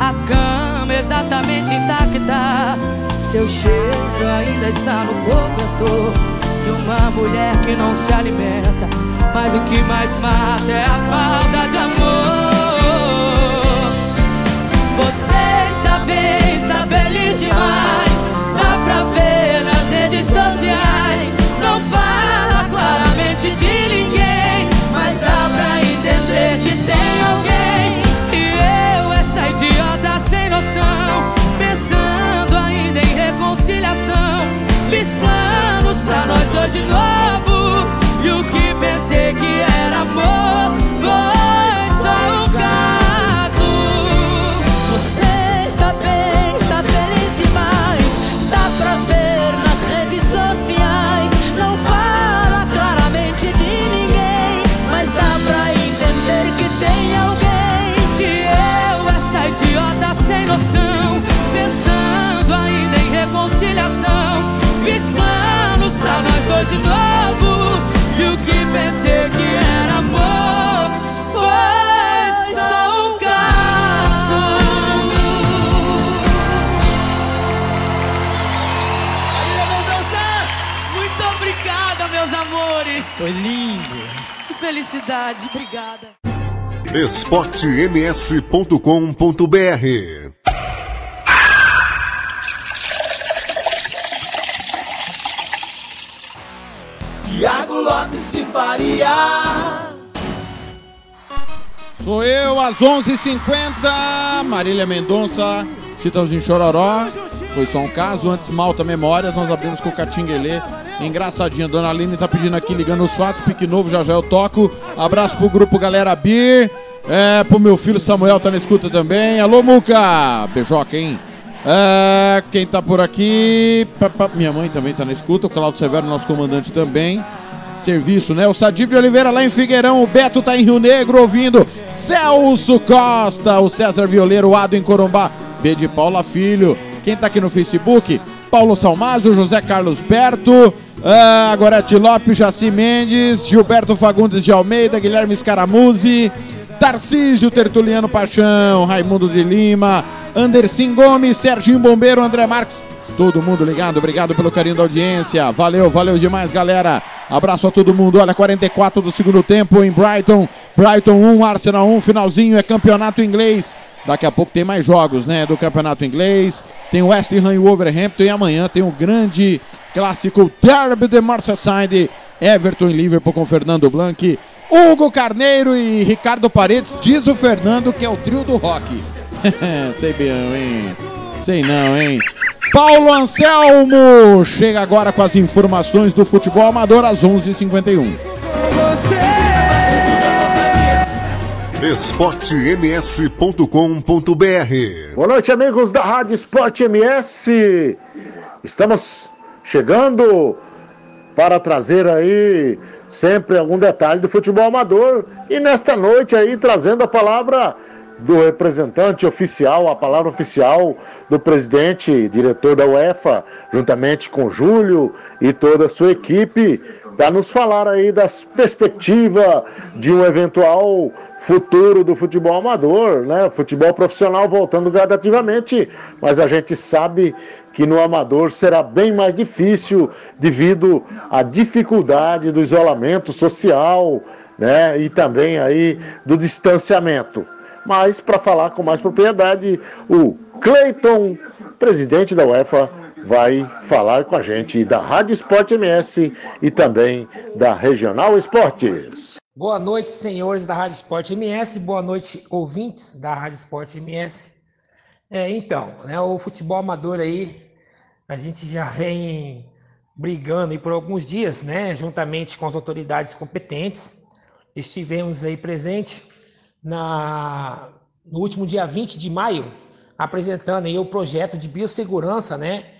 A cama exatamente intacta, seu cheiro ainda está no cobertor. De uma mulher que não se alimenta, mas o que mais mata é a falta de amor. Você está bem. Felicidade, obrigada. esportems.com.br Tiago Lopes de Faria. Sou eu, às 11h50. Marília Mendonça, Chitãozinho Chororó. Foi só um caso. Antes, Malta Memórias. Nós abrimos com o Catinguelê. Engraçadinha. Dona Aline tá pedindo aqui, ligando os fatos. Pique novo, já já eu toco. Abraço pro grupo Galera Bir. É, pro meu filho Samuel tá na escuta também. Alô, Muca. Beijoca, hein? É, quem tá por aqui? Minha mãe também tá na escuta. O Claudio Severo, nosso comandante também. Serviço, né? O Sadif Oliveira lá em Figueirão. O Beto tá em Rio Negro ouvindo. Celso Costa. O César Violeiro, o Ado em Corumbá. B de Paula Filho. Quem tá aqui no Facebook? Paulo Salmásio, José Carlos Berto. Ah, Gorete Lopes, Jaci Mendes. Gilberto Fagundes de Almeida. Guilherme Scaramuzzi. Tarcísio Tertuliano Paixão, Raimundo de Lima, Anderson Gomes, Serginho Bombeiro, André Marques. Todo mundo ligado, obrigado pelo carinho da audiência. Valeu, valeu demais, galera. Abraço a todo mundo. Olha, 44 do segundo tempo em Brighton. Brighton 1, Arsenal 1, finalzinho é campeonato inglês. Daqui a pouco tem mais jogos, né, do campeonato inglês. Tem o West Ham e Wolverhampton e amanhã tem o grande clássico Derby de Merseyside. Everton e Liverpool com Fernando Blanc. Hugo Carneiro e Ricardo Paredes, diz o Fernando que é o trio do rock. Sei bem, hein? Sei não, hein? Paulo Anselmo chega agora com as informações do futebol amador às 11h51. esportems.com.br Boa noite, amigos da Rádio Esporte MS. Estamos chegando para trazer aí sempre algum detalhe do futebol amador e nesta noite aí trazendo a palavra do representante oficial, a palavra oficial do presidente diretor da UEFA, juntamente com Júlio e toda a sua equipe, para nos falar aí das perspectivas de um eventual futuro do futebol amador, né? Futebol profissional voltando gradativamente, mas a gente sabe que no amador será bem mais difícil devido à dificuldade do isolamento social, né? E também aí do distanciamento. Mas para falar com mais propriedade, o Cleiton, presidente da UEFA, vai falar com a gente da Rádio Esporte MS e também da Regional Esportes. Boa noite, senhores da Rádio Esporte MS. Boa noite, ouvintes da Rádio Esporte MS. É, então, né, o futebol amador aí, a gente já vem brigando aí por alguns dias, né, juntamente com as autoridades competentes. Estivemos aí presente na, no último dia 20 de maio, apresentando aí o projeto de biossegurança, né,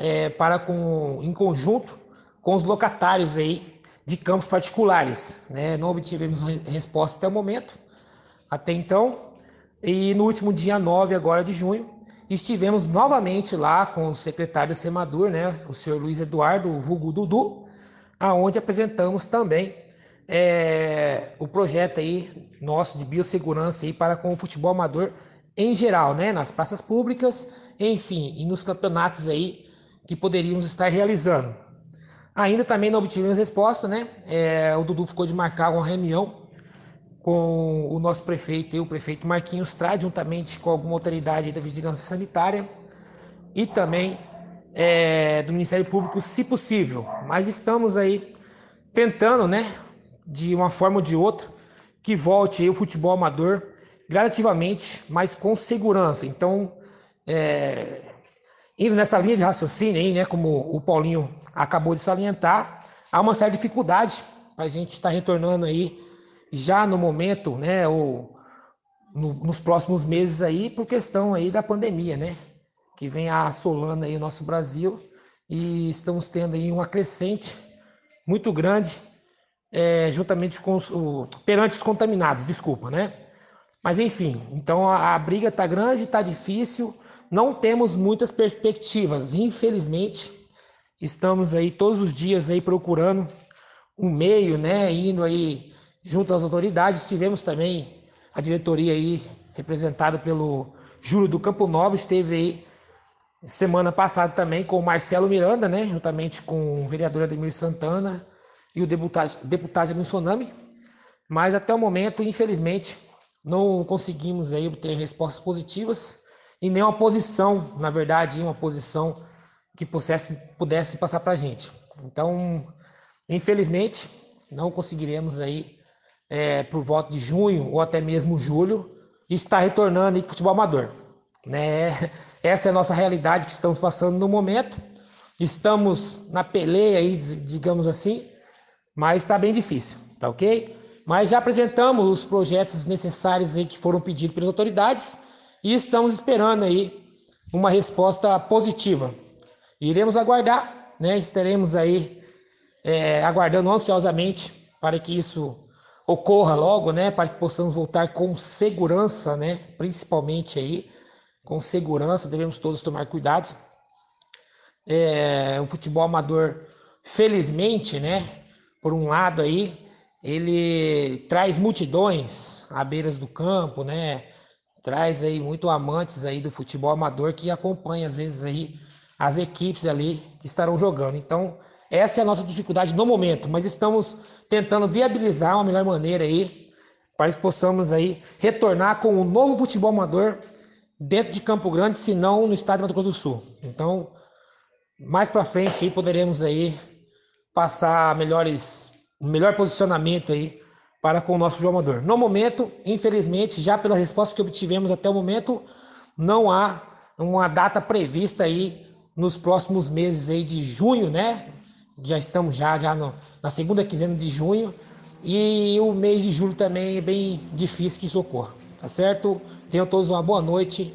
é, para com, em conjunto com os locatários aí de campos particulares, né? Não obtivemos re- resposta até o momento, até então. E no último dia 9 agora de junho, estivemos novamente lá com o secretário da Semadur, né, o senhor Luiz Eduardo, o vulgo Dudu, aonde apresentamos também é, o projeto aí nosso de biossegurança aí para com o futebol amador em geral, né, nas praças públicas, enfim, e nos campeonatos aí que poderíamos estar realizando. Ainda também não obtivemos resposta, né? É, o Dudu ficou de marcar uma reunião com o nosso prefeito e o prefeito Marquinhos Trade, juntamente com alguma autoridade da Vigilância Sanitária e também é, do Ministério Público, se possível. Mas estamos aí tentando, né, de uma forma ou de outra, que volte o futebol amador gradativamente, mas com segurança. Então, é, indo nessa linha de raciocínio aí, né, como o Paulinho acabou de salientar, há uma certa dificuldade para a gente estar retornando aí já no momento, né, ou no- nos próximos meses aí, por questão aí da pandemia, né, que vem assolando aí o nosso Brasil e estamos tendo aí uma crescente muito grande, é, juntamente com os, o, perante os contaminados, desculpa, né? Mas enfim, então a, a briga está grande, está difícil, não temos muitas perspectivas, infelizmente. Estamos aí todos os dias aí procurando um meio, né, indo aí junto às autoridades. Tivemos também a diretoria aí representada pelo Júlio do Campo Novo, esteve aí semana passada também com o Marcelo Miranda, né, juntamente com o vereador Ademir Santana e o deputado, deputado no Sonami, mas até o momento, infelizmente, não conseguimos aí obter respostas positivas e nem uma posição, na verdade, uma posição que pudesse, pudesse passar para a gente. Então, infelizmente, não conseguiremos aí é, por voto de junho ou até mesmo julho estar retornando aí para o futebol amador. Né? Essa é a nossa realidade que estamos passando no momento. Estamos na peleia aí, digamos assim, mas está bem difícil, tá ok? Mas já apresentamos os projetos necessários aí que foram pedidos pelas autoridades e estamos esperando aí uma resposta positiva. Iremos aguardar, né? Estaremos aí é, aguardando ansiosamente para que isso ocorra logo, né? Para que possamos voltar com segurança, né? Principalmente aí com segurança, devemos todos tomar cuidado. É, o futebol amador, felizmente, né? Por um lado aí, ele traz multidões à beiras do campo, né? Traz aí muito amantes aí do futebol amador que acompanha às vezes aí as equipes ali que estarão jogando. Então, essa é a nossa dificuldade no momento, mas estamos tentando viabilizar uma melhor maneira aí para que possamos aí retornar com um novo futebol amador dentro de Campo Grande, se não no estado de Mato Grosso do Sul. Então, mais para frente aí poderemos aí passar melhores, um melhor posicionamento aí para com o nosso futebol amador. No momento, infelizmente, já pela resposta que obtivemos até o momento, não há uma data prevista aí nos próximos meses aí de junho, né? Já estamos já, já no, na segunda quinzena de junho e o mês de julho também é bem difícil que isso ocorra, tá certo? Tenham todos uma boa noite,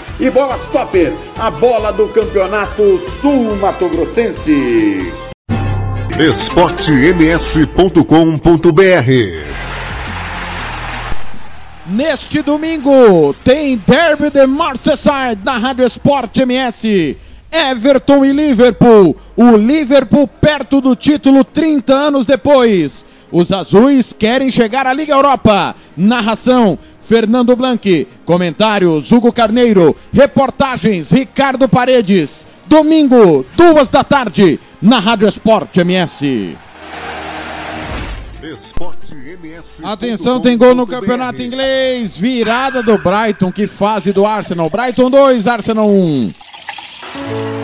e Bola Stopper, a bola do Campeonato Sul Mato Grossense. esportems.com.br Neste domingo tem Derby de Merseyside na Rádio Esporte MS. Everton e Liverpool. O Liverpool perto do título 30 anos depois. Os azuis querem chegar à Liga Europa. Narração Fernando Blanc. Comentários Hugo Carneiro. Reportagens Ricardo Paredes. Domingo, duas da tarde, na Rádio Esporte MS. Atenção, tem gol no campeonato inglês. Virada do Brighton. Que fase do Arsenal. Brighton 2, Arsenal 1. E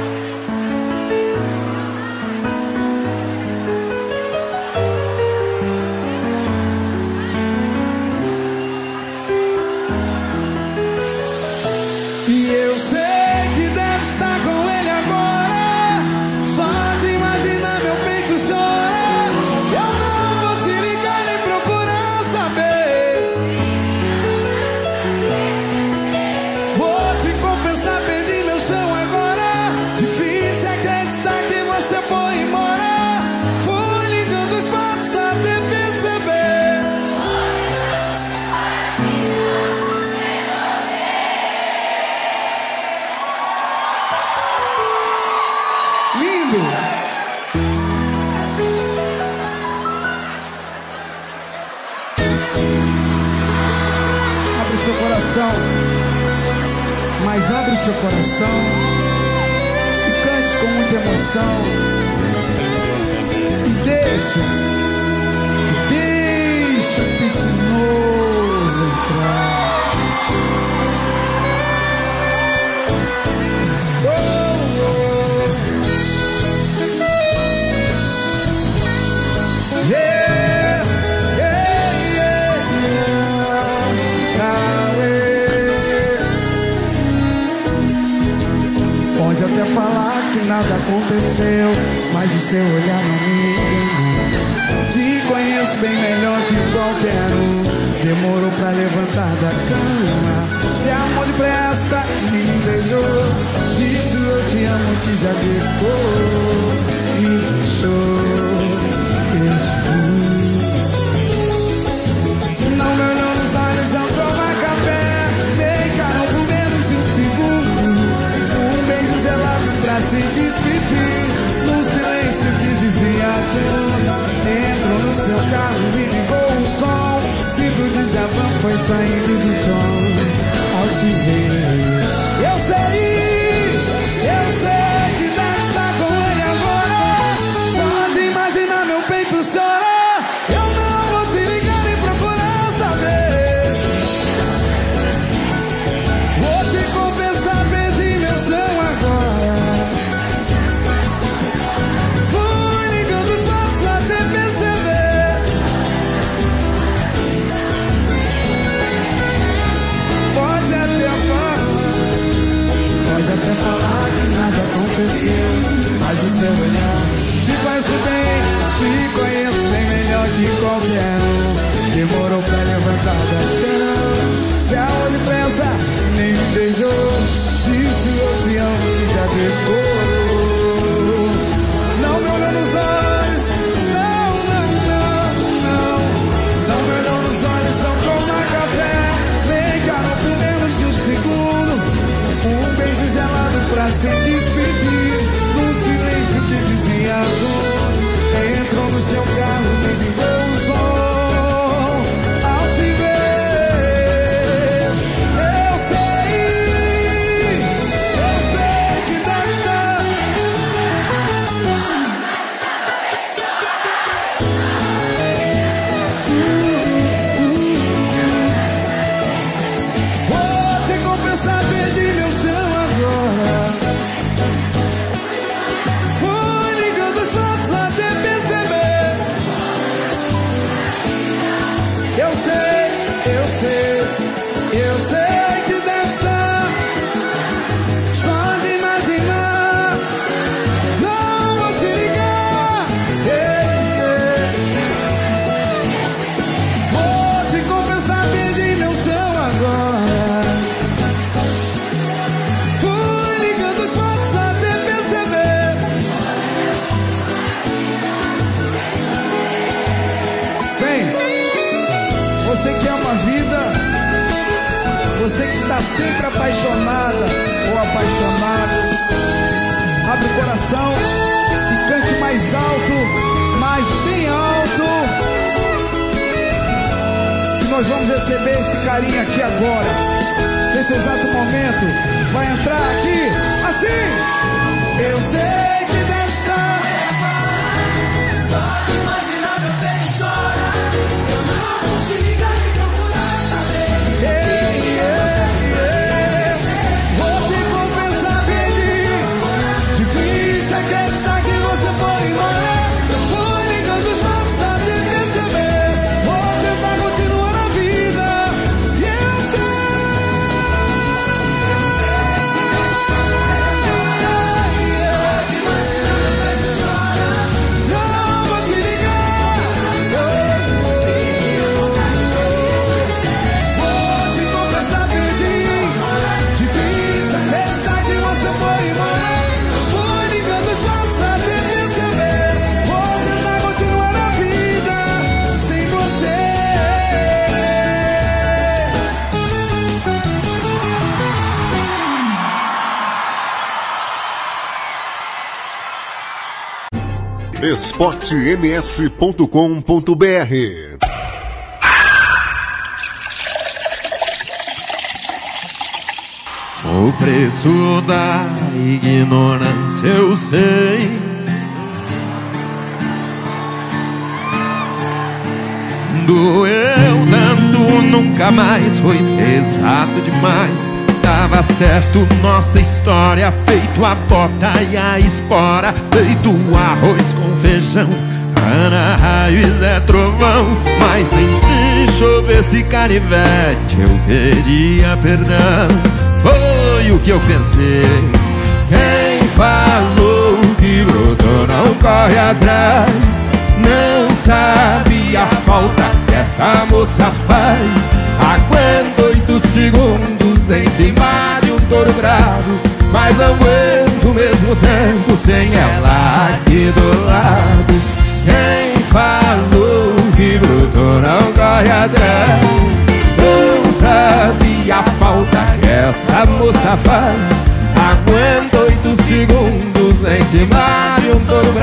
seu coração e cante com muita emoção. E deixa, falar que nada aconteceu, mas o seu olhar não me enganou. Te conheço bem melhor que qualquer um. Demorou pra levantar da cama. Se amou depressa me beijou. Disse eu te amo que já decorou. me ligou um som. Sinto o javan foi saindo do tom ao te ver. esportems.com.br O preço da ignorância eu sei. Doeu tanto, nunca mais foi pesado demais. Tava certo, nossa história, feito a bota e a espora, feito o arroz Feijão, Ana, raios é trovão Mas nem se chovesse carivete Eu pedia perdão. Foi o que eu pensei. Quem falou que brotou não corre atrás. Não sabe a falta que essa moça faz. Ah, Aguento oito segundos em cima de um touro bravo Mas não mesmo tempo sem ela aqui do lado. Quem falou que bruto não corre atrás? Não sabe a falta que essa moça faz. Aguento oito segundos em cima de um touro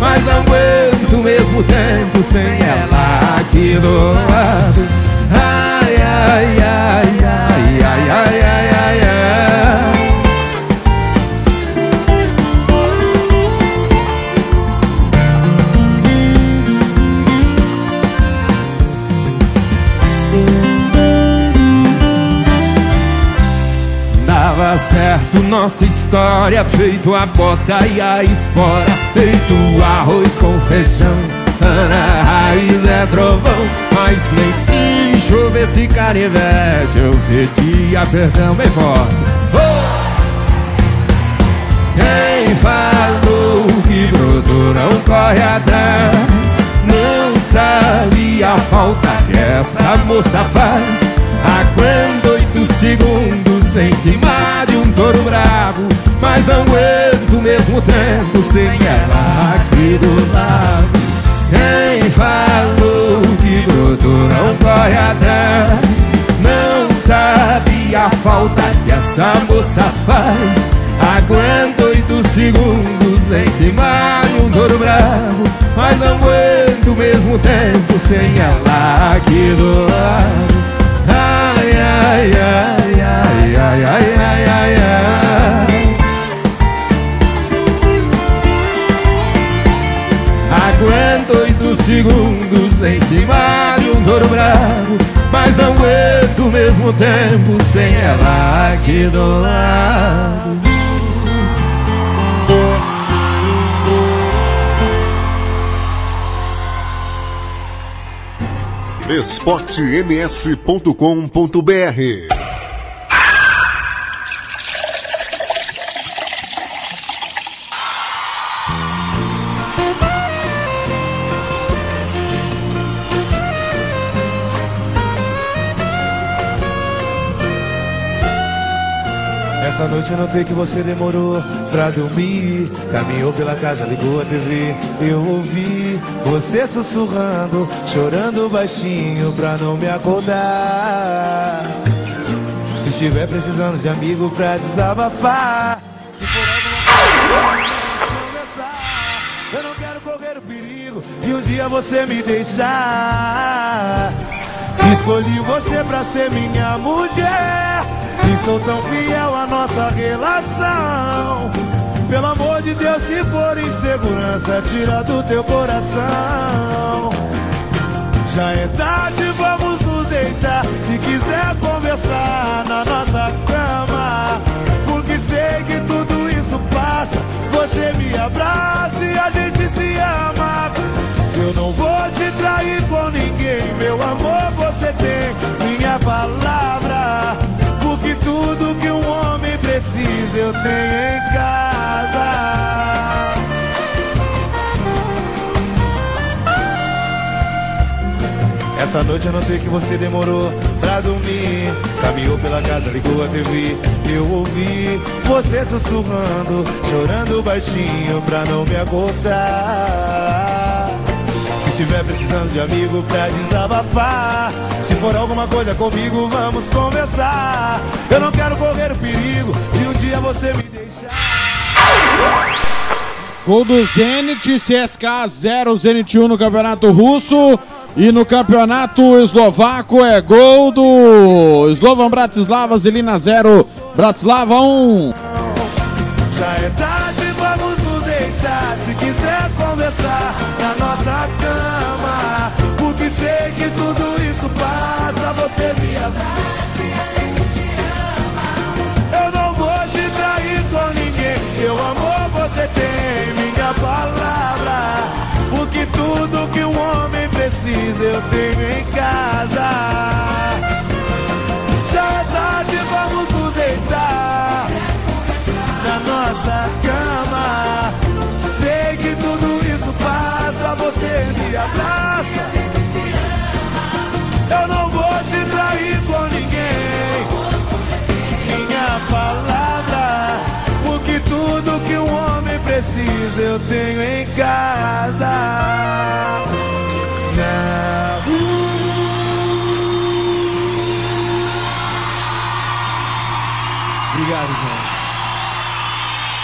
mas não aguento o mesmo tempo sem ela aqui do lado. Ai, ai, ai, ai, ai, ai, ai, ai. ai. Certo nossa história Feito a bota e a espora Feito arroz com feijão Ana raiz é trovão Mas nem se chovesse canivete Eu pedia perdão bem forte! Quem falou que brotou não corre atrás? Não sabe a falta que essa moça faz. Aguento oito segundos em cima de um touro bravo Mas não aguento mesmo tempo sem ela aqui do lado. Quem falou que brotou não corre atrás? Não sabe a falta que essa moça faz. Aguento oito segundos em cima de um touro bravo Mas não aguento mesmo tempo sem ela aqui do lado touro bravo Mas não aguento o mesmo tempo sem ela aqui do lado. Esportems.com.br Essa noite eu notei que você demorou pra dormir. Caminhou pela casa, ligou a TV Eu ouvi você sussurrando Chorando baixinho pra não me acordar. Se estiver precisando de amigo pra desabafar Se for alguma coisa conversar Eu não quero correr o perigo De um dia você me deixar. Escolhi você pra ser minha mulher E sou tão fiel à nossa relação. Pelo amor de Deus, se for insegurança Tira do teu coração. Já é tarde, vamos nos deitar. Se quiser conversar na nossa cama. Porque sei que tudo isso passa. Você me abraça e a gente se ama. Eu não vou te trair com ninguém, meu amor, você tem minha palavra. Precisa eu tenho em casa. Essa noite eu notei que você demorou pra dormir. Caminhou pela casa, ligou a TV Eu ouvi você sussurrando Chorando baixinho pra não me acordar estiver precisando de amigo pra desabafar Se for alguma coisa comigo, vamos conversar Eu não quero correr o perigo De um dia você me deixar Gol do Zenit, CSK 0, Zenit 1 no Campeonato Russo. E no Campeonato Eslovaco é gol do Slovan Bratislava, Zelina 0, Bratislava 1. Já Serbia back.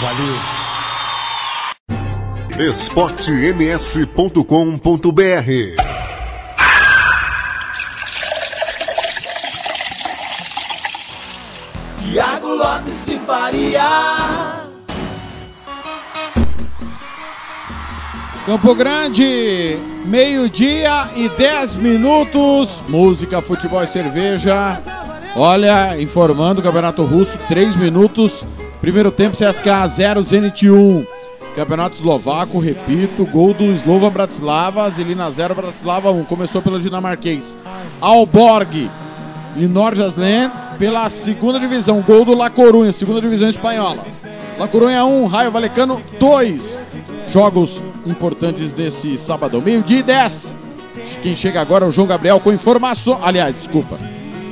Valeu. esportems.com.br Tiago Lopes de Faria. Campo Grande, meio-dia e 10 minutos. Música, futebol e cerveja. Olha, informando o Campeonato Russo, 3 minutos. Primeiro tempo, CSKA 0, Zenit 1. Campeonato Eslovaco, repito, gol do Slova Bratislava, Zelina 0, Bratislava 1. Começou pelo dinamarquês. Alborg e Norjaslen pela segunda divisão. Gol do La Corunha, segunda divisão espanhola. La Corunha 1, Raio Valecano 2. Jogos importantes desse sábado. Meio-dia e 10. Quem chega agora é o João Gabriel com informações. Aliás, desculpa.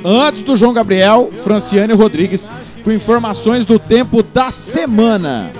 Antes do João Gabriel, Franciane Rodrigues com informações do tempo da semana.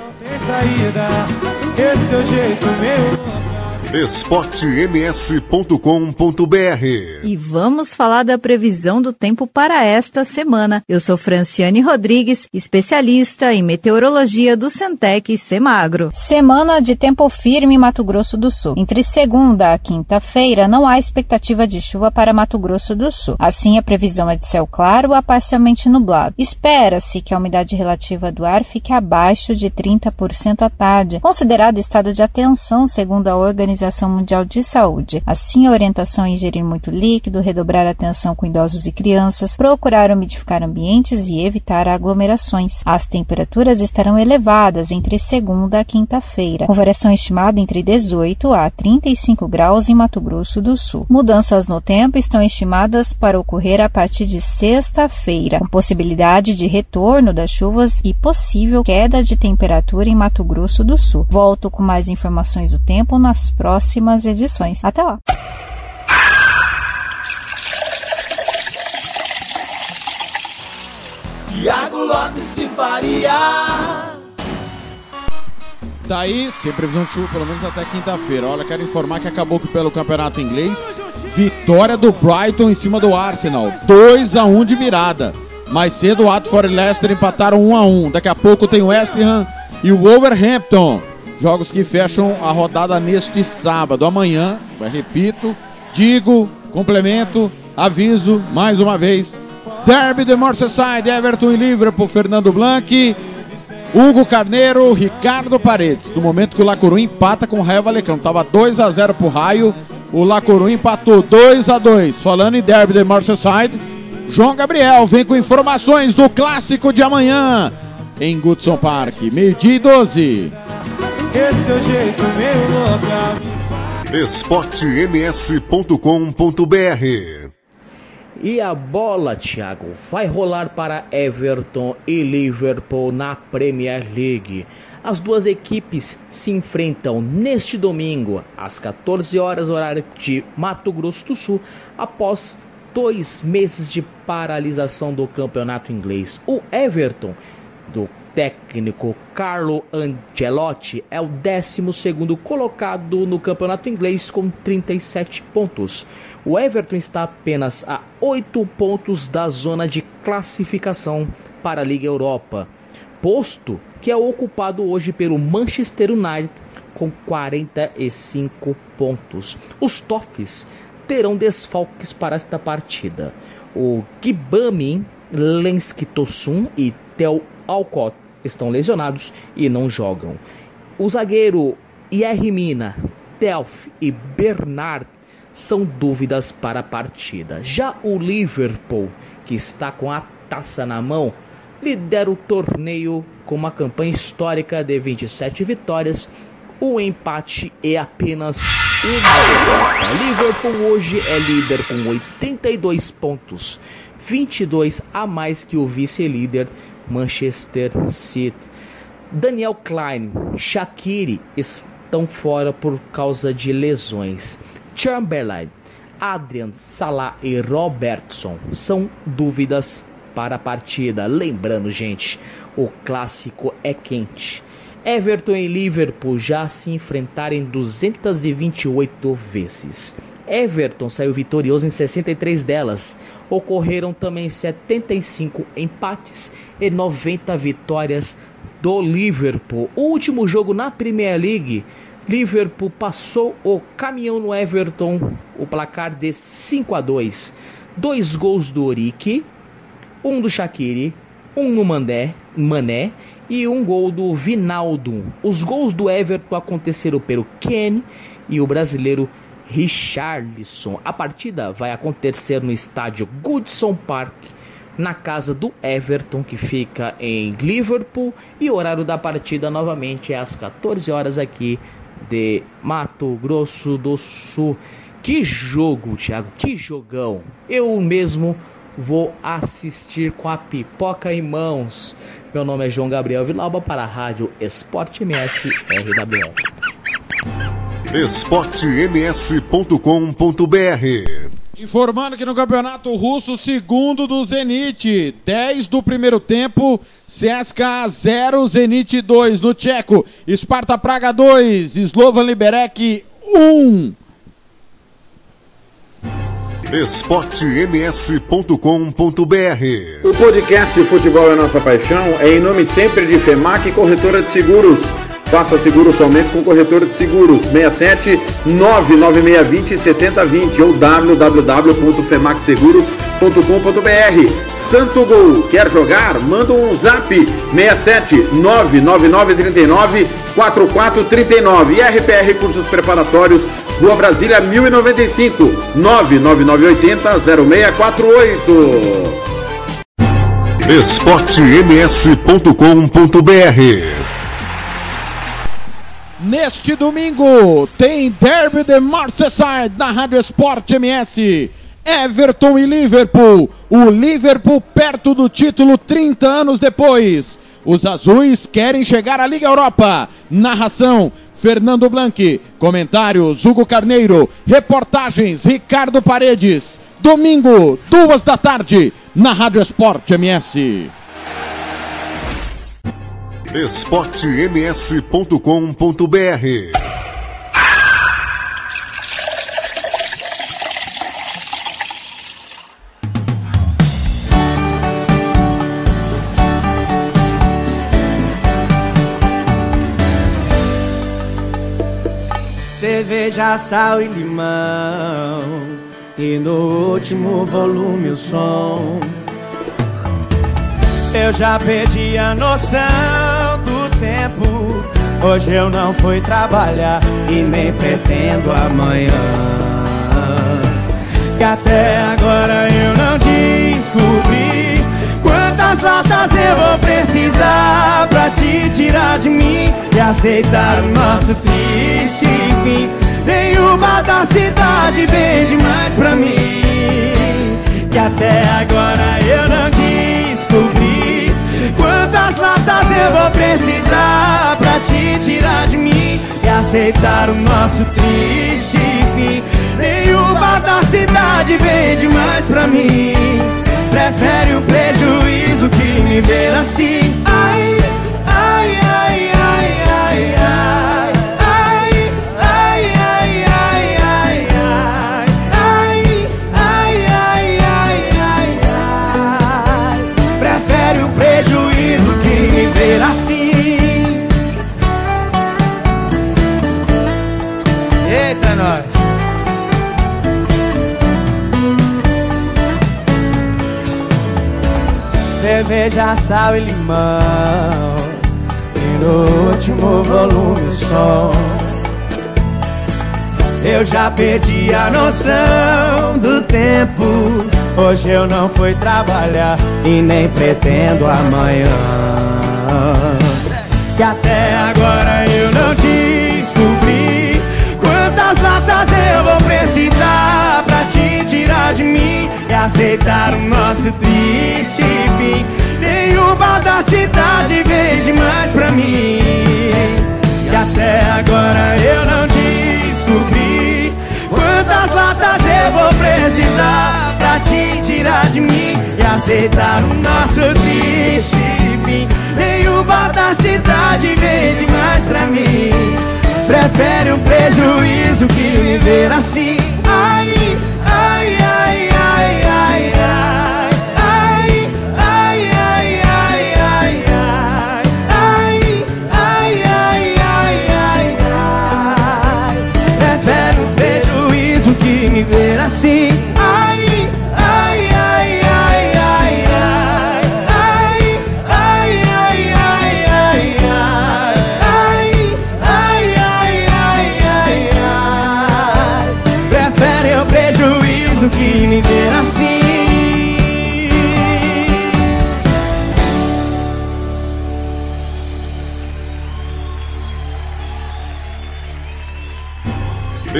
esportems.com.br E vamos falar da previsão do tempo para esta semana. Eu sou Franciane Rodrigues, especialista em meteorologia do Centec Semagro. Semana de tempo firme em Mato Grosso do Sul. Entre segunda a quinta-feira não há expectativa de chuva para Mato Grosso do Sul. Assim, a previsão é de céu claro a parcialmente nublado. Espera-se que a umidade relativa do ar fique abaixo de 30% à tarde, considerado estado de atenção segundo a Organização Mundial de Saúde. Assim, a orientação é ingerir muito líquido, redobrar a atenção com idosos e crianças, procurar umidificar ambientes e evitar aglomerações. As temperaturas estarão elevadas entre segunda a quinta-feira, com variação estimada entre 18 a 35 graus em Mato Grosso do Sul. Mudanças no tempo estão estimadas para ocorrer a partir de sexta-feira, com possibilidade de retorno das chuvas e possível queda de temperatura em Mato Grosso do Sul. Volto com mais informações do tempo nas próximas edições. Até lá! Tiago Lopes de Faria. Tá aí, sem previsão de chuva, pelo menos até quinta-feira. Olha, quero informar que acabou que pelo campeonato inglês, vitória do Brighton em cima do Arsenal. 2 a 1 de virada. Mais cedo, o Watford e Leicester empataram 1 a 1 Daqui a pouco tem o West Ham e o Wolverhampton. Jogos que fecham a rodada neste sábado. Amanhã, repito, digo, complemento, aviso mais uma vez. Derby de Merseyside, Everton e Liverpool, Fernando Blanc, Hugo Carneiro, Ricardo Paredes. No momento que o Lacoru empata com o Raio Valecão. Tava 2 a 0 pro Raio, o Lacoru empatou 2 a 2 Falando em Derby de Merseyside, João Gabriel vem com informações do clássico de amanhã em Goodson Park, meio-dia e 12. Esse teu jeito meio louca. esportems.com.br E a bola, Thiago, vai rolar para Everton e Liverpool na Premier League. As duas equipes se enfrentam neste domingo, às 14 horas, horário de Mato Grosso do Sul, após dois meses de paralisação do campeonato inglês. O Everton, do técnico Carlo Ancelotti, é o 12 colocado no campeonato inglês com 37 pontos. O Everton está apenas a 8 pontos da zona de classificação para a Liga Europa, posto que é ocupado hoje pelo Manchester United com 45 pontos. Os Toffs terão desfalques para esta partida. O Gibami, Lenski Tosun e Tel Alcott estão lesionados e não jogam. O zagueiro Yermina, Delph e Bernard são dúvidas para a partida. Já o Liverpool, que está com a taça na mão, lidera o torneio com uma campanha histórica de 27 vitórias, o empate é apenas uma derrota. Liverpool hoje é líder com 82 pontos, 22 a mais que o vice-líder Manchester City. Daniel Klein, Shaqiri estão fora por causa de lesões. Chamberlain, Adrian Salah e Robertson são dúvidas para a partida. Lembrando, gente, o clássico é quente. Everton e Liverpool já se enfrentaram em 228 vezes. Everton saiu vitorioso em 63 delas. Ocorreram também 75 empates e 90 vitórias do Liverpool. O último jogo na Premier League, Liverpool passou o caminhão no Everton, o placar de 5 a 2. Dois gols do Orique, um do Shaqiri, um no Mandé, Mané e um gol do Vinaldo. Os gols do Everton aconteceram pelo Ken e o brasileiro Richarlison. A partida vai acontecer no estádio Goodson Park, na casa do Everton, que fica em Liverpool, e o horário da partida novamente é às 14 horas aqui de Mato Grosso do Sul. Que jogo, Thiago, que jogão! Eu mesmo vou assistir com a pipoca em mãos. Meu nome é João Gabriel Vilauba para a Rádio Esporte MS RWE. esportems.com.br Informando que no campeonato russo, segundo do Zenit, 10 do primeiro tempo, CSKA 0, Zenit 2 no Tcheco, Sparta Praga 2, Slovan Liberec 1. esportems.com.br O podcast Futebol é Nossa Paixão é em nome sempre de FEMAC Corretora de Seguros. Faça seguro somente com corretora de seguros 67 99620 7020 ou www.femaxseguros.com.br. Santo Gol, quer jogar? Manda um zap 67 99939 4439 e RPR Cursos Preparatórios, Rua Brasília 1095 99980 0648. esportems.com.br Neste domingo tem Derby de Merseyside na Rádio Esporte MS. Everton e Liverpool. O Liverpool perto do título 30 anos depois. Os azuis querem chegar à Liga Europa. Narração Fernando Blanc. Comentários Hugo Carneiro. Reportagens Ricardo Paredes. Domingo, duas da tarde, na Rádio Esporte MS. esportems.com.br Cerveja, sal e limão. E no último volume o som. Eu já perdi a noção Hoje eu não fui trabalhar E nem pretendo amanhã. Que até agora eu não descobri Quantas latas eu vou precisar Pra te tirar de mim E aceitar o nosso triste fim Nenhuma da cidade vem demais pra mim. Que até agora eu não descobri Quantas latas eu vou precisar aceitar o nosso triste fim. Nenhuma da cidade vem demais pra mim. Prefere o prejuízo que me ver assim. Ai, Cerveja, sal e limão. E no último volume o som Eu já perdi a noção do tempo. Hoje eu não fui trabalhar E nem pretendo amanhã. Que até agora eu não descobri Quantas latas eu vou precisar Pra te tirar de mim E aceitar o nosso triste fim da cidade vem demais pra mim. Que até agora eu não descobri Quantas latas eu vou precisar Pra te tirar de mim E aceitar o nosso triste fim. Nenhuma da cidade vem demais pra mim. Prefere um prejuízo que me ver assim. Ai,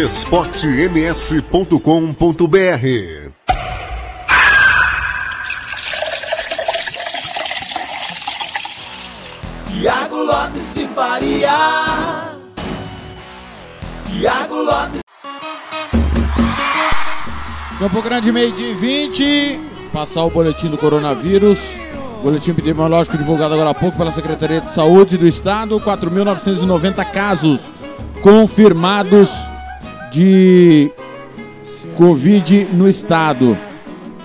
esportems.com.br Tiago Lopes de Faria. Tiago Lopes. Campo Grande, meio de 20. Passar o boletim do coronavírus. Boletim epidemiológico divulgado agora há pouco pela Secretaria de Saúde do Estado. 4.990 casos confirmados de Covid no estado.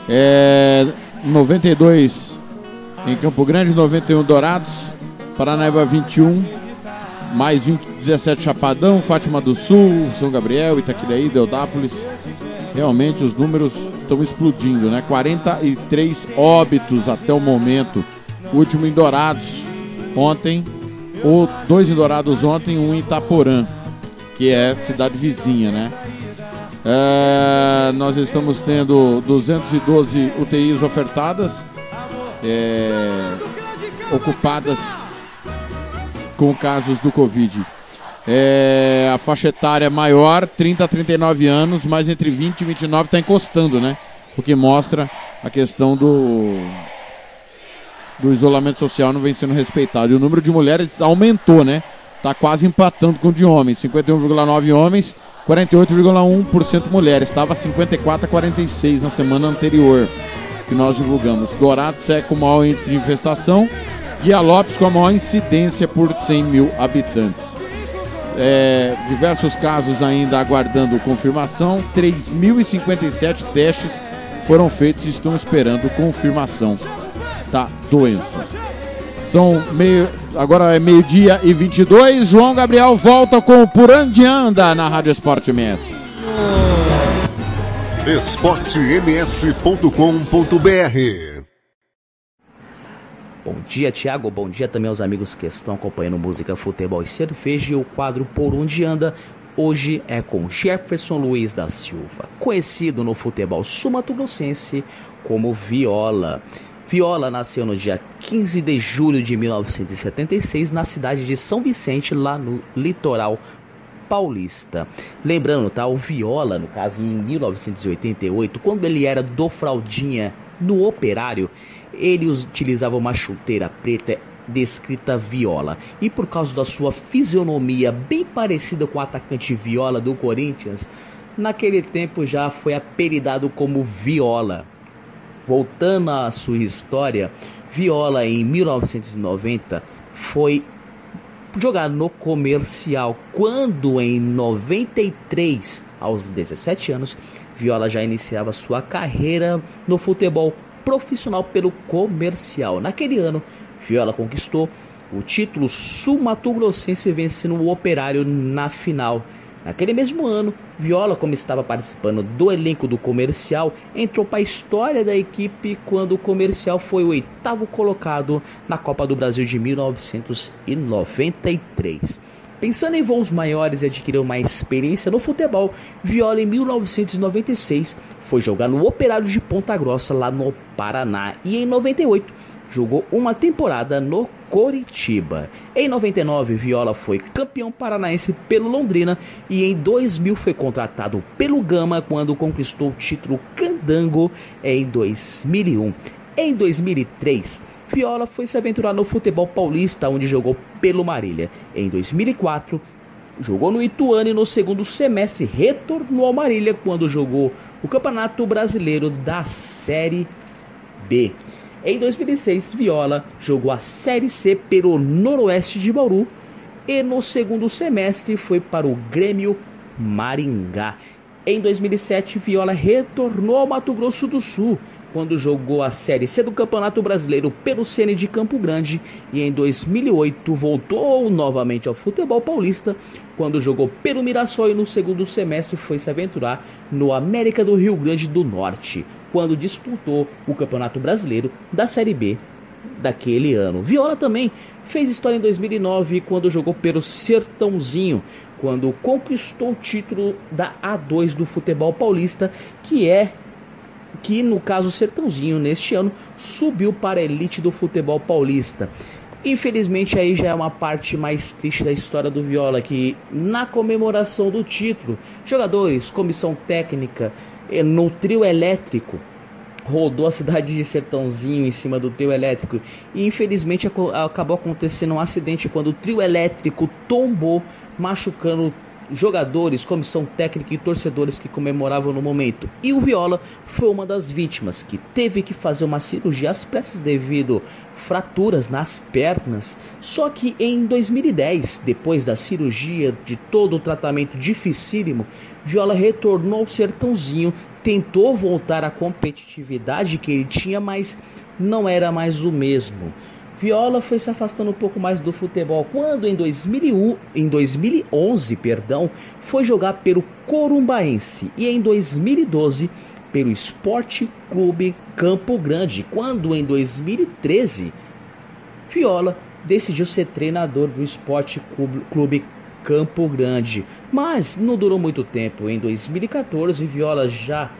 É, 92 em Campo Grande, 91 Dourados, Paranaíba 21, mais 20, 17 Chapadão, Fátima do Sul, São Gabriel, Itaquiraí, Deodápolis. Realmente os números estão explodindo, né? 43 óbitos até o momento. Último em Dourados ontem, ou dois em Dourados ontem, um em Itaporã, que é cidade vizinha, né? É, nós estamos tendo 212 UTIs ofertadas, é, ocupadas com casos do Covid. É, a faixa etária maior, 30 a 39 anos, mas entre 20 e 29 está encostando, né? O que mostra a questão do, do isolamento social não vem sendo respeitado. E o número de mulheres aumentou, né? Está quase empatando com o de homens. 51,9 homens, 48,1% mulheres. Estava 54 a 46 na semana anterior que nós divulgamos. Dourado segue com o maior índice de infestação. Guia Lopes com a maior incidência por 100 mil habitantes. É, diversos casos ainda aguardando confirmação. 3.057 testes foram feitos e estão esperando confirmação da doença. São meio, agora é meio-dia e 22. João Gabriel volta com o Por Onde Anda na Rádio Esporte MS. esportems.com.br Bom dia, Thiago. Bom dia também aos amigos que estão acompanhando música, futebol e cerveja. E o quadro Por Onde Anda hoje é com Jefferson Luiz da Silva, conhecido no futebol sumatogrossense como Viola. Viola nasceu no dia 15 de julho de 1976 na cidade de São Vicente, lá no litoral paulista. Lembrando, tá? O Viola, no caso, em 1988, quando ele era do Fraldinha no Operário, ele utilizava uma chuteira preta descrita Viola. E por causa da sua fisionomia bem parecida com o atacante Viola do Corinthians, naquele tempo já foi apelidado como Viola. Voltando à sua história, Viola em 1990 foi jogar no comercial, quando em 93, aos 17 anos, Viola já iniciava sua carreira no futebol profissional pelo comercial. Naquele ano, Viola conquistou o título sul-mato-grossense vencendo o Operário na final. Naquele mesmo ano, Viola, como estava participando do elenco do comercial, entrou para a história da equipe quando o comercial foi o oitavo colocado na Copa do Brasil de 1993. Pensando em voos maiores e adquirir uma experiência no futebol, Viola em 1996 foi jogar no Operário de Ponta Grossa, lá no Paraná, e em 98 jogou uma temporada no Coritiba. Em 99, Viola foi campeão paranaense pelo Londrina e em 2000 foi contratado pelo Gama quando conquistou o título Candango em 2001. Em 2003, Viola foi se aventurar no futebol paulista, onde jogou pelo Marília. Em 2004, jogou no Ituano e no segundo semestre retornou ao Marília quando jogou o Campeonato Brasileiro da Série B. Em 2006, Viola jogou a Série C pelo Noroeste de Bauru e no segundo semestre foi para o Grêmio Maringá. Em 2007, Viola retornou ao Mato Grosso do Sul quando jogou a Série C do Campeonato Brasileiro pelo Cene de Campo Grande e em 2008 voltou novamente ao futebol paulista quando jogou pelo Mirassol e no segundo semestre foi se aventurar no América do Rio Grande do Norte, quando disputou o Campeonato Brasileiro da Série B daquele ano. Viola também fez história em 2009 quando jogou pelo Sertãozinho, quando conquistou o título da A2 do futebol paulista, que é que no caso Sertãozinho neste ano subiu para a elite do futebol paulista. Infelizmente aí já é uma parte mais triste da história do Viola que na comemoração do título, jogadores, comissão técnica, no trio elétrico rodou a cidade de Sertãozinho em cima do trio elétrico. E infelizmente acabou acontecendo um acidente quando o trio elétrico tombou, machucando jogadores, comissão técnica e torcedores que comemoravam no momento. E o Viola foi uma das vítimas que teve que fazer uma cirurgia às pressas devido fraturas nas pernas. Só que em 2010, depois da cirurgia, de todo o tratamento dificílimo, Viola retornou ao Sertãozinho, tentou voltar à competitividade que ele tinha, mas não era mais o mesmo. Viola foi se afastando um pouco mais do futebol quando em 2001, em 2011, perdão, foi jogar pelo Corumbaense e em 2012 pelo Esporte Clube Campo Grande, quando em 2013 Viola decidiu ser treinador do Esporte Clube- Campo Grande, mas não durou muito tempo. Em 2014, Viola já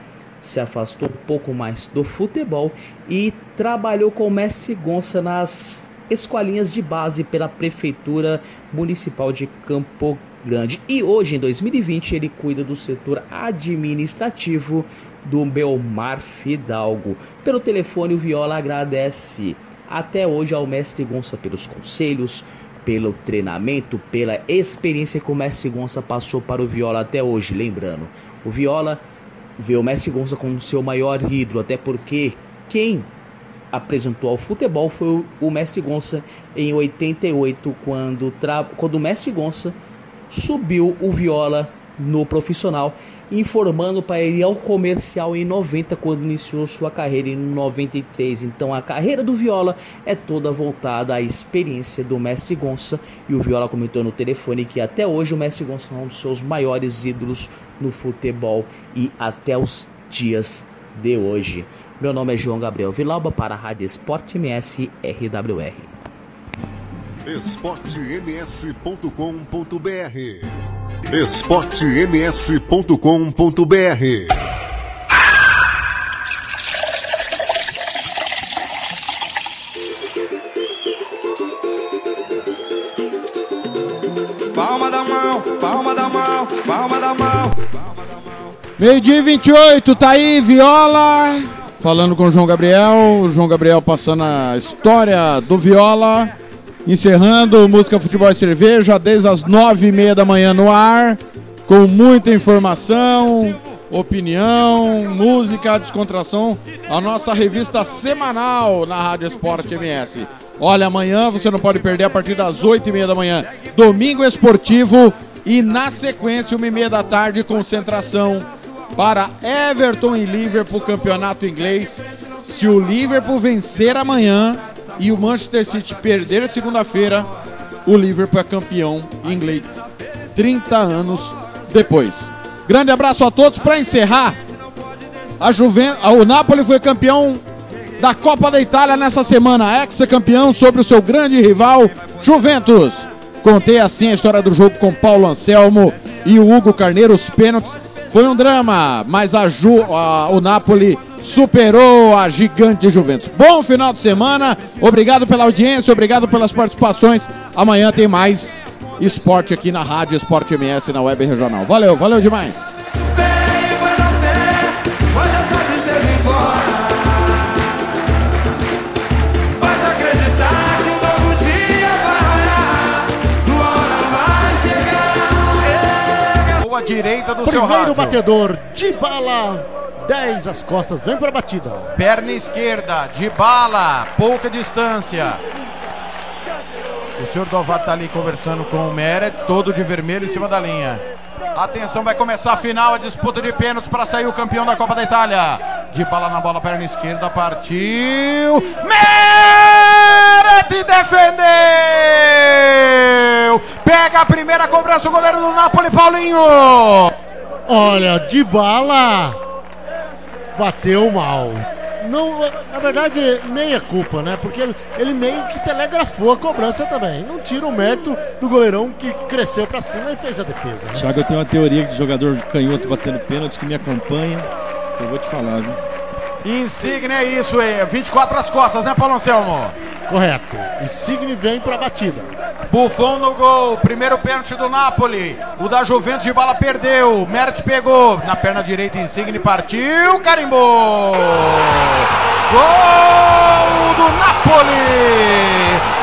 se afastou um pouco mais do futebol e trabalhou com o mestre Gonça nas escolinhas de base pela Prefeitura Municipal de Campo Grande. E hoje, em 2020, ele cuida do setor administrativo do Belmar Fidalgo. Pelo telefone, o Viola agradece até hoje ao mestre Gonça pelos conselhos, pelo treinamento, pela experiência que o mestre Gonça passou para o Viola até hoje. Lembrando, o Viola vê o mestre Gonça como seu maior ídolo, até porque quem apresentou ao futebol foi o, o mestre Gonça em 88, quando, tra... quando o mestre Gonça subiu o Viola no profissional, informando para ele ao comercial em 90, quando iniciou sua carreira em 93. Então a carreira do Viola é toda voltada à experiência do mestre Gonça. E o Viola comentou no telefone que até hoje o mestre Gonça é um dos seus maiores ídolos no futebol e até os dias de hoje. Meu nome é João Gabriel Vilauba para a Rádio Esporte MS RWR. esportems.com.br esportems.com.br Palma da mão, palma da mão, palma da mão. Meio-dia e 28, tá aí, Viola. Falando com o João Gabriel. O João Gabriel passando a história do Viola. Encerrando Música Futebol e Cerveja desde as nove e meia da manhã no ar. Com muita informação, opinião, música, descontração. A nossa revista semanal na Rádio Esporte MS. Olha, amanhã você não pode perder a partir das oito e meia da manhã. Domingo Esportivo e na sequência, uma e meia da tarde, concentração para Everton e Liverpool, campeonato inglês. Se o Liverpool vencer amanhã e o Manchester City perder segunda-feira, o Liverpool é campeão inglês 30 anos depois. Grande abraço a todos. Para encerrar, a Juven... o Napoli foi campeão da Copa da Itália nessa semana, ex-campeão sobre o seu grande rival, Juventus. Contei assim a história do jogo com Paulo Anselmo e o Hugo Carneiro, os pênaltis. Foi um drama, mas a Ju, a- o Napoli superou a gigante Juventus. Bom final de semana, obrigado pela audiência, obrigado pelas participações. Amanhã tem mais esporte aqui na Rádio Esporte MS na Web Regional. Valeu, valeu demais. Direita do seu Primeiro rádio. batedor, de bala, 10 as costas, vem pra batida. Perna esquerda, de bala, pouca distância. O senhor Dovar tá ali conversando com o Meret, todo de vermelho em cima da linha. Atenção, vai começar a final, a disputa de pênaltis para sair o campeão da Copa da Itália. De bala na bola, perna esquerda, partiu. Meret defendeu! Pega a primeira cobrança, o goleiro do Napoli, Paulinho! Olha, de bala, bateu mal. Não, na verdade, meia culpa, né? Porque ele, ele meio que telegrafou a cobrança também. Não tira o mérito do goleirão que cresceu pra cima e fez a defesa. né? Thiago, eu tenho uma teoria de jogador canhoto batendo pênalti que me acompanha. que Eu vou te falar, viu? Insigne é isso, é 24 as costas, né, Paulo Anselmo? Correto. Insigne vem pra batida. Buffon no gol, primeiro pênalti do Napoli. O da Juventus de bala perdeu. Meret pegou na perna direita, Insigne partiu, carimbou. Gol do Napoli.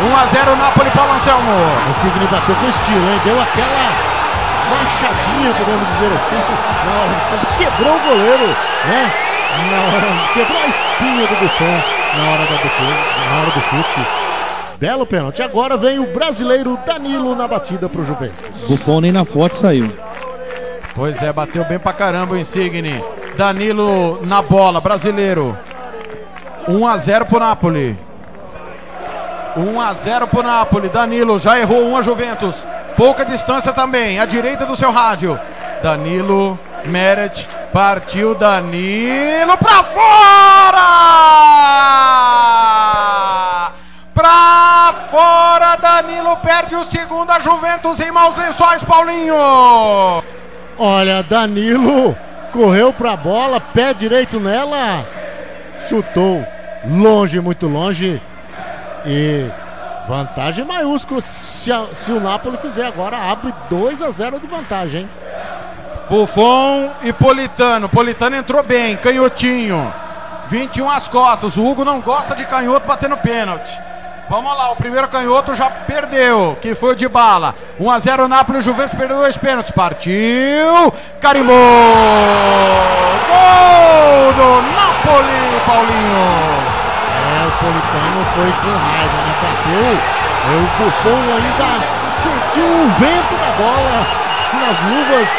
1 a 0 Napoli, Paulo Anselmo. Insigne bateu com estilo, hein? Deu aquela machadinha, podemos dizer assim. Quebrou o goleiro, né? Na hora, quebrou a espinha do Buffon na hora da defesa, na hora do chute. Belo pênalti. Agora vem o brasileiro Danilo na batida pro Juventus. Buffon nem na foto saiu. Pois é, bateu bem pra caramba o Insigne. Danilo na bola, brasileiro. 1 a 0 pro Napoli. 1 a 0 pro Napoli. Danilo já errou 1 a Juventus. Pouca distância também, à direita do seu rádio. Danilo, Meret, partiu Danilo pra fora! Pra fora, Danilo perde o segundo, a Juventus em maus lençóis, Paulinho! Olha, Danilo correu pra bola, pé direito nela, chutou longe, muito longe. E vantagem maiúscula se, a- se o Napoli fizer agora, abre 2 a 0 de vantagem, hein? Buffon e Politano. Politano entrou bem, canhotinho. 21 as costas. O Hugo não gosta de canhoto batendo pênalti. Vamos lá, o primeiro canhoto já perdeu, que foi o de bala. 1 a 0 Napoli, o Juventus perdeu dois pênaltis. Partiu, carimbou. Gol do Napoli, Paulinho. É, o Politano foi com raiva, né? Bateu. É, O Buffon ainda sentiu o vento da bola nas luvas,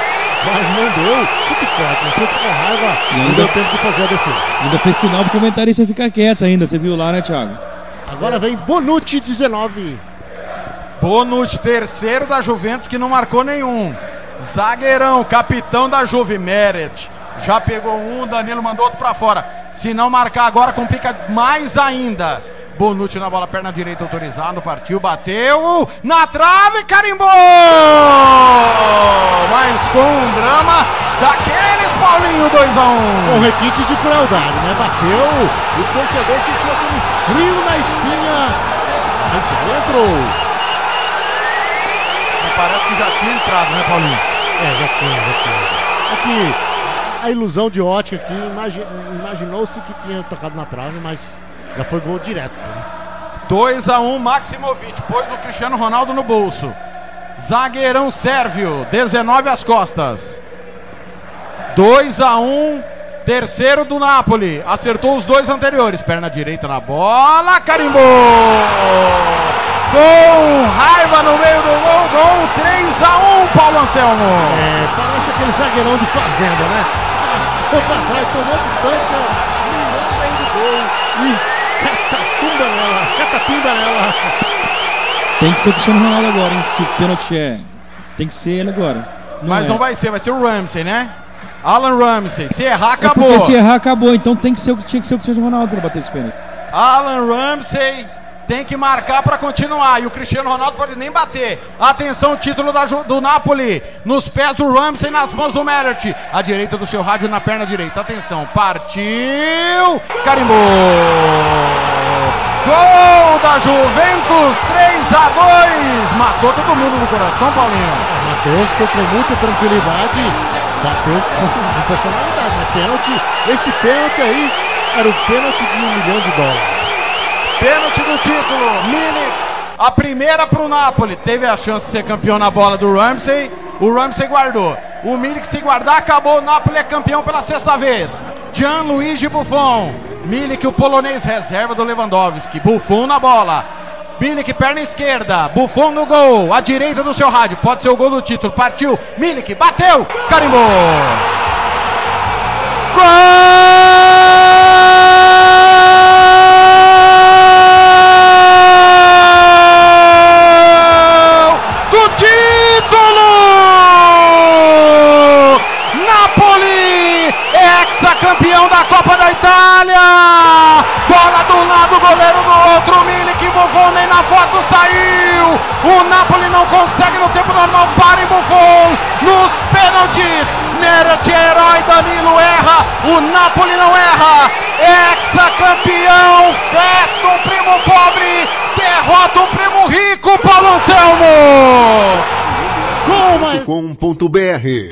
mas não deu. Chute forte, um chute com raiva. E Não ainda- deu tempo de fazer a defesa. Ainda fez sinal pro comentarista ficar quieto ainda, você viu lá, né, Thiago? Agora vem Bonucci 19. Bônus terceiro da Juventus que não marcou nenhum. Zagueirão, capitão da Juve, Meret. Já pegou um, Danilo mandou outro pra fora. Se não marcar agora, complica mais ainda. Bonucci na bola, perna direita autorizado, partiu, bateu na trave, carimbou! Mas com um drama daqueles, Paulinho, 2x1. Com requinte de crueldade, né? Bateu, o torcedor sentiu aquele frio na espinha. Mas entrou. Parece que já tinha entrado, né, Paulinho? É, já tinha, já tinha. Aqui, a ilusão de ótica aqui, imagi- imaginou-se que tinha tocado na trave, mas já foi gol direto. Né? 2 a 1 Maximovic, pôs o Cristiano Ronaldo no bolso. Zagueirão Sérvio, 19 às costas. 2 a 1 terceiro do Napoli. Acertou os dois anteriores. Perna direita na bola, carimbou! Com raiva no meio do gol, gol 3 a 1 Paulo Anselmo. É, parece aquele zagueirão de fazenda, né? Passou pra trás, tomou distância, bem do gol catapumba catapimba nela. Tem que ser o Cristiano Ronaldo agora, hein? Se o pênalti é. Tem que ser ele agora. Mas é. não vai ser, vai ser o Ramsey, né? Alan Ramsey. Se errar, É acabou. porque se errar, acabou. Então tem que ser, o- tinha que ser o Cristiano Ronaldo pra bater esse pênalti. Alan Ramsey tem que marcar para continuar. E o Cristiano Ronaldo pode nem bater. Atenção, o título da do Napoli. Nos pés do Ramsey, nas mãos do Meret. À direita do seu rádio, na perna direita. Atenção, partiu. Carimbou. Gol da Juventus, 3 a 2 Matou todo mundo no coração, Paulinho. Matou, foi com muita tranquilidade, bateu com, personalidade, né? Pênalti, esse pênalti aí era o pênalti de um milhão de dólares. Pênalti do título, Milik. A primeira pro Napoli. Teve a chance de ser campeão na bola do Ramsey. O Ramsey guardou. O Milik se guardar, acabou. O Napoli é campeão pela sexta vez. Gianluigi Buffon. Milik, o polonês reserva do Lewandowski. Buffon na bola. Milik, perna esquerda. Buffon no gol. À direita do seu rádio. Pode ser o gol do título. Partiu. Milik, bateu. Carimbou. Gol A foto saiu. O Napoli não consegue no tempo normal para em Buffon. Nos pênaltis, Neret Herói Danilo erra. O Napoli não erra. Ex-campeão, festa o primo pobre, derrota o primo rico, Paulo Anselmo. Com uma... Com um ponto BR.